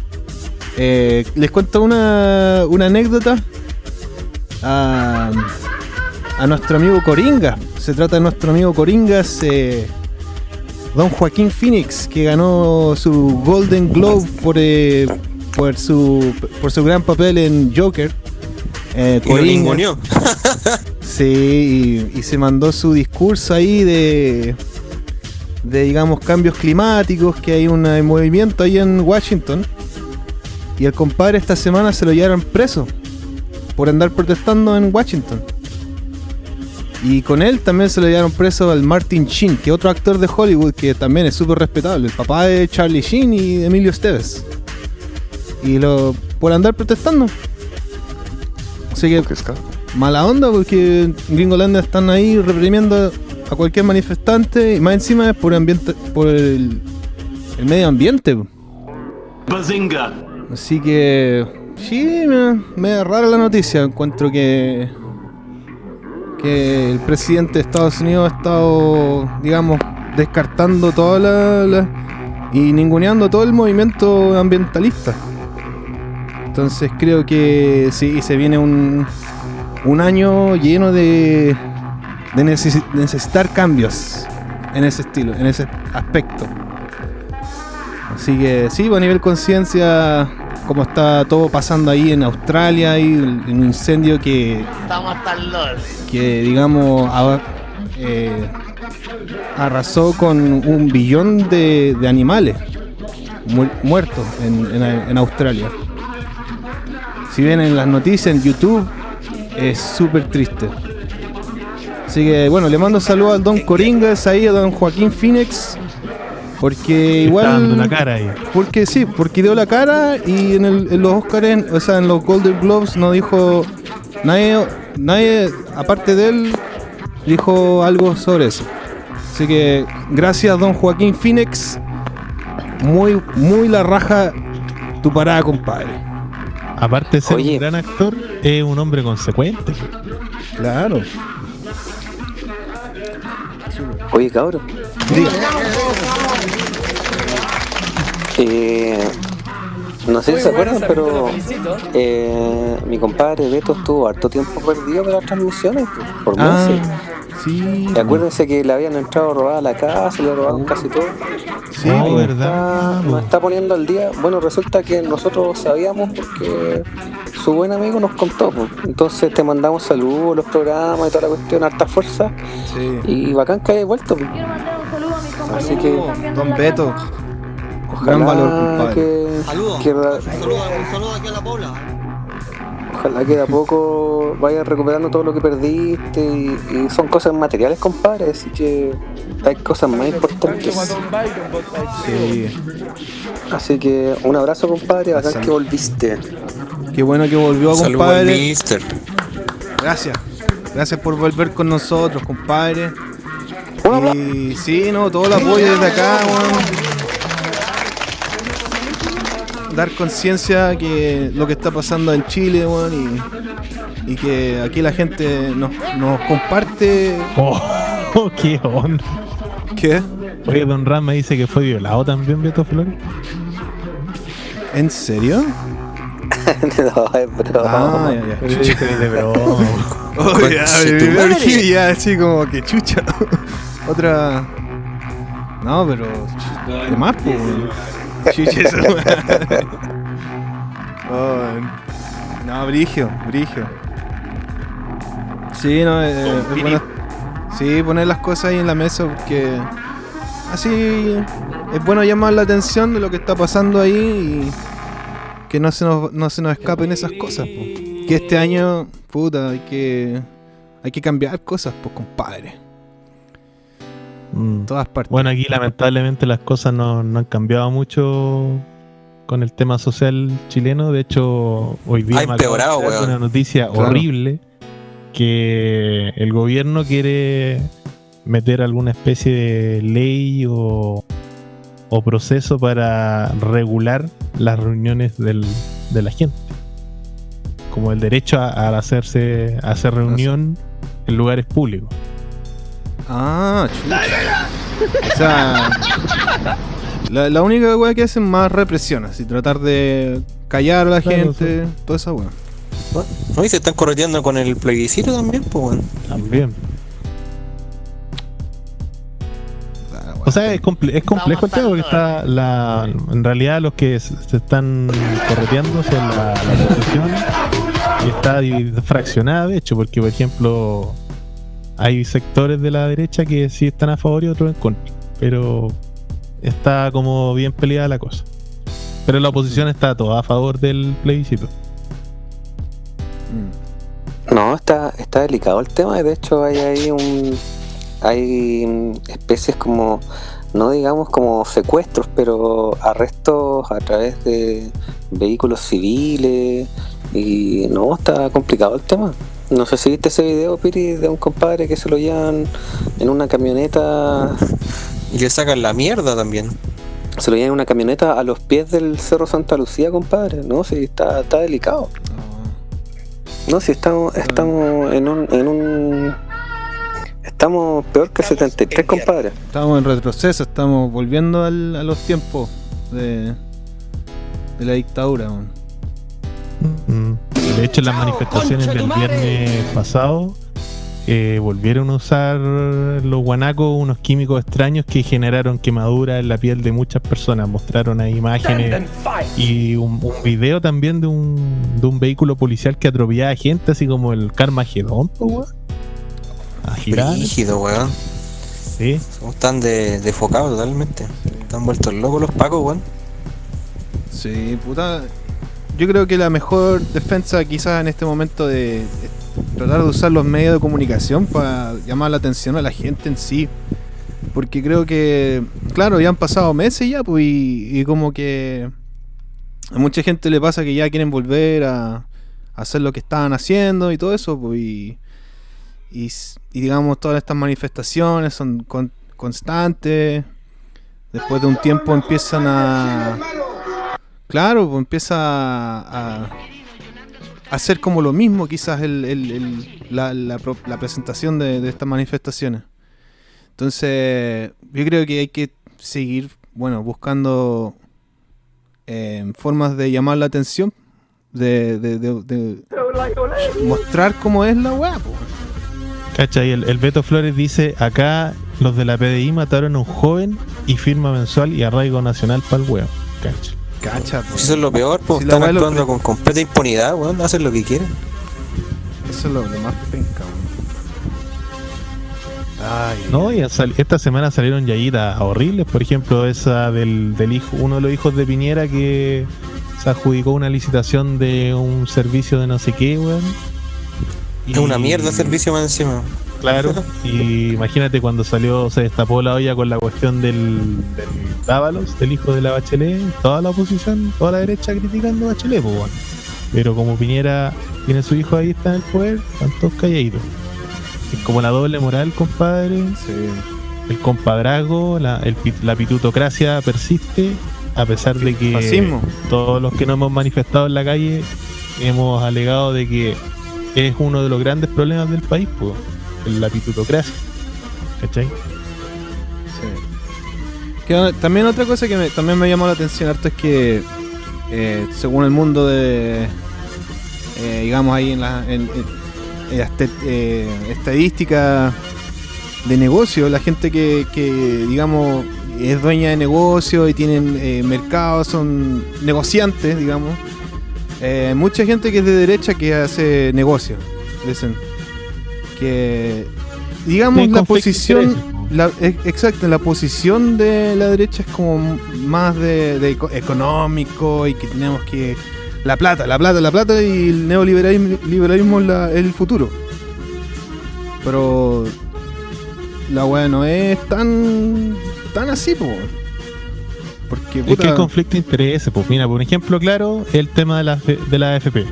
Eh, les cuento una, una anécdota a, a nuestro amigo Coringa. Se trata de nuestro amigo Coringas, eh, Don Joaquín Phoenix, que ganó su Golden Globe por, eh, por, su, por su gran papel en Joker. Eh, Y. Sí, y, y se mandó su discurso ahí de, de digamos, cambios climáticos, que hay un movimiento ahí en Washington. Y el compadre esta semana se lo llevaron preso por andar protestando en Washington. Y con él también se lo llevaron preso al Martin Sheen, que es otro actor de Hollywood que también es súper respetable, el papá de Charlie Sheen y de Emilio Esteves. Y lo por andar protestando. Así que mala onda porque en Gringolandia están ahí reprimiendo a cualquier manifestante y más encima es por ambiente por el, el medio ambiente. Bazinga. Así que sí, me, me da rara la noticia. Encuentro que el presidente de Estados Unidos ha estado, digamos, descartando toda la, y ninguneando todo el movimiento ambientalista. Entonces creo que sí, se viene un, un año lleno de, de necesi- necesitar cambios en ese estilo, en ese aspecto. Así que sí, pues, a nivel conciencia, como está todo pasando ahí en Australia, y un incendio que, Estamos tan lol. que digamos, a- eh, arrasó con un billón de, de animales mu- muertos en, en- en Australia. Si ven en las noticias en YouTube, es súper triste. Así que bueno, le mando saludos al Don Coringas, ahí a Don Joaquín Phoenix, porque Está dando igual... la cara ahí. Porque sí, porque dio la cara y en, el- en los Oscars, o sea, en los Golden Globes no dijo nadie, nadie aparte de él dijo algo sobre eso. Así que gracias Don Joaquín Phoenix, muy muy la raja tu parada, compadre. Aparte de ser Oye. un gran actor, es un hombre consecuente. Claro. Oye, cabrón. Diga. Eh, no sé Muy si se acuerdan, pero eh, mi compadre Beto estuvo harto tiempo perdido de las transmisiones, por Ah, meses. Sí. Y acuérdense que le habían entrado a robar a la casa, le robaron casi todo. Sí. ¿verdad? Nos está poniendo al día. Bueno, resulta que nosotros sabíamos porque su buen amigo nos contó. po. Entonces te mandamos saludos, los programas y toda la cuestión, harta fuerza. Sí. Y bacán que hayas vuelto. po. Quiero mandar un saludo a mis compañeros Así que Don Beto. Casa. Gran valor, Ojalá compadre. que, Saludos. que ra- Un saludo, un saludo aquí a la Paula. ojalá que de a poco vayas recuperando todo lo que perdiste y, y son cosas materiales, compadre. Así que hay cosas más importantes. Sí. Así que un abrazo, compadre. Bacán que volviste. Qué bueno que volvió, Saludos al compadre. mister. Gracias. Gracias por volver con nosotros, compadre. Y sí, no, todo el apoyo desde acá, weón. Dar conciencia que lo que está pasando en Chile, weón, y, y que aquí la gente nos, nos comparte. Oh, qué onda. ¿Qué? Oye, Don Ram me dice que fue violado también, Beto Flores. ¿En serio? no, es broma. Ah, ya, ya. De broma. Oh, ya, ya, así como que chucha. Otra. No, pero. De más, pues. weá. Oh, No, brigio, brigio. Sí, no, eh, es bueno. Sí, poner las cosas ahí en la mesa porque. Así. Es bueno llamar la atención de lo que está pasando ahí y. Que no se nos, no se nos escapen esas cosas, po. Que este año, puta, hay que. Hay que cambiar cosas, pues, compadre. Mm. En todas partes. Bueno, aquí lamentablemente las cosas no, no han cambiado mucho con el tema social chileno. De hecho, hoy día Ha empeorado, una noticia Claro. horrible que el gobierno quiere meter alguna especie de ley o, o proceso para regular las reuniones del- de la gente. Como el derecho a, a hacerse a hacer reunión en lugares públicos. Ah, chucha. O sea. La, la única weá que hacen más represión, así tratar de callar a la Claro, gente, toda esa weá. ¿No? Y se están correteando con el plebiscito también, pues, weón. También. O sea, es, comple- es complejo el tema porque está la, en realidad los que se se están correteando son la, la oposición y está fraccionada de hecho porque por ejemplo hay sectores de la derecha que sí están a favor y otros en contra pero está como bien peleada la cosa pero la oposición está toda a favor del plebiscito. No, está, está delicado el tema. De hecho, hay ahí un. Hay especies como. No digamos como secuestros, pero arrestos a través de vehículos civiles. Y no, está complicado el tema. No sé si viste ese video, Piri, de un compadre que se lo llevan en una camioneta. Y le sacan la mierda también. Se lo llevan en una camioneta a los pies del Cerro Santa Lucía, compadre. No, sí, está, está delicado. No, si estamos, estamos en un, en un. Estamos peor que 73, compadre. Estamos en retroceso, estamos volviendo al- a los tiempos de, de la dictadura. Mm. De hecho, en las manifestaciones del viernes pasado eh, volvieron a usar los guanacos unos químicos extraños que generaron quemaduras en la piel de muchas personas. Mostraron ahí imágenes y un, un video también de un, de un vehículo policial que atropellaba a gente, así como el Carmagedón, weón. Rígido, weón. Sí. Están de, defocados totalmente. Están vueltos locos los pacos, weón. Sí, puta. Yo creo que la mejor defensa quizás en este momento de, de tratar de usar los medios de comunicación para llamar la atención a la gente en sí. Porque creo que, claro, ya han pasado meses ya, pues, y, como que a mucha gente le pasa que ya quieren volver a, hacer lo que estaban haciendo y todo eso, pues, y, y digamos, todas estas manifestaciones son con- constantes. Después de un tiempo empiezan a... Claro, pues empieza a, hacer como lo mismo quizás el, el- el- la, la la presentación de, estas manifestaciones. Entonces, yo creo que hay que seguir, bueno, buscando eh, formas de llamar la atención, de, de- mostrar cómo es la weá, po. ¿Cachai? El, el Beto Flores dice, acá los de la PDI mataron a un joven y firma mensual y arraigo nacional para el huevo. ¿Cachai? Cacha, eso es lo peor, pues Si están lo actuando con completa impunidad, weón, hacen lo que quieren. Eso es lo, lo más penca, weón. Ay, No, y sal- esta semana salieron yayitas horribles, por ejemplo, esa del, del hijo, uno de los hijos de Piñera que se adjudicó una licitación de un servicio de no sé qué, weón. Es una mierda el servicio más encima. Claro, y imagínate cuando salió, se destapó la olla con la cuestión del, del Dávalos, del hijo de la Bachelet, toda la oposición, toda la derecha criticando a Bachelet, pues bueno. Pero como Piñera tiene su hijo ahí, está en el poder, están todos calladitos. Es como la doble moral, compadre. El compadrazgo, la, el la pitutocracia persiste, a pesar de que Fascismo. todos los que nos hemos manifestado en la calle hemos alegado de que es uno de los grandes problemas del país, pues, la pitutocracia. ¿Cachai? Que, también otra cosa que me- también me llamó la atención harto es que eh, según el mundo de eh, digamos ahí en la en, eh, estadística de negocio, la gente que, digamos es dueña de negocio y tienen mercados, son negociantes, digamos. Mucha gente que es de derecha que hace negocio, dicen que digamos la posición la, e- exacto, la posición de la derecha es como más de, de eco- económico y que tenemos que la plata, la plata, la plata y el neoliberalismo liberalismo es la- el futuro. Pero la weá no es tan tan así, po. Porque Es que el conflicto de intereses, pues mira, por un ejemplo claro, el tema de la, de la AFP.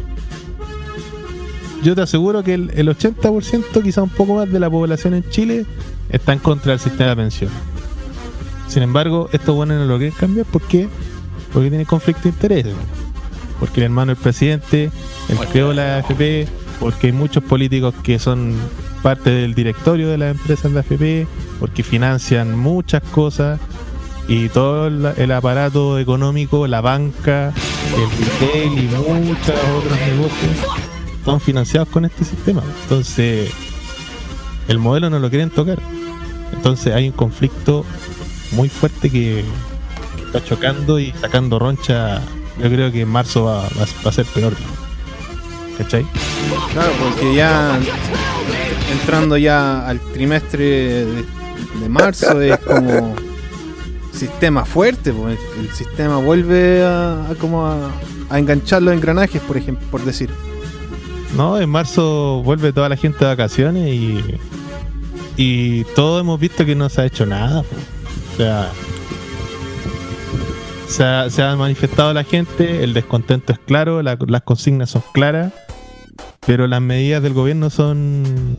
Yo te aseguro que el, el 80%, quizá un poco más de la población en Chile, está en contra del sistema de pensiones. Sin embargo, estos buenos no lo quieren cambiar, ¿por qué? Porque tienen conflicto de intereses. Porque el hermano del presidente, el creó la AFP, porque hay muchos políticos que son parte del directorio de las empresas de AFP, porque financian muchas cosas y todo el, el aparato económico, la banca, el retail y muchos otros negocios están financiados con este sistema. Entonces, el modelo no lo quieren tocar. Entonces hay un conflicto muy fuerte que, está chocando y sacando roncha. Yo creo que en marzo va, va- a ser peor. ¿Cachai? Claro, porque ya entrando ya al trimestre de, marzo es como sistema fuerte, pues el, sistema vuelve a, a como a, a enganchar los engranajes, por ejemplo, por decir. No, en marzo vuelve toda la gente de vacaciones y, y todos hemos visto que no se ha hecho nada. O sea, se ha, se ha manifestado la gente, el descontento es claro, la- las consignas son claras, pero las medidas del gobierno son,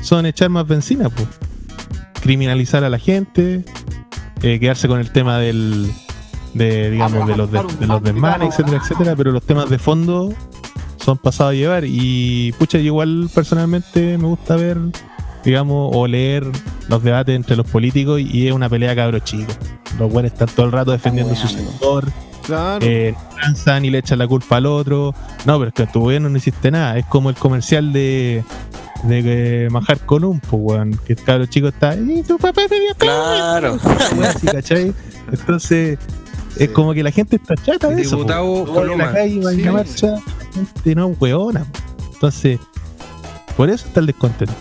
son echar más benzina, po. criminalizar a la gente, eh, quedarse con el tema del, de, digamos, de los, de, de los desmanes, etcétera, etcétera, pero los temas de fondo son pasados a llevar y pucha, yo igual personalmente me gusta ver, digamos, o leer los debates entre los políticos y, es una pelea cabro chico. Los buenos están todo el rato defendiendo su sector, Claro. eh, cansan y le echan la culpa al otro. No, pero es que en tu gobierno no hiciste nada. Es como el comercial de de eh, Manjar Column, pues, weón, que el cabro chico está y tu papá te dio Claro. Así, ¿cachai? Entonces, es como que la gente está chata de eso. po. Diputado Tú vas en la Coloma. calle, en marcha, la gente no es weona. po. Entonces, por eso está el descontento.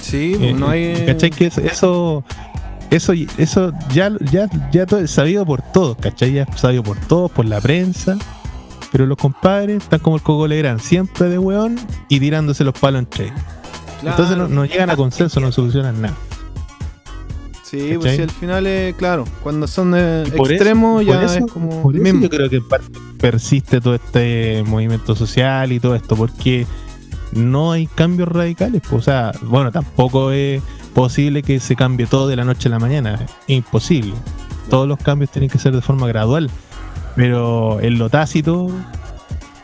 Sí, Eh, no hay. ¿Cachai? Que eso, eso, eso, eso ya, ya, ya todo es sabido por todos, ¿cachai? Ya es sabido por todos, por la prensa. Pero los compadres están como el Coco Legrand, siempre de weón y tirándose los palos entre ellos. Entonces no, no llegan a consenso, no solucionan nada. Sí, pues sí, al final es claro. Cuando son eh, Y extremos y ya eso- es como. Por el eso mismo. yo creo que persiste todo este movimiento social y todo esto, porque no hay cambios radicales. pues, O sea, bueno, tampoco es posible que se cambie todo de la noche a la mañana. Es imposible. Todos los cambios tienen que ser de forma gradual. Pero en lo tácito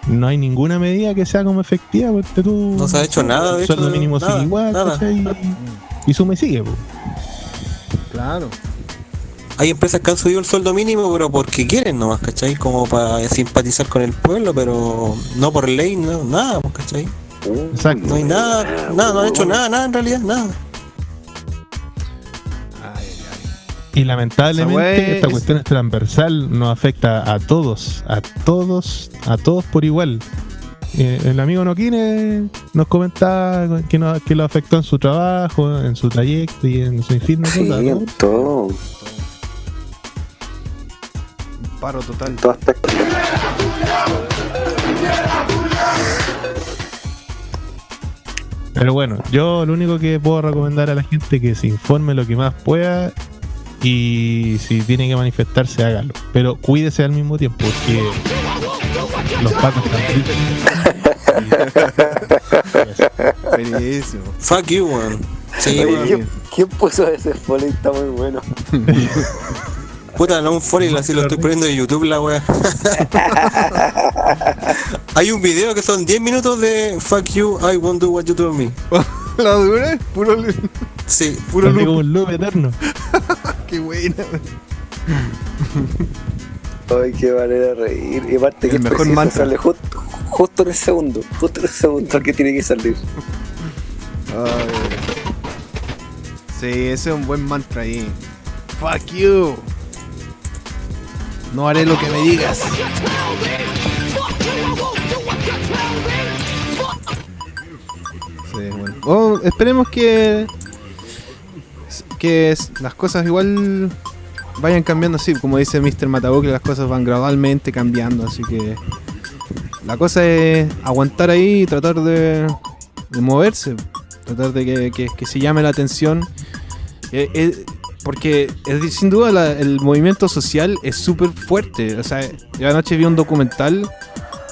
no hay ninguna medida que sea como efectiva. Porque tú, No se ha hecho nada, de El sueldo hecho, mínimo nada, sigue igual, nada. ¿cachai? Y suma y sigue. pues. Claro. Hay empresas que han subido el sueldo mínimo, pero porque quieren nomás, ¿cachai? Como para simpatizar con el pueblo, pero no por ley, no, nada, pues, ¿cachai? Exacto. No hay nada, nada, no han hecho nada, nada en realidad, nada. Y lamentablemente esta es- cuestión es transversal, nos afecta a todos, a todos, a todos por igual. Eh, el amigo Noquine nos comentaba que, no- que lo afectó en su trabajo, en su trayecto y en su infierno. Sí, en todo. Paro total. En todo aspecto. Pero bueno, yo lo único que puedo recomendar a la gente es que se informe lo que más pueda y si tiene que manifestarse, hágalo. Pero cuídese al mismo tiempo, porque los patos están Buenísimo. Fuck you, weón. Sí, Oye. ¿quién, quién puso ese foley? Está muy bueno. Puta, no un foil, así lo estoy poniendo en YouTube la wea. Hay un video que son 10 minutos de Fuck you, I won't do what you told me. La dura, puro. Sí, Puro loop. como un loop eterno. Qué buena. Ay, qué manera de reír. Y aparte que El es mejor mantra. sale justo, justo en el segundo. Justo en el segundo que tiene que salir. Ay. Sí, ese es un buen mantra ahí. Fuck you. No haré lo que me digas. Sí, bueno. Oh, esperemos que que las cosas igual vayan cambiando así, como dice Mr. Matabuque, las cosas van gradualmente cambiando, así que la cosa es aguantar ahí y tratar de, moverse, tratar de que, que- se llame la atención. Eh, eh, porque es- sin duda el movimiento social es súper fuerte. O sea, yo anoche vi un documental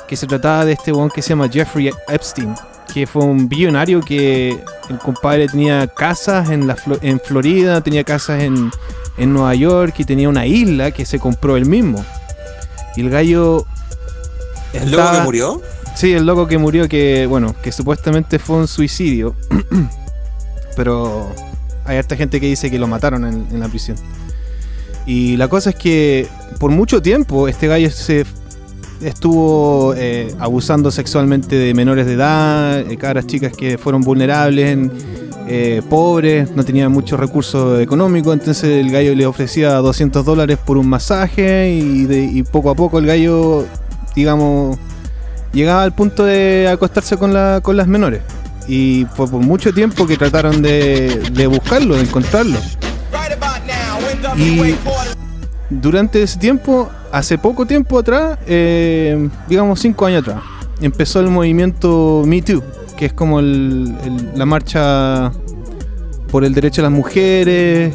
que se trataba de este weón que se llama Jeffrey Epstein, que fue un billonario que el compadre tenía casas en, la en Florida, tenía casas en, en Nueva York y tenía una isla que se compró él mismo. Y el gallo... ¿El loco que murió? Sí, el loco que murió, que bueno, que supuestamente fue un suicidio. Pero hay harta gente que dice que lo mataron en, en la prisión. Y la cosa es que por mucho tiempo este gallo se estuvo eh, abusando sexualmente de menores de edad, eh, cabras chicas que fueron vulnerables, en- eh, pobres, no tenían muchos recursos económicos, entonces el gallo le ofrecía 200 dólares por un masaje y, de- y poco a poco el gallo, digamos, llegaba al punto de acostarse con, la, con las menores. Y fue por mucho tiempo que trataron de, de buscarlo, de encontrarlo. Y durante ese tiempo, hace poco tiempo atrás, eh, digamos cinco años atrás, empezó el movimiento Me Too, que es como la marcha por el derecho de las mujeres.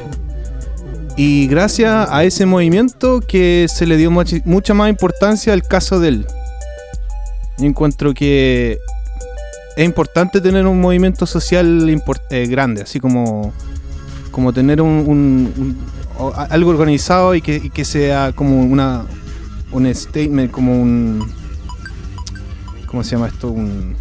Y gracias a ese movimiento que se le dio mucha- más importancia al caso de él. Encuentro que es importante tener un movimiento social eh, grande, así como, como tener un- algo organizado y que, que sea como una un statement, como un ¿cómo se llama esto? Un,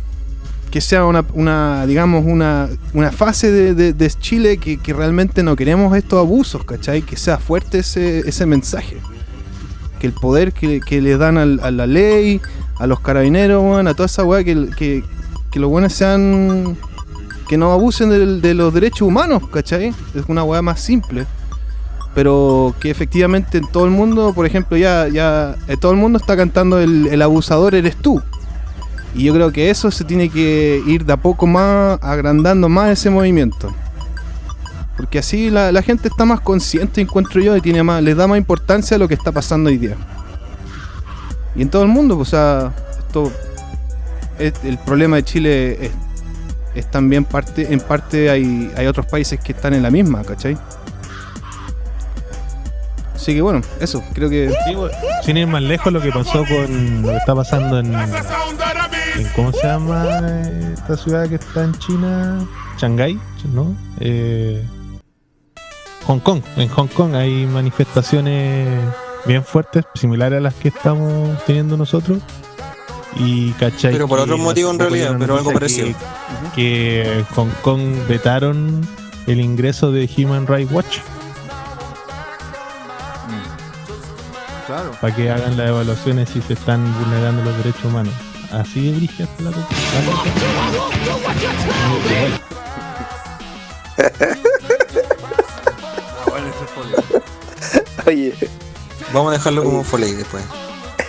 que sea una, una digamos, una, una fase de, de- Chile que, que realmente no queremos estos abusos, ¿cachai? Que sea fuerte ese, ese mensaje. Que el poder que, que le dan a la ley, a los carabineros, weón, a toda esa weá, que, que, que los buenos sean. que no abusen de, los derechos humanos, ¿cachai? Es una weá más simple. Pero que efectivamente en todo el mundo, por ejemplo, ya, ya eh, todo el mundo está cantando el, abusador eres tú. Y yo creo que eso se tiene que ir de a poco más, agrandando más ese movimiento. Porque así la, gente está más consciente, encuentro yo, y tiene más, les da más importancia a lo que está pasando hoy día. Y en todo el mundo, pues, o sea, esto es- el problema de Chile es, es también parte, en parte hay, hay otros países que están en la misma, ¿cachai? Así que bueno, eso, creo que. Sin ir más lejos, lo que pasó con lo que está pasando en, en- ¿cómo se llama esta ciudad que está en China? Shanghái, ¿no? Eh, Hong Kong. En Hong Kong hay manifestaciones bien fuertes, similares a las que estamos teniendo nosotros. Y cachai. Pero por otro motivo en realidad, pero algo parecido. Que, que Hong Kong vetaron el ingreso de Human Rights Watch. Claro. para que hagan las evaluaciones si se están vulnerando los derechos humanos. Así de brígida la cosa. Oye, Vamos a dejarlo como foley después.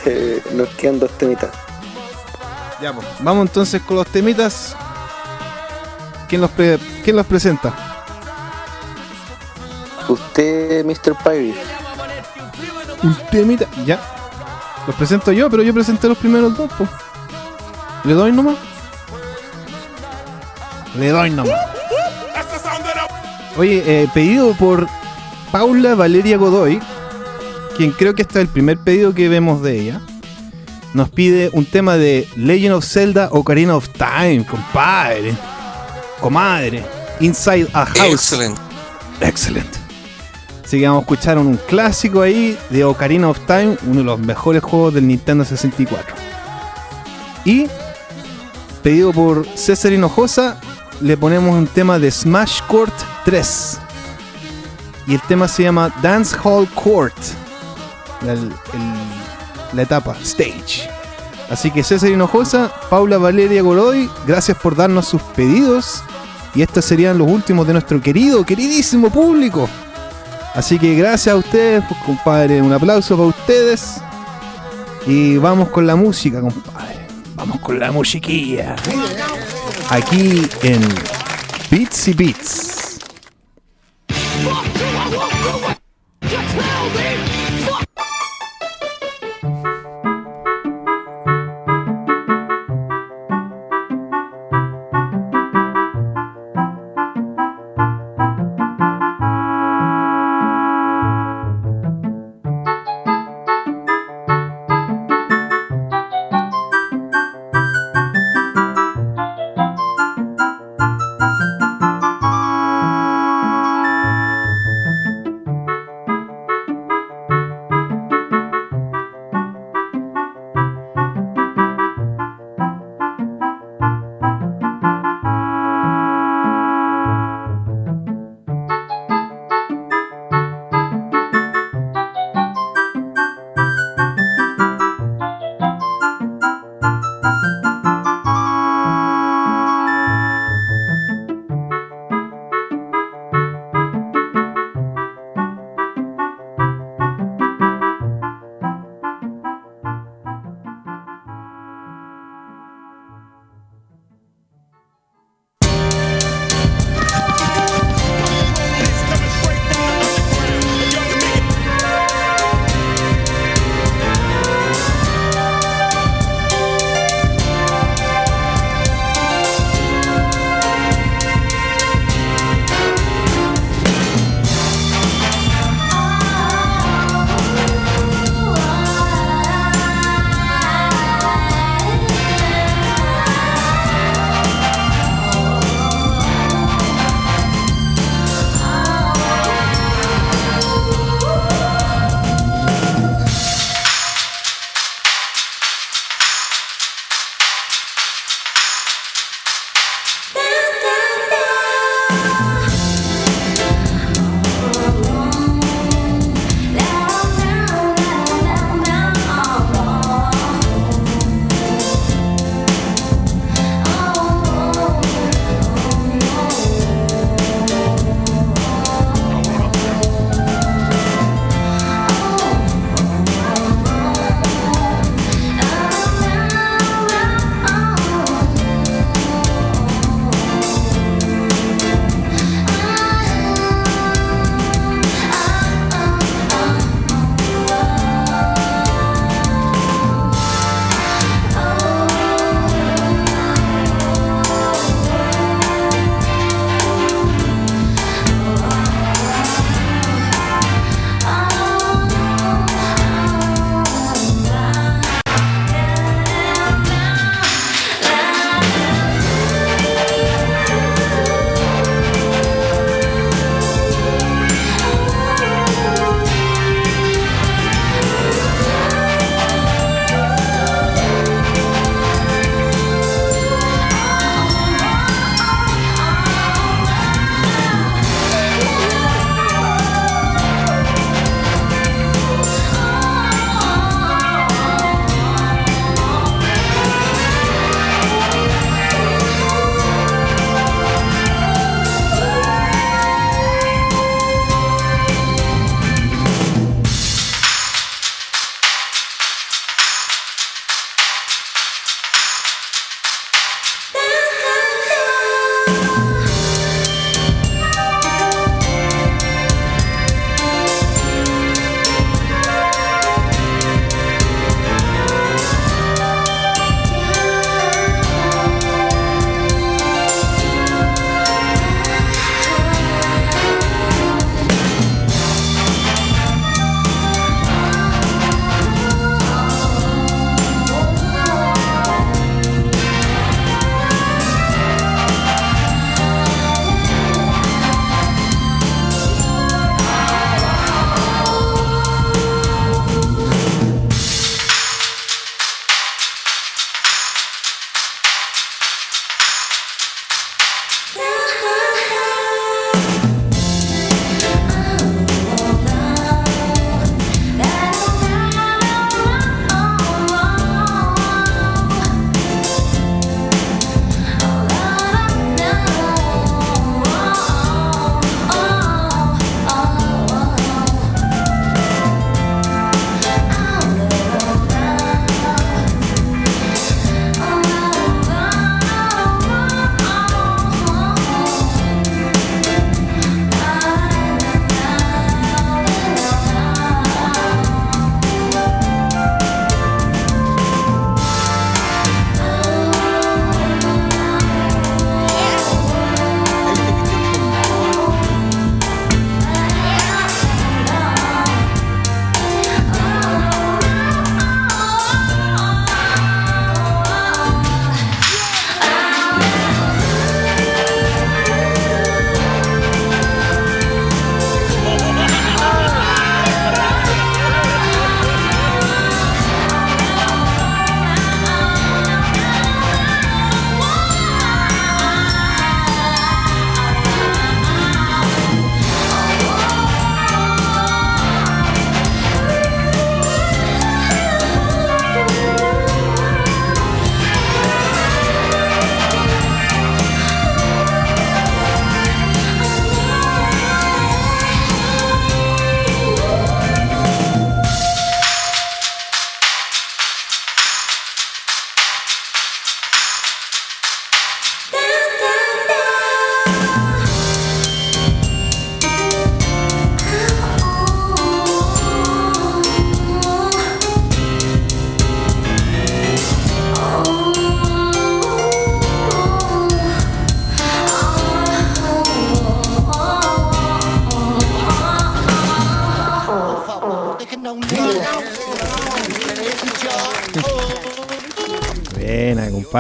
eh, nos quedan dos temitas. Ya, pues. Vamos entonces con los temitas. ¿Quién los, pre- quién los presenta? Usted, Mr. Pirate. Un temita. Ya. Los presento yo, pero yo presenté los primeros dos, pues. ¿Le doy nomás? Le doy nomás. Oye, eh, pedido por Paula Valeria Godoy, quien creo que este es el primer pedido que vemos de ella. Nos pide un tema de Legend of Zelda Ocarina of Time, compadre. Comadre. Inside a House. Excelente. Excelente. Así que vamos a escuchar un clásico ahí de Ocarina of Time, uno de los mejores juegos del Nintendo 64. Y, pedido por César Hinojosa, le ponemos un tema de Smash Court 3. Y el tema se llama Dance Hall Court. La, etapa, stage. Así que César Hinojosa, Paula Valeria Goroy, gracias por darnos sus pedidos. Y estos serían los últimos de nuestro querido, queridísimo público. Así que gracias a ustedes, pues, compadre. Un aplauso para ustedes. Y vamos con la música, compadre. Vamos con la musiquilla. Aquí en Beats y Beats.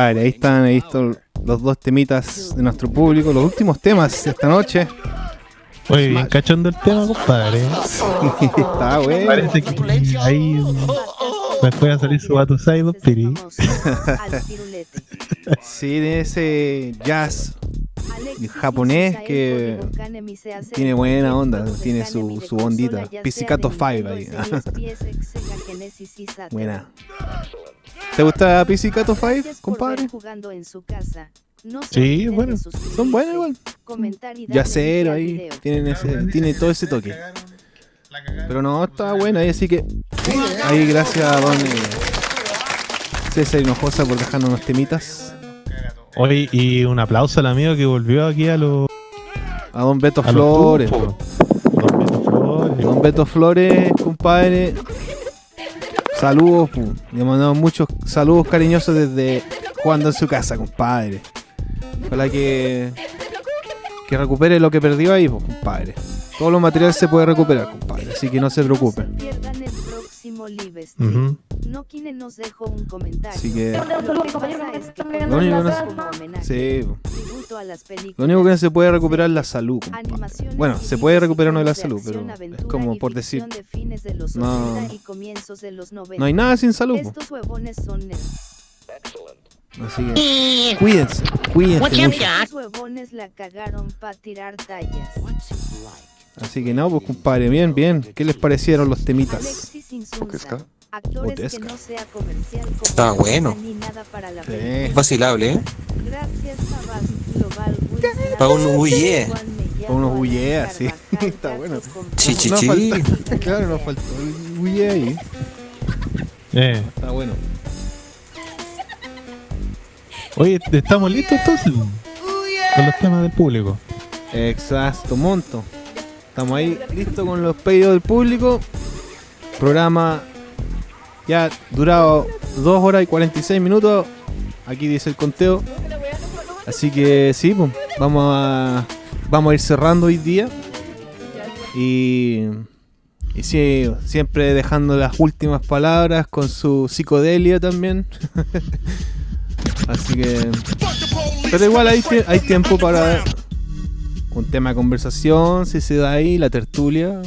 Compadre. Ahí están, ahí están los dos temitas de nuestro público, los últimos temas de esta noche. Oye, bien cachondo el tema, compadre. Está bueno. Parece que ahí después va a salir su Bato Saido, Piri. Sí, de ese jazz japonés que tiene buena onda, tiene su, su ondita. Pizzicato 5 ahí. buena. ¿Te gusta Pizzicato 5, compadre? Sí, bueno. Son buenos igual. Yacero ahí, tienen ese, tiene todo ese toque. Pero no, está buena ahí, así que ahí gracias a don eh, César Hinojosa por dejarnos unos temitas. Oye, y un aplauso al amigo que volvió aquí a los. A don Beto a Flores. Don Beto Flores. Don Beto Flores, compadre. Saludos, le mandamos muchos saludos cariñosos desde jugando en su casa, compadre. Ojalá que, que recupere lo que perdió ahí, pues, compadre. Todo lo material se puede recuperar, compadre, así que no se preocupe. Ujú. No quien nos dejó un comentario. Así que- Lo que pasa es que Lo único que no se- como homenaje, Sí, po. tributo a las películas, Lo único que no se puede recuperar es la salud, Bueno, se puede recuperar uno de la salud, pero es como por decir. de fines de los No, 80 y comienzos de los 90. no hay nada sin salud. Estos huevones son. Así que cuídense, cuídense mucho. Estos huevones la cagaron para tirar tallas. Así que no, pues compadre, bien, bien. ¿Qué les parecieron los temitas? Actores que no sea comercial como Está bueno. ni nada para la Sí. película. Es vacilable, ¿eh? Gracias a Bas Global Wilson, Pa' un huye. Juan Mellado, Para unos Alan huyeas, sí. Carvajal, Está bueno. Carlos Nos claro, nos faltó el huye ahí. Eh. Está bueno. Oye, ¿estamos listos entonces? Con los temas del público. Exacto, monto. Estamos ahí listos con los pedidos del público. Programa ya durado 2 horas y 46 minutos. Aquí dice el conteo. Así que sí, pues, vamos a vamos a ir cerrando hoy día. Y, y sí, siempre dejando las últimas palabras con su psicodelia también. Así que. Pero igual hay, hay tiempo para un tema de conversación, si se da ahí, la tertulia.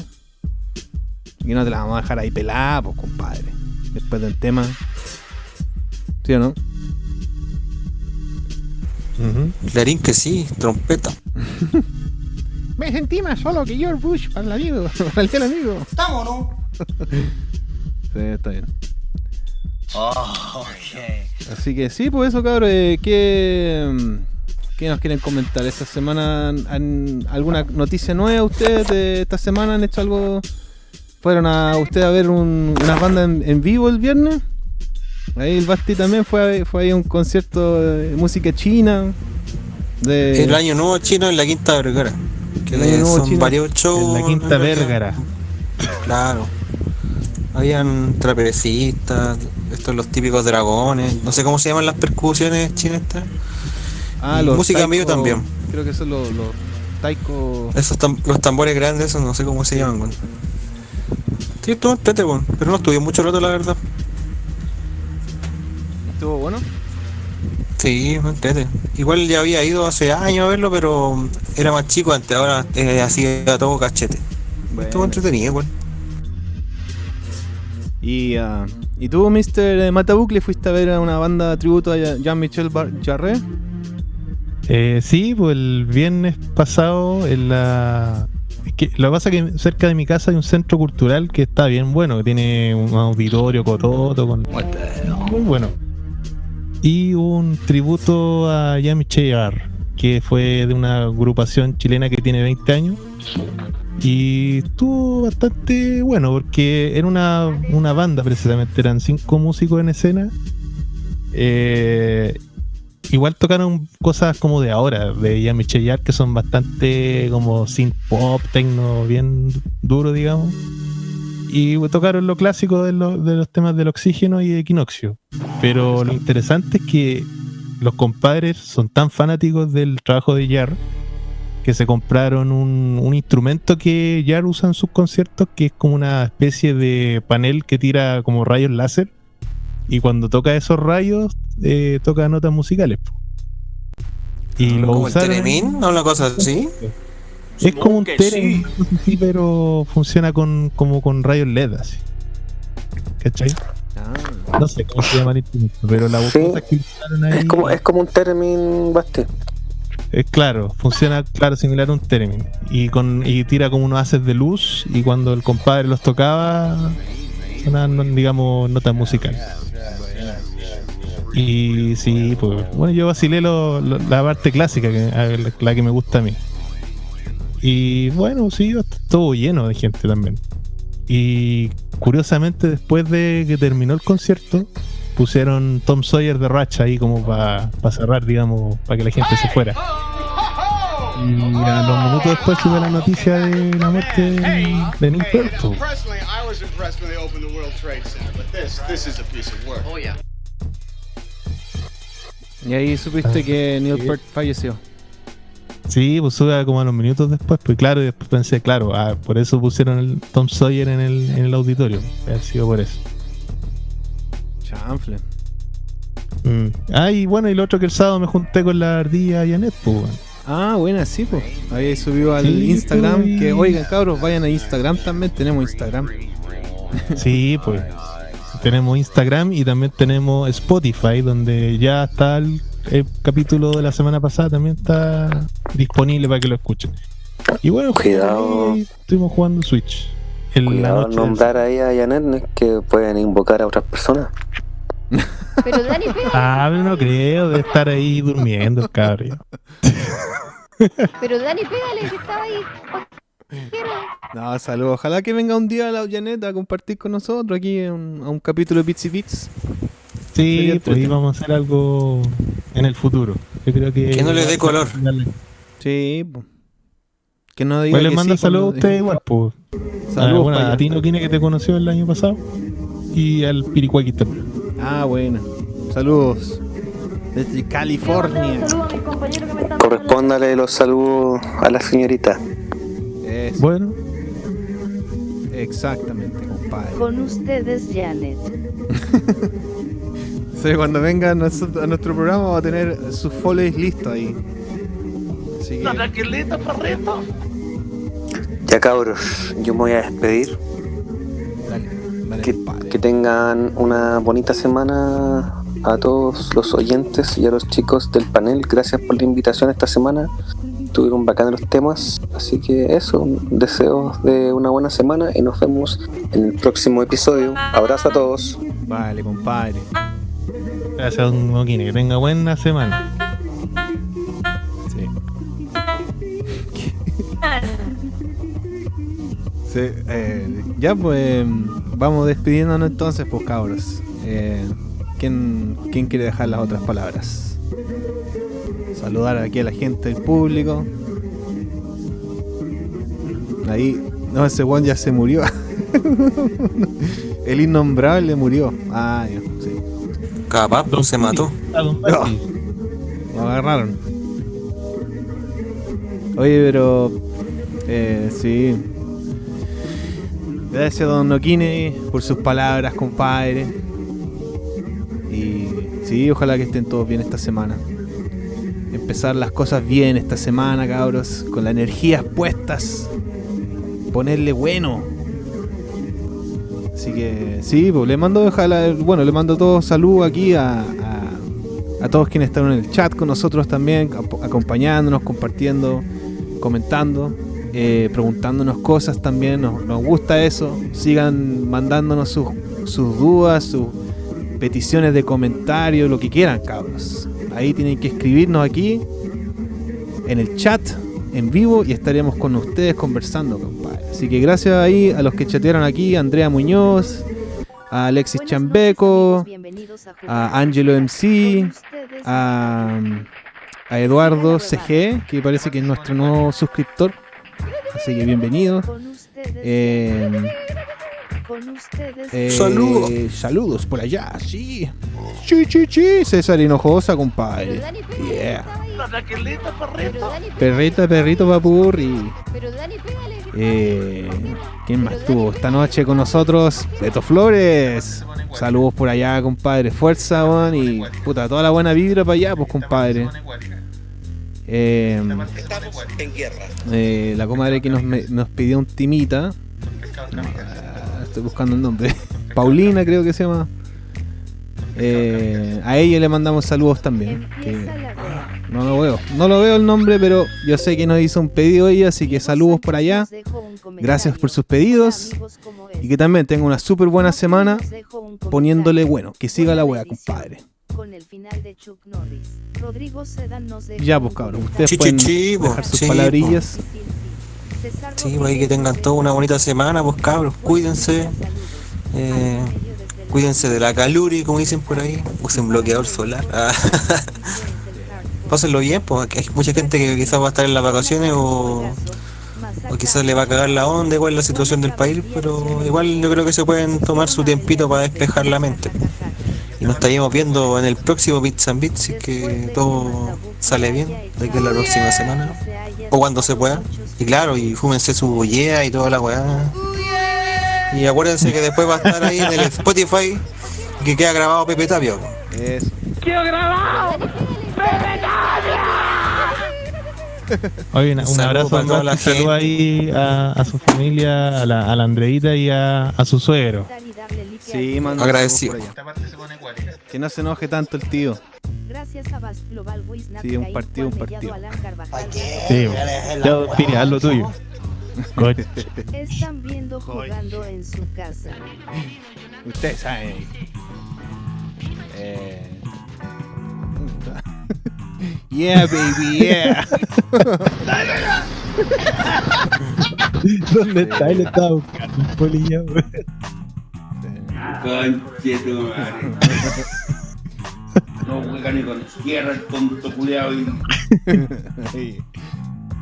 Y no te la vamos a dejar ahí pelada, pues compadre. Después del tema. ¿Sí o no? Clarín que sí, trompeta. Me sentí más solo que George Bush para el amigo, para el amigo. ¿Estamos no? Sí, está bien. Así que sí, pues eso, cabrón. eh, ¿qué, mm, ¿Qué nos quieren comentar? ¿Esta semana han, alguna noticia nueva ustedes de esta semana? ¿Han hecho algo? ¿Fueron a ustedes a ver un- unas bandas en, en vivo el viernes? Ahí el Basti también fue, a- fue ahí a un concierto de música china. De, El año nuevo chino en la Quinta Vergara. Que El Año Nuevo son Chino varios shows. En la Quinta. Vergara. Claro. Habían trapecistas, estos los típicos dragones, no sé cómo se llaman las percusiones chinas estas. Ah, los música taiko- también. Creo que son los, los taiko. Esos tam- los tambores grandes, esos no sé cómo se llaman, weón. Sí, estuvo entrete, weón, pero no estuve mucho rato, la verdad. ¿Estuvo bueno? Sí, entrete. Igual ya había ido hace años a verlo, pero era más chico antes, ahora eh, así a todo cachete. Estuvo entretenido, igual. Y, ah, ¿Y tú, Mr. Matabucle, fuiste a ver a una banda tributo a Jean-Michel Jarre? Eh, sí, pues el viernes pasado en la... lo que pasa es que cerca de mi casa hay un centro cultural que está bien bueno, que tiene un auditorio cototo con... Muy bueno. Y un tributo a Yami Cheyar, que fue de una agrupación chilena que tiene 20 años. Y estuvo bastante bueno, porque era una, una banda precisamente, eran cinco músicos en escena. Eh, igual tocaron cosas como de ahora, de Yami Cheyar, que son bastante como synth pop, techno, bien duro, digamos. Y tocaron lo clásico de, de los temas del oxígeno y de equinoccio. Pero lo interesante es que los compadres son tan fanáticos del trabajo de Jar que se compraron un, un instrumento que Jar usa en sus conciertos, que es como una especie de panel que tira como rayos láser Y cuando toca esos rayos, eh, toca notas musicales. po. Y lo ¿Como el Teremin o una cosa así? Es como un sé si, pero funciona con, como con rayos LED así. ¿Cachai? Ah, No sé cómo se llama el instrumento, pero la Sí. que usaron ahí Es como, es como un Termin Basti. es claro, funciona claro similar a un Teremin. Y con y tira como unos haces de luz y cuando el compadre los tocaba sonaban digamos notas musicales. Y sí, pues bueno, yo vacilé lo- la parte clásica, que, la, que me gusta a mí. Y bueno, sí, estuvo lleno de gente también. Y curiosamente, después de que terminó el concierto, pusieron Tom Sawyer de Racha ahí como para cerrar, digamos, para que la gente se fuera. Y a los minutos después supe la noticia de la muerte de, Nick Peart, po. Personally, I was impressed when they opened the World Trade Center, but this, this is a piece of work. Oh y ahí supiste Ah, que Neil sí. Peart falleció. Sí, pues sube como a los minutos después, pues claro, y después pensé, claro, ah, por eso pusieron el Tom Sawyer en el, en el auditorio. Ha sido por eso. Chanfle. Mm. Ah, y bueno, y lo otro que el sábado me junté con la ardilla Janet, pues bueno. Ah, buena, sí, pues. Ahí subió al Sí, Instagram. pues. Que oigan, cabros, vayan a Instagram también. Tenemos Instagram. Sí, pues. Tenemos Instagram y también tenemos Spotify, donde ya está el, el capítulo de la semana pasada, también está disponible para que lo escuchen. Y bueno, Cuidado. ahí estuvimos jugando Switch. En la Cuidado al noche del nombrar ahí a Janet, no es que pueden invocar a otras personas. Pero Dani, pégale. Ah, pero no creo de estar ahí durmiendo cabrón. Pero Dani, pégale, que estaba ahí. No, saludos. Ojalá que venga un día la Janet a compartir con nosotros aquí en a un capítulo de Bits y Bits. Sí, pues íbamos a hacer algo en el futuro. Yo creo que. Que no le dé color. Sí, pues. Que no diga Pues le manda sí saludos a usted igual, pues. Saludos Ah, bueno, a Tino Kine que te conoció el año pasado. Y al Piricuaki también. Ah, bueno. Saludos. Desde California. Correspóndale los saludos a la señorita. Eso, Bueno, exactamente, compadre. Con ustedes, Janet. Sí, cuando venga a, nuestro- a nuestro programa va a tener sus follies listos ahí. Así que, tranquilito, perrito. Ya cabros, yo me voy a despedir. Que, tengan una bonita semana a todos los oyentes y a los chicos del panel. Gracias por la invitación esta semana. Tuvieron bacanos los temas. Así que eso, deseos de una buena semana y nos vemos en el próximo episodio. Abrazo a todos. Vale, compadre. gracias a Don Moquine. Que tenga buena semana. Sí. Sí, eh, ya pues vamos despidiéndonos entonces, pues cabros. Eh, ¿quién, ¿Quién quiere dejar las otras palabras? Saludar aquí a la gente del público. Ahí, no, ese one ya se murió. El innombrable murió. Ah, ya, sí. Capaz, pues, se mató. Ah, Pati. Lo agarraron. Oye, pero. Eh, sí. Gracias, don Noquine, por sus palabras, compadre. Y sí, ojalá que estén todos bien esta semana. Empezar las cosas bien esta semana, cabros. Con las energías puestas. Ponerle bueno. Así que sí, pues le mando, ojalá, bueno, le mando todos saludos aquí a, a, a todos quienes están en el chat con nosotros también, acompañándonos, compartiendo, comentando, eh, preguntándonos cosas también. Nos, nos gusta eso. Sigan mandándonos sus, sus dudas, sus peticiones de comentarios, lo que quieran, cabros. Ahí tienen que escribirnos aquí en el chat en vivo y estaremos con ustedes conversando, compadre. Así que gracias ahí a los que chatearon aquí, Andrea Muñoz, a Alexis Buenas Chambeco, noches, a a Angelo MC, a, a Eduardo CG, que parece que es nuestro nuevo suscriptor. Así que bienvenidos. Eh, eh, Saludos. Saludos por allá, sí. Sí, sí, sí. César Hinojosa, compadre. Yeah. Perrita, perrito, papurri. Eh. ¿Quién más estuvo esta noche con nosotros? Beto Flores. Saludos por allá, compadre. Fuerza, weón. Y puta, toda la buena vibra para allá, pues, compadre. Eh, la comadre que nos, nos pidió un timita. Ah, Estoy buscando el nombre. Paulina, creo que se llama. Eh, a ella le mandamos saludos también. no lo veo. No lo veo el nombre, pero yo sé que nos hizo un pedido ella, así que saludos por allá. Gracias por sus pedidos. Y que también tenga una súper buena semana poniéndole bueno. Que siga la wea, compadre. Con el final de Chuck Norris. Rodrigo Sedan nos deja Ya, pues cabrón. Ustedes pueden po. dejar sus Sí, palabrillas. Sí, pues ahí que tengan toda una bonita semana, pues cabros, cuídense. Eh, cuídense de la caluri, como dicen por ahí. Usen bloqueador solar. Ah. Pásenlo bien, pues que hay mucha gente que quizás va a estar en las vacaciones o, o quizás le va a cagar la onda igual la situación del país, pero igual yo creo que se pueden tomar su tiempito para despejar la mente. Y nos estaríamos viendo en el próximo Bits and Bits, si es que todo sale bien, de aquí a la próxima semana, o cuando se pueda. Y claro, y fúmense su bollea y toda la weá. Y acuérdense que después va a estar ahí en el Spotify que queda grabado Pepe Tapia. Eso. ¡Qué grabado! ¡Pepe Oye, una- un, Saludo abrazo para toda la ahí a, a su familia, a la, a la Andreita y a, a su suegro. Sí, manda Agradecido. saludos por allá. Que no se enoje tanto el tío. Gracias a Global Sí, un partido, un partido. Sí, ya, Piri, haz lo tuyo. Coche. Están viendo jugando en su casa. Ustedes saben. Eh... yeah, baby, yeah. ¿Dónde está? Él estaba buscando un polilla, weón. No juega ni con tierra el tonto culiao y... Ahí.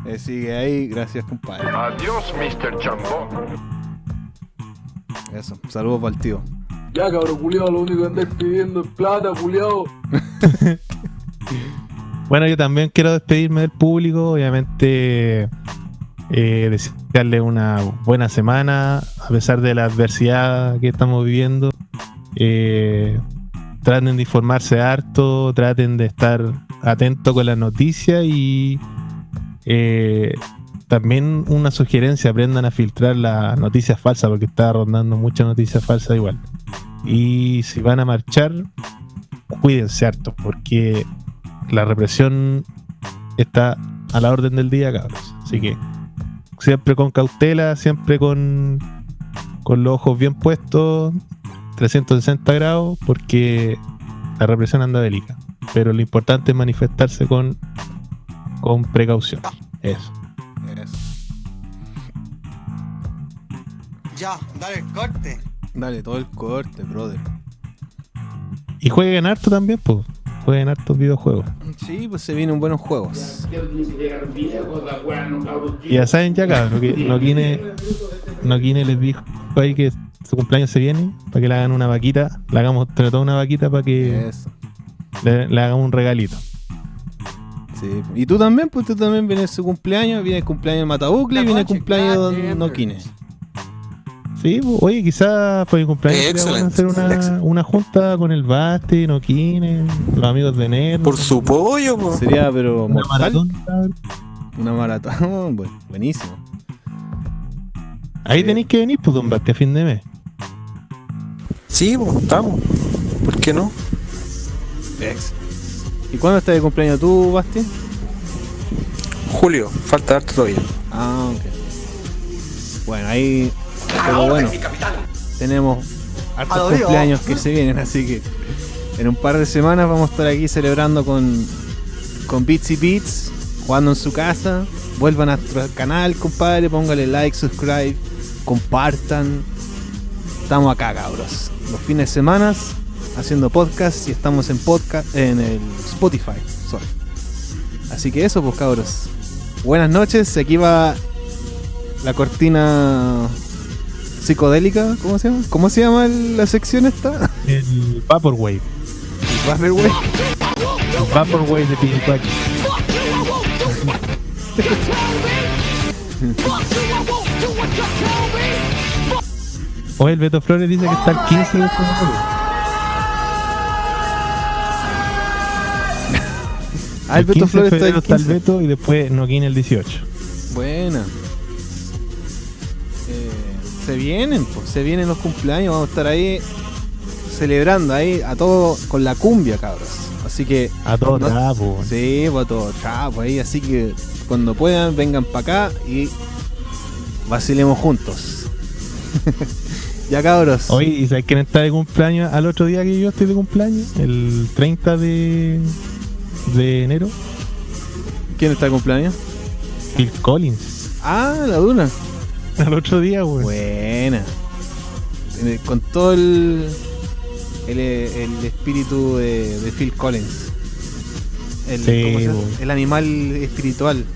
Eh, sigue ahí, gracias compadre. Adiós, Mr. Jumbo. Eso, saludos para el tío. Ya, cabrón, culiao, lo único que andáis pidiendo es plata, culiao. Bueno, yo también quiero despedirme del público, obviamente eh, una buena semana a pesar de la adversidad que estamos viviendo. Eh, traten de informarse harto, traten de estar atentos con las noticias y eh, también una sugerencia, aprendan a filtrar las noticias falsas porque está rondando muchas noticias falsas igual. Y si van a marchar, cuídense harto porque la represión está a la orden del día, cabros. Así que siempre con cautela, siempre con, con los ojos bien puestos, 360 grados, porque la represión anda bélica. Pero lo importante es manifestarse con, con precaución. Eso. Ya, dale el corte. Dale todo el corte, brother. Y jueguen harto también, pues. Jueguen hartos videojuegos. Sí, pues se vienen buenos juegos. Y ya saben ya, cabrón, que Noquine, Noquine les dijo ahí que su cumpleaños se viene, para que le hagan una vaquita, le hagamos entre toda una vaquita para que Eso. le, le hagamos un regalito. Sí. Y tú también, pues tú también viene su cumpleaños, viene el cumpleaños de Matabucle y viene el cumpleaños de Noquine. Sí, oye, quizás por mi cumpleaños Eh, bueno excelente, hacer una, una junta con el Basti, Noquine, los amigos de Nerd. Por su pollo, po. Sería, pero una mortal. maratón. Una maratón, bueno, buenísimo. Ahí Sí. tenéis que venir, pues, don Basti, a fin de mes. Sí, pues, estamos. ¿Por qué no? Ex. ¿Y cuándo estás de cumpleaños tú, Basti? Julio, falta harto todavía. Ah, ok. Bueno, ahí. Pero bueno, tenemos hartos cumpleaños que se vienen, así que en un par de semanas vamos a estar aquí celebrando con, con Beats y Beats, jugando en su casa. Vuelvan a nuestro canal, compadre, póngale like, subscribe, compartan. Estamos acá, cabros. Los fines de semana haciendo podcast y estamos en podcast en el Spotify. sorry. Así que eso, pues cabros. Buenas noches, aquí va la cortina psicodélica, ¿cómo se llama? ¿Cómo se llama la sección esta? El Vaporwave. ¿El Vaporwave. El Vaporwave de Pink Floyd. Hoy el Beto Flores dice que está el 15 de este Ah, el, el Beto Flores está el 15. Beto y después Noquín el 18. Buena. Se vienen, pues, se vienen los cumpleaños, vamos a estar ahí celebrando ahí a todo con la cumbia, cabros. Así que A todo no- trapo. Sí, a todo trapo ahí, así que cuando puedan vengan para acá y vacilemos juntos. ya cabros. Oye, ¿y sabes quién está de cumpleaños al otro día que yo estoy de cumpleaños? El 30 de, de enero. ¿Quién está de cumpleaños? Phil Collins. Ah, la duna. Al otro día, güey. Buena. Con todo el, el, el espíritu de, de Phil Collins. El, Sí, el animal espiritual.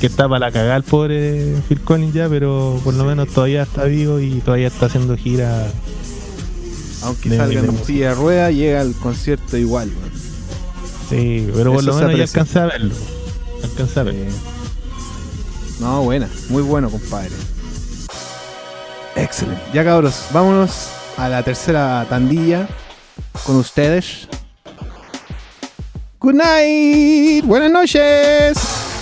Que está para la cagada el pobre Phil Collins ya, pero por lo menos todavía está vivo y todavía está haciendo gira. Aunque De- salga de en silla de rueda, llega al concierto igual. weón. Sí, pero por lo menos ya alcanza a verlo. Alcanza a verlo. No, buena. Muy bueno, compadre. Excelente. Ya cabros, vámonos a la tercera tandilla con ustedes. Good night. Buenas noches.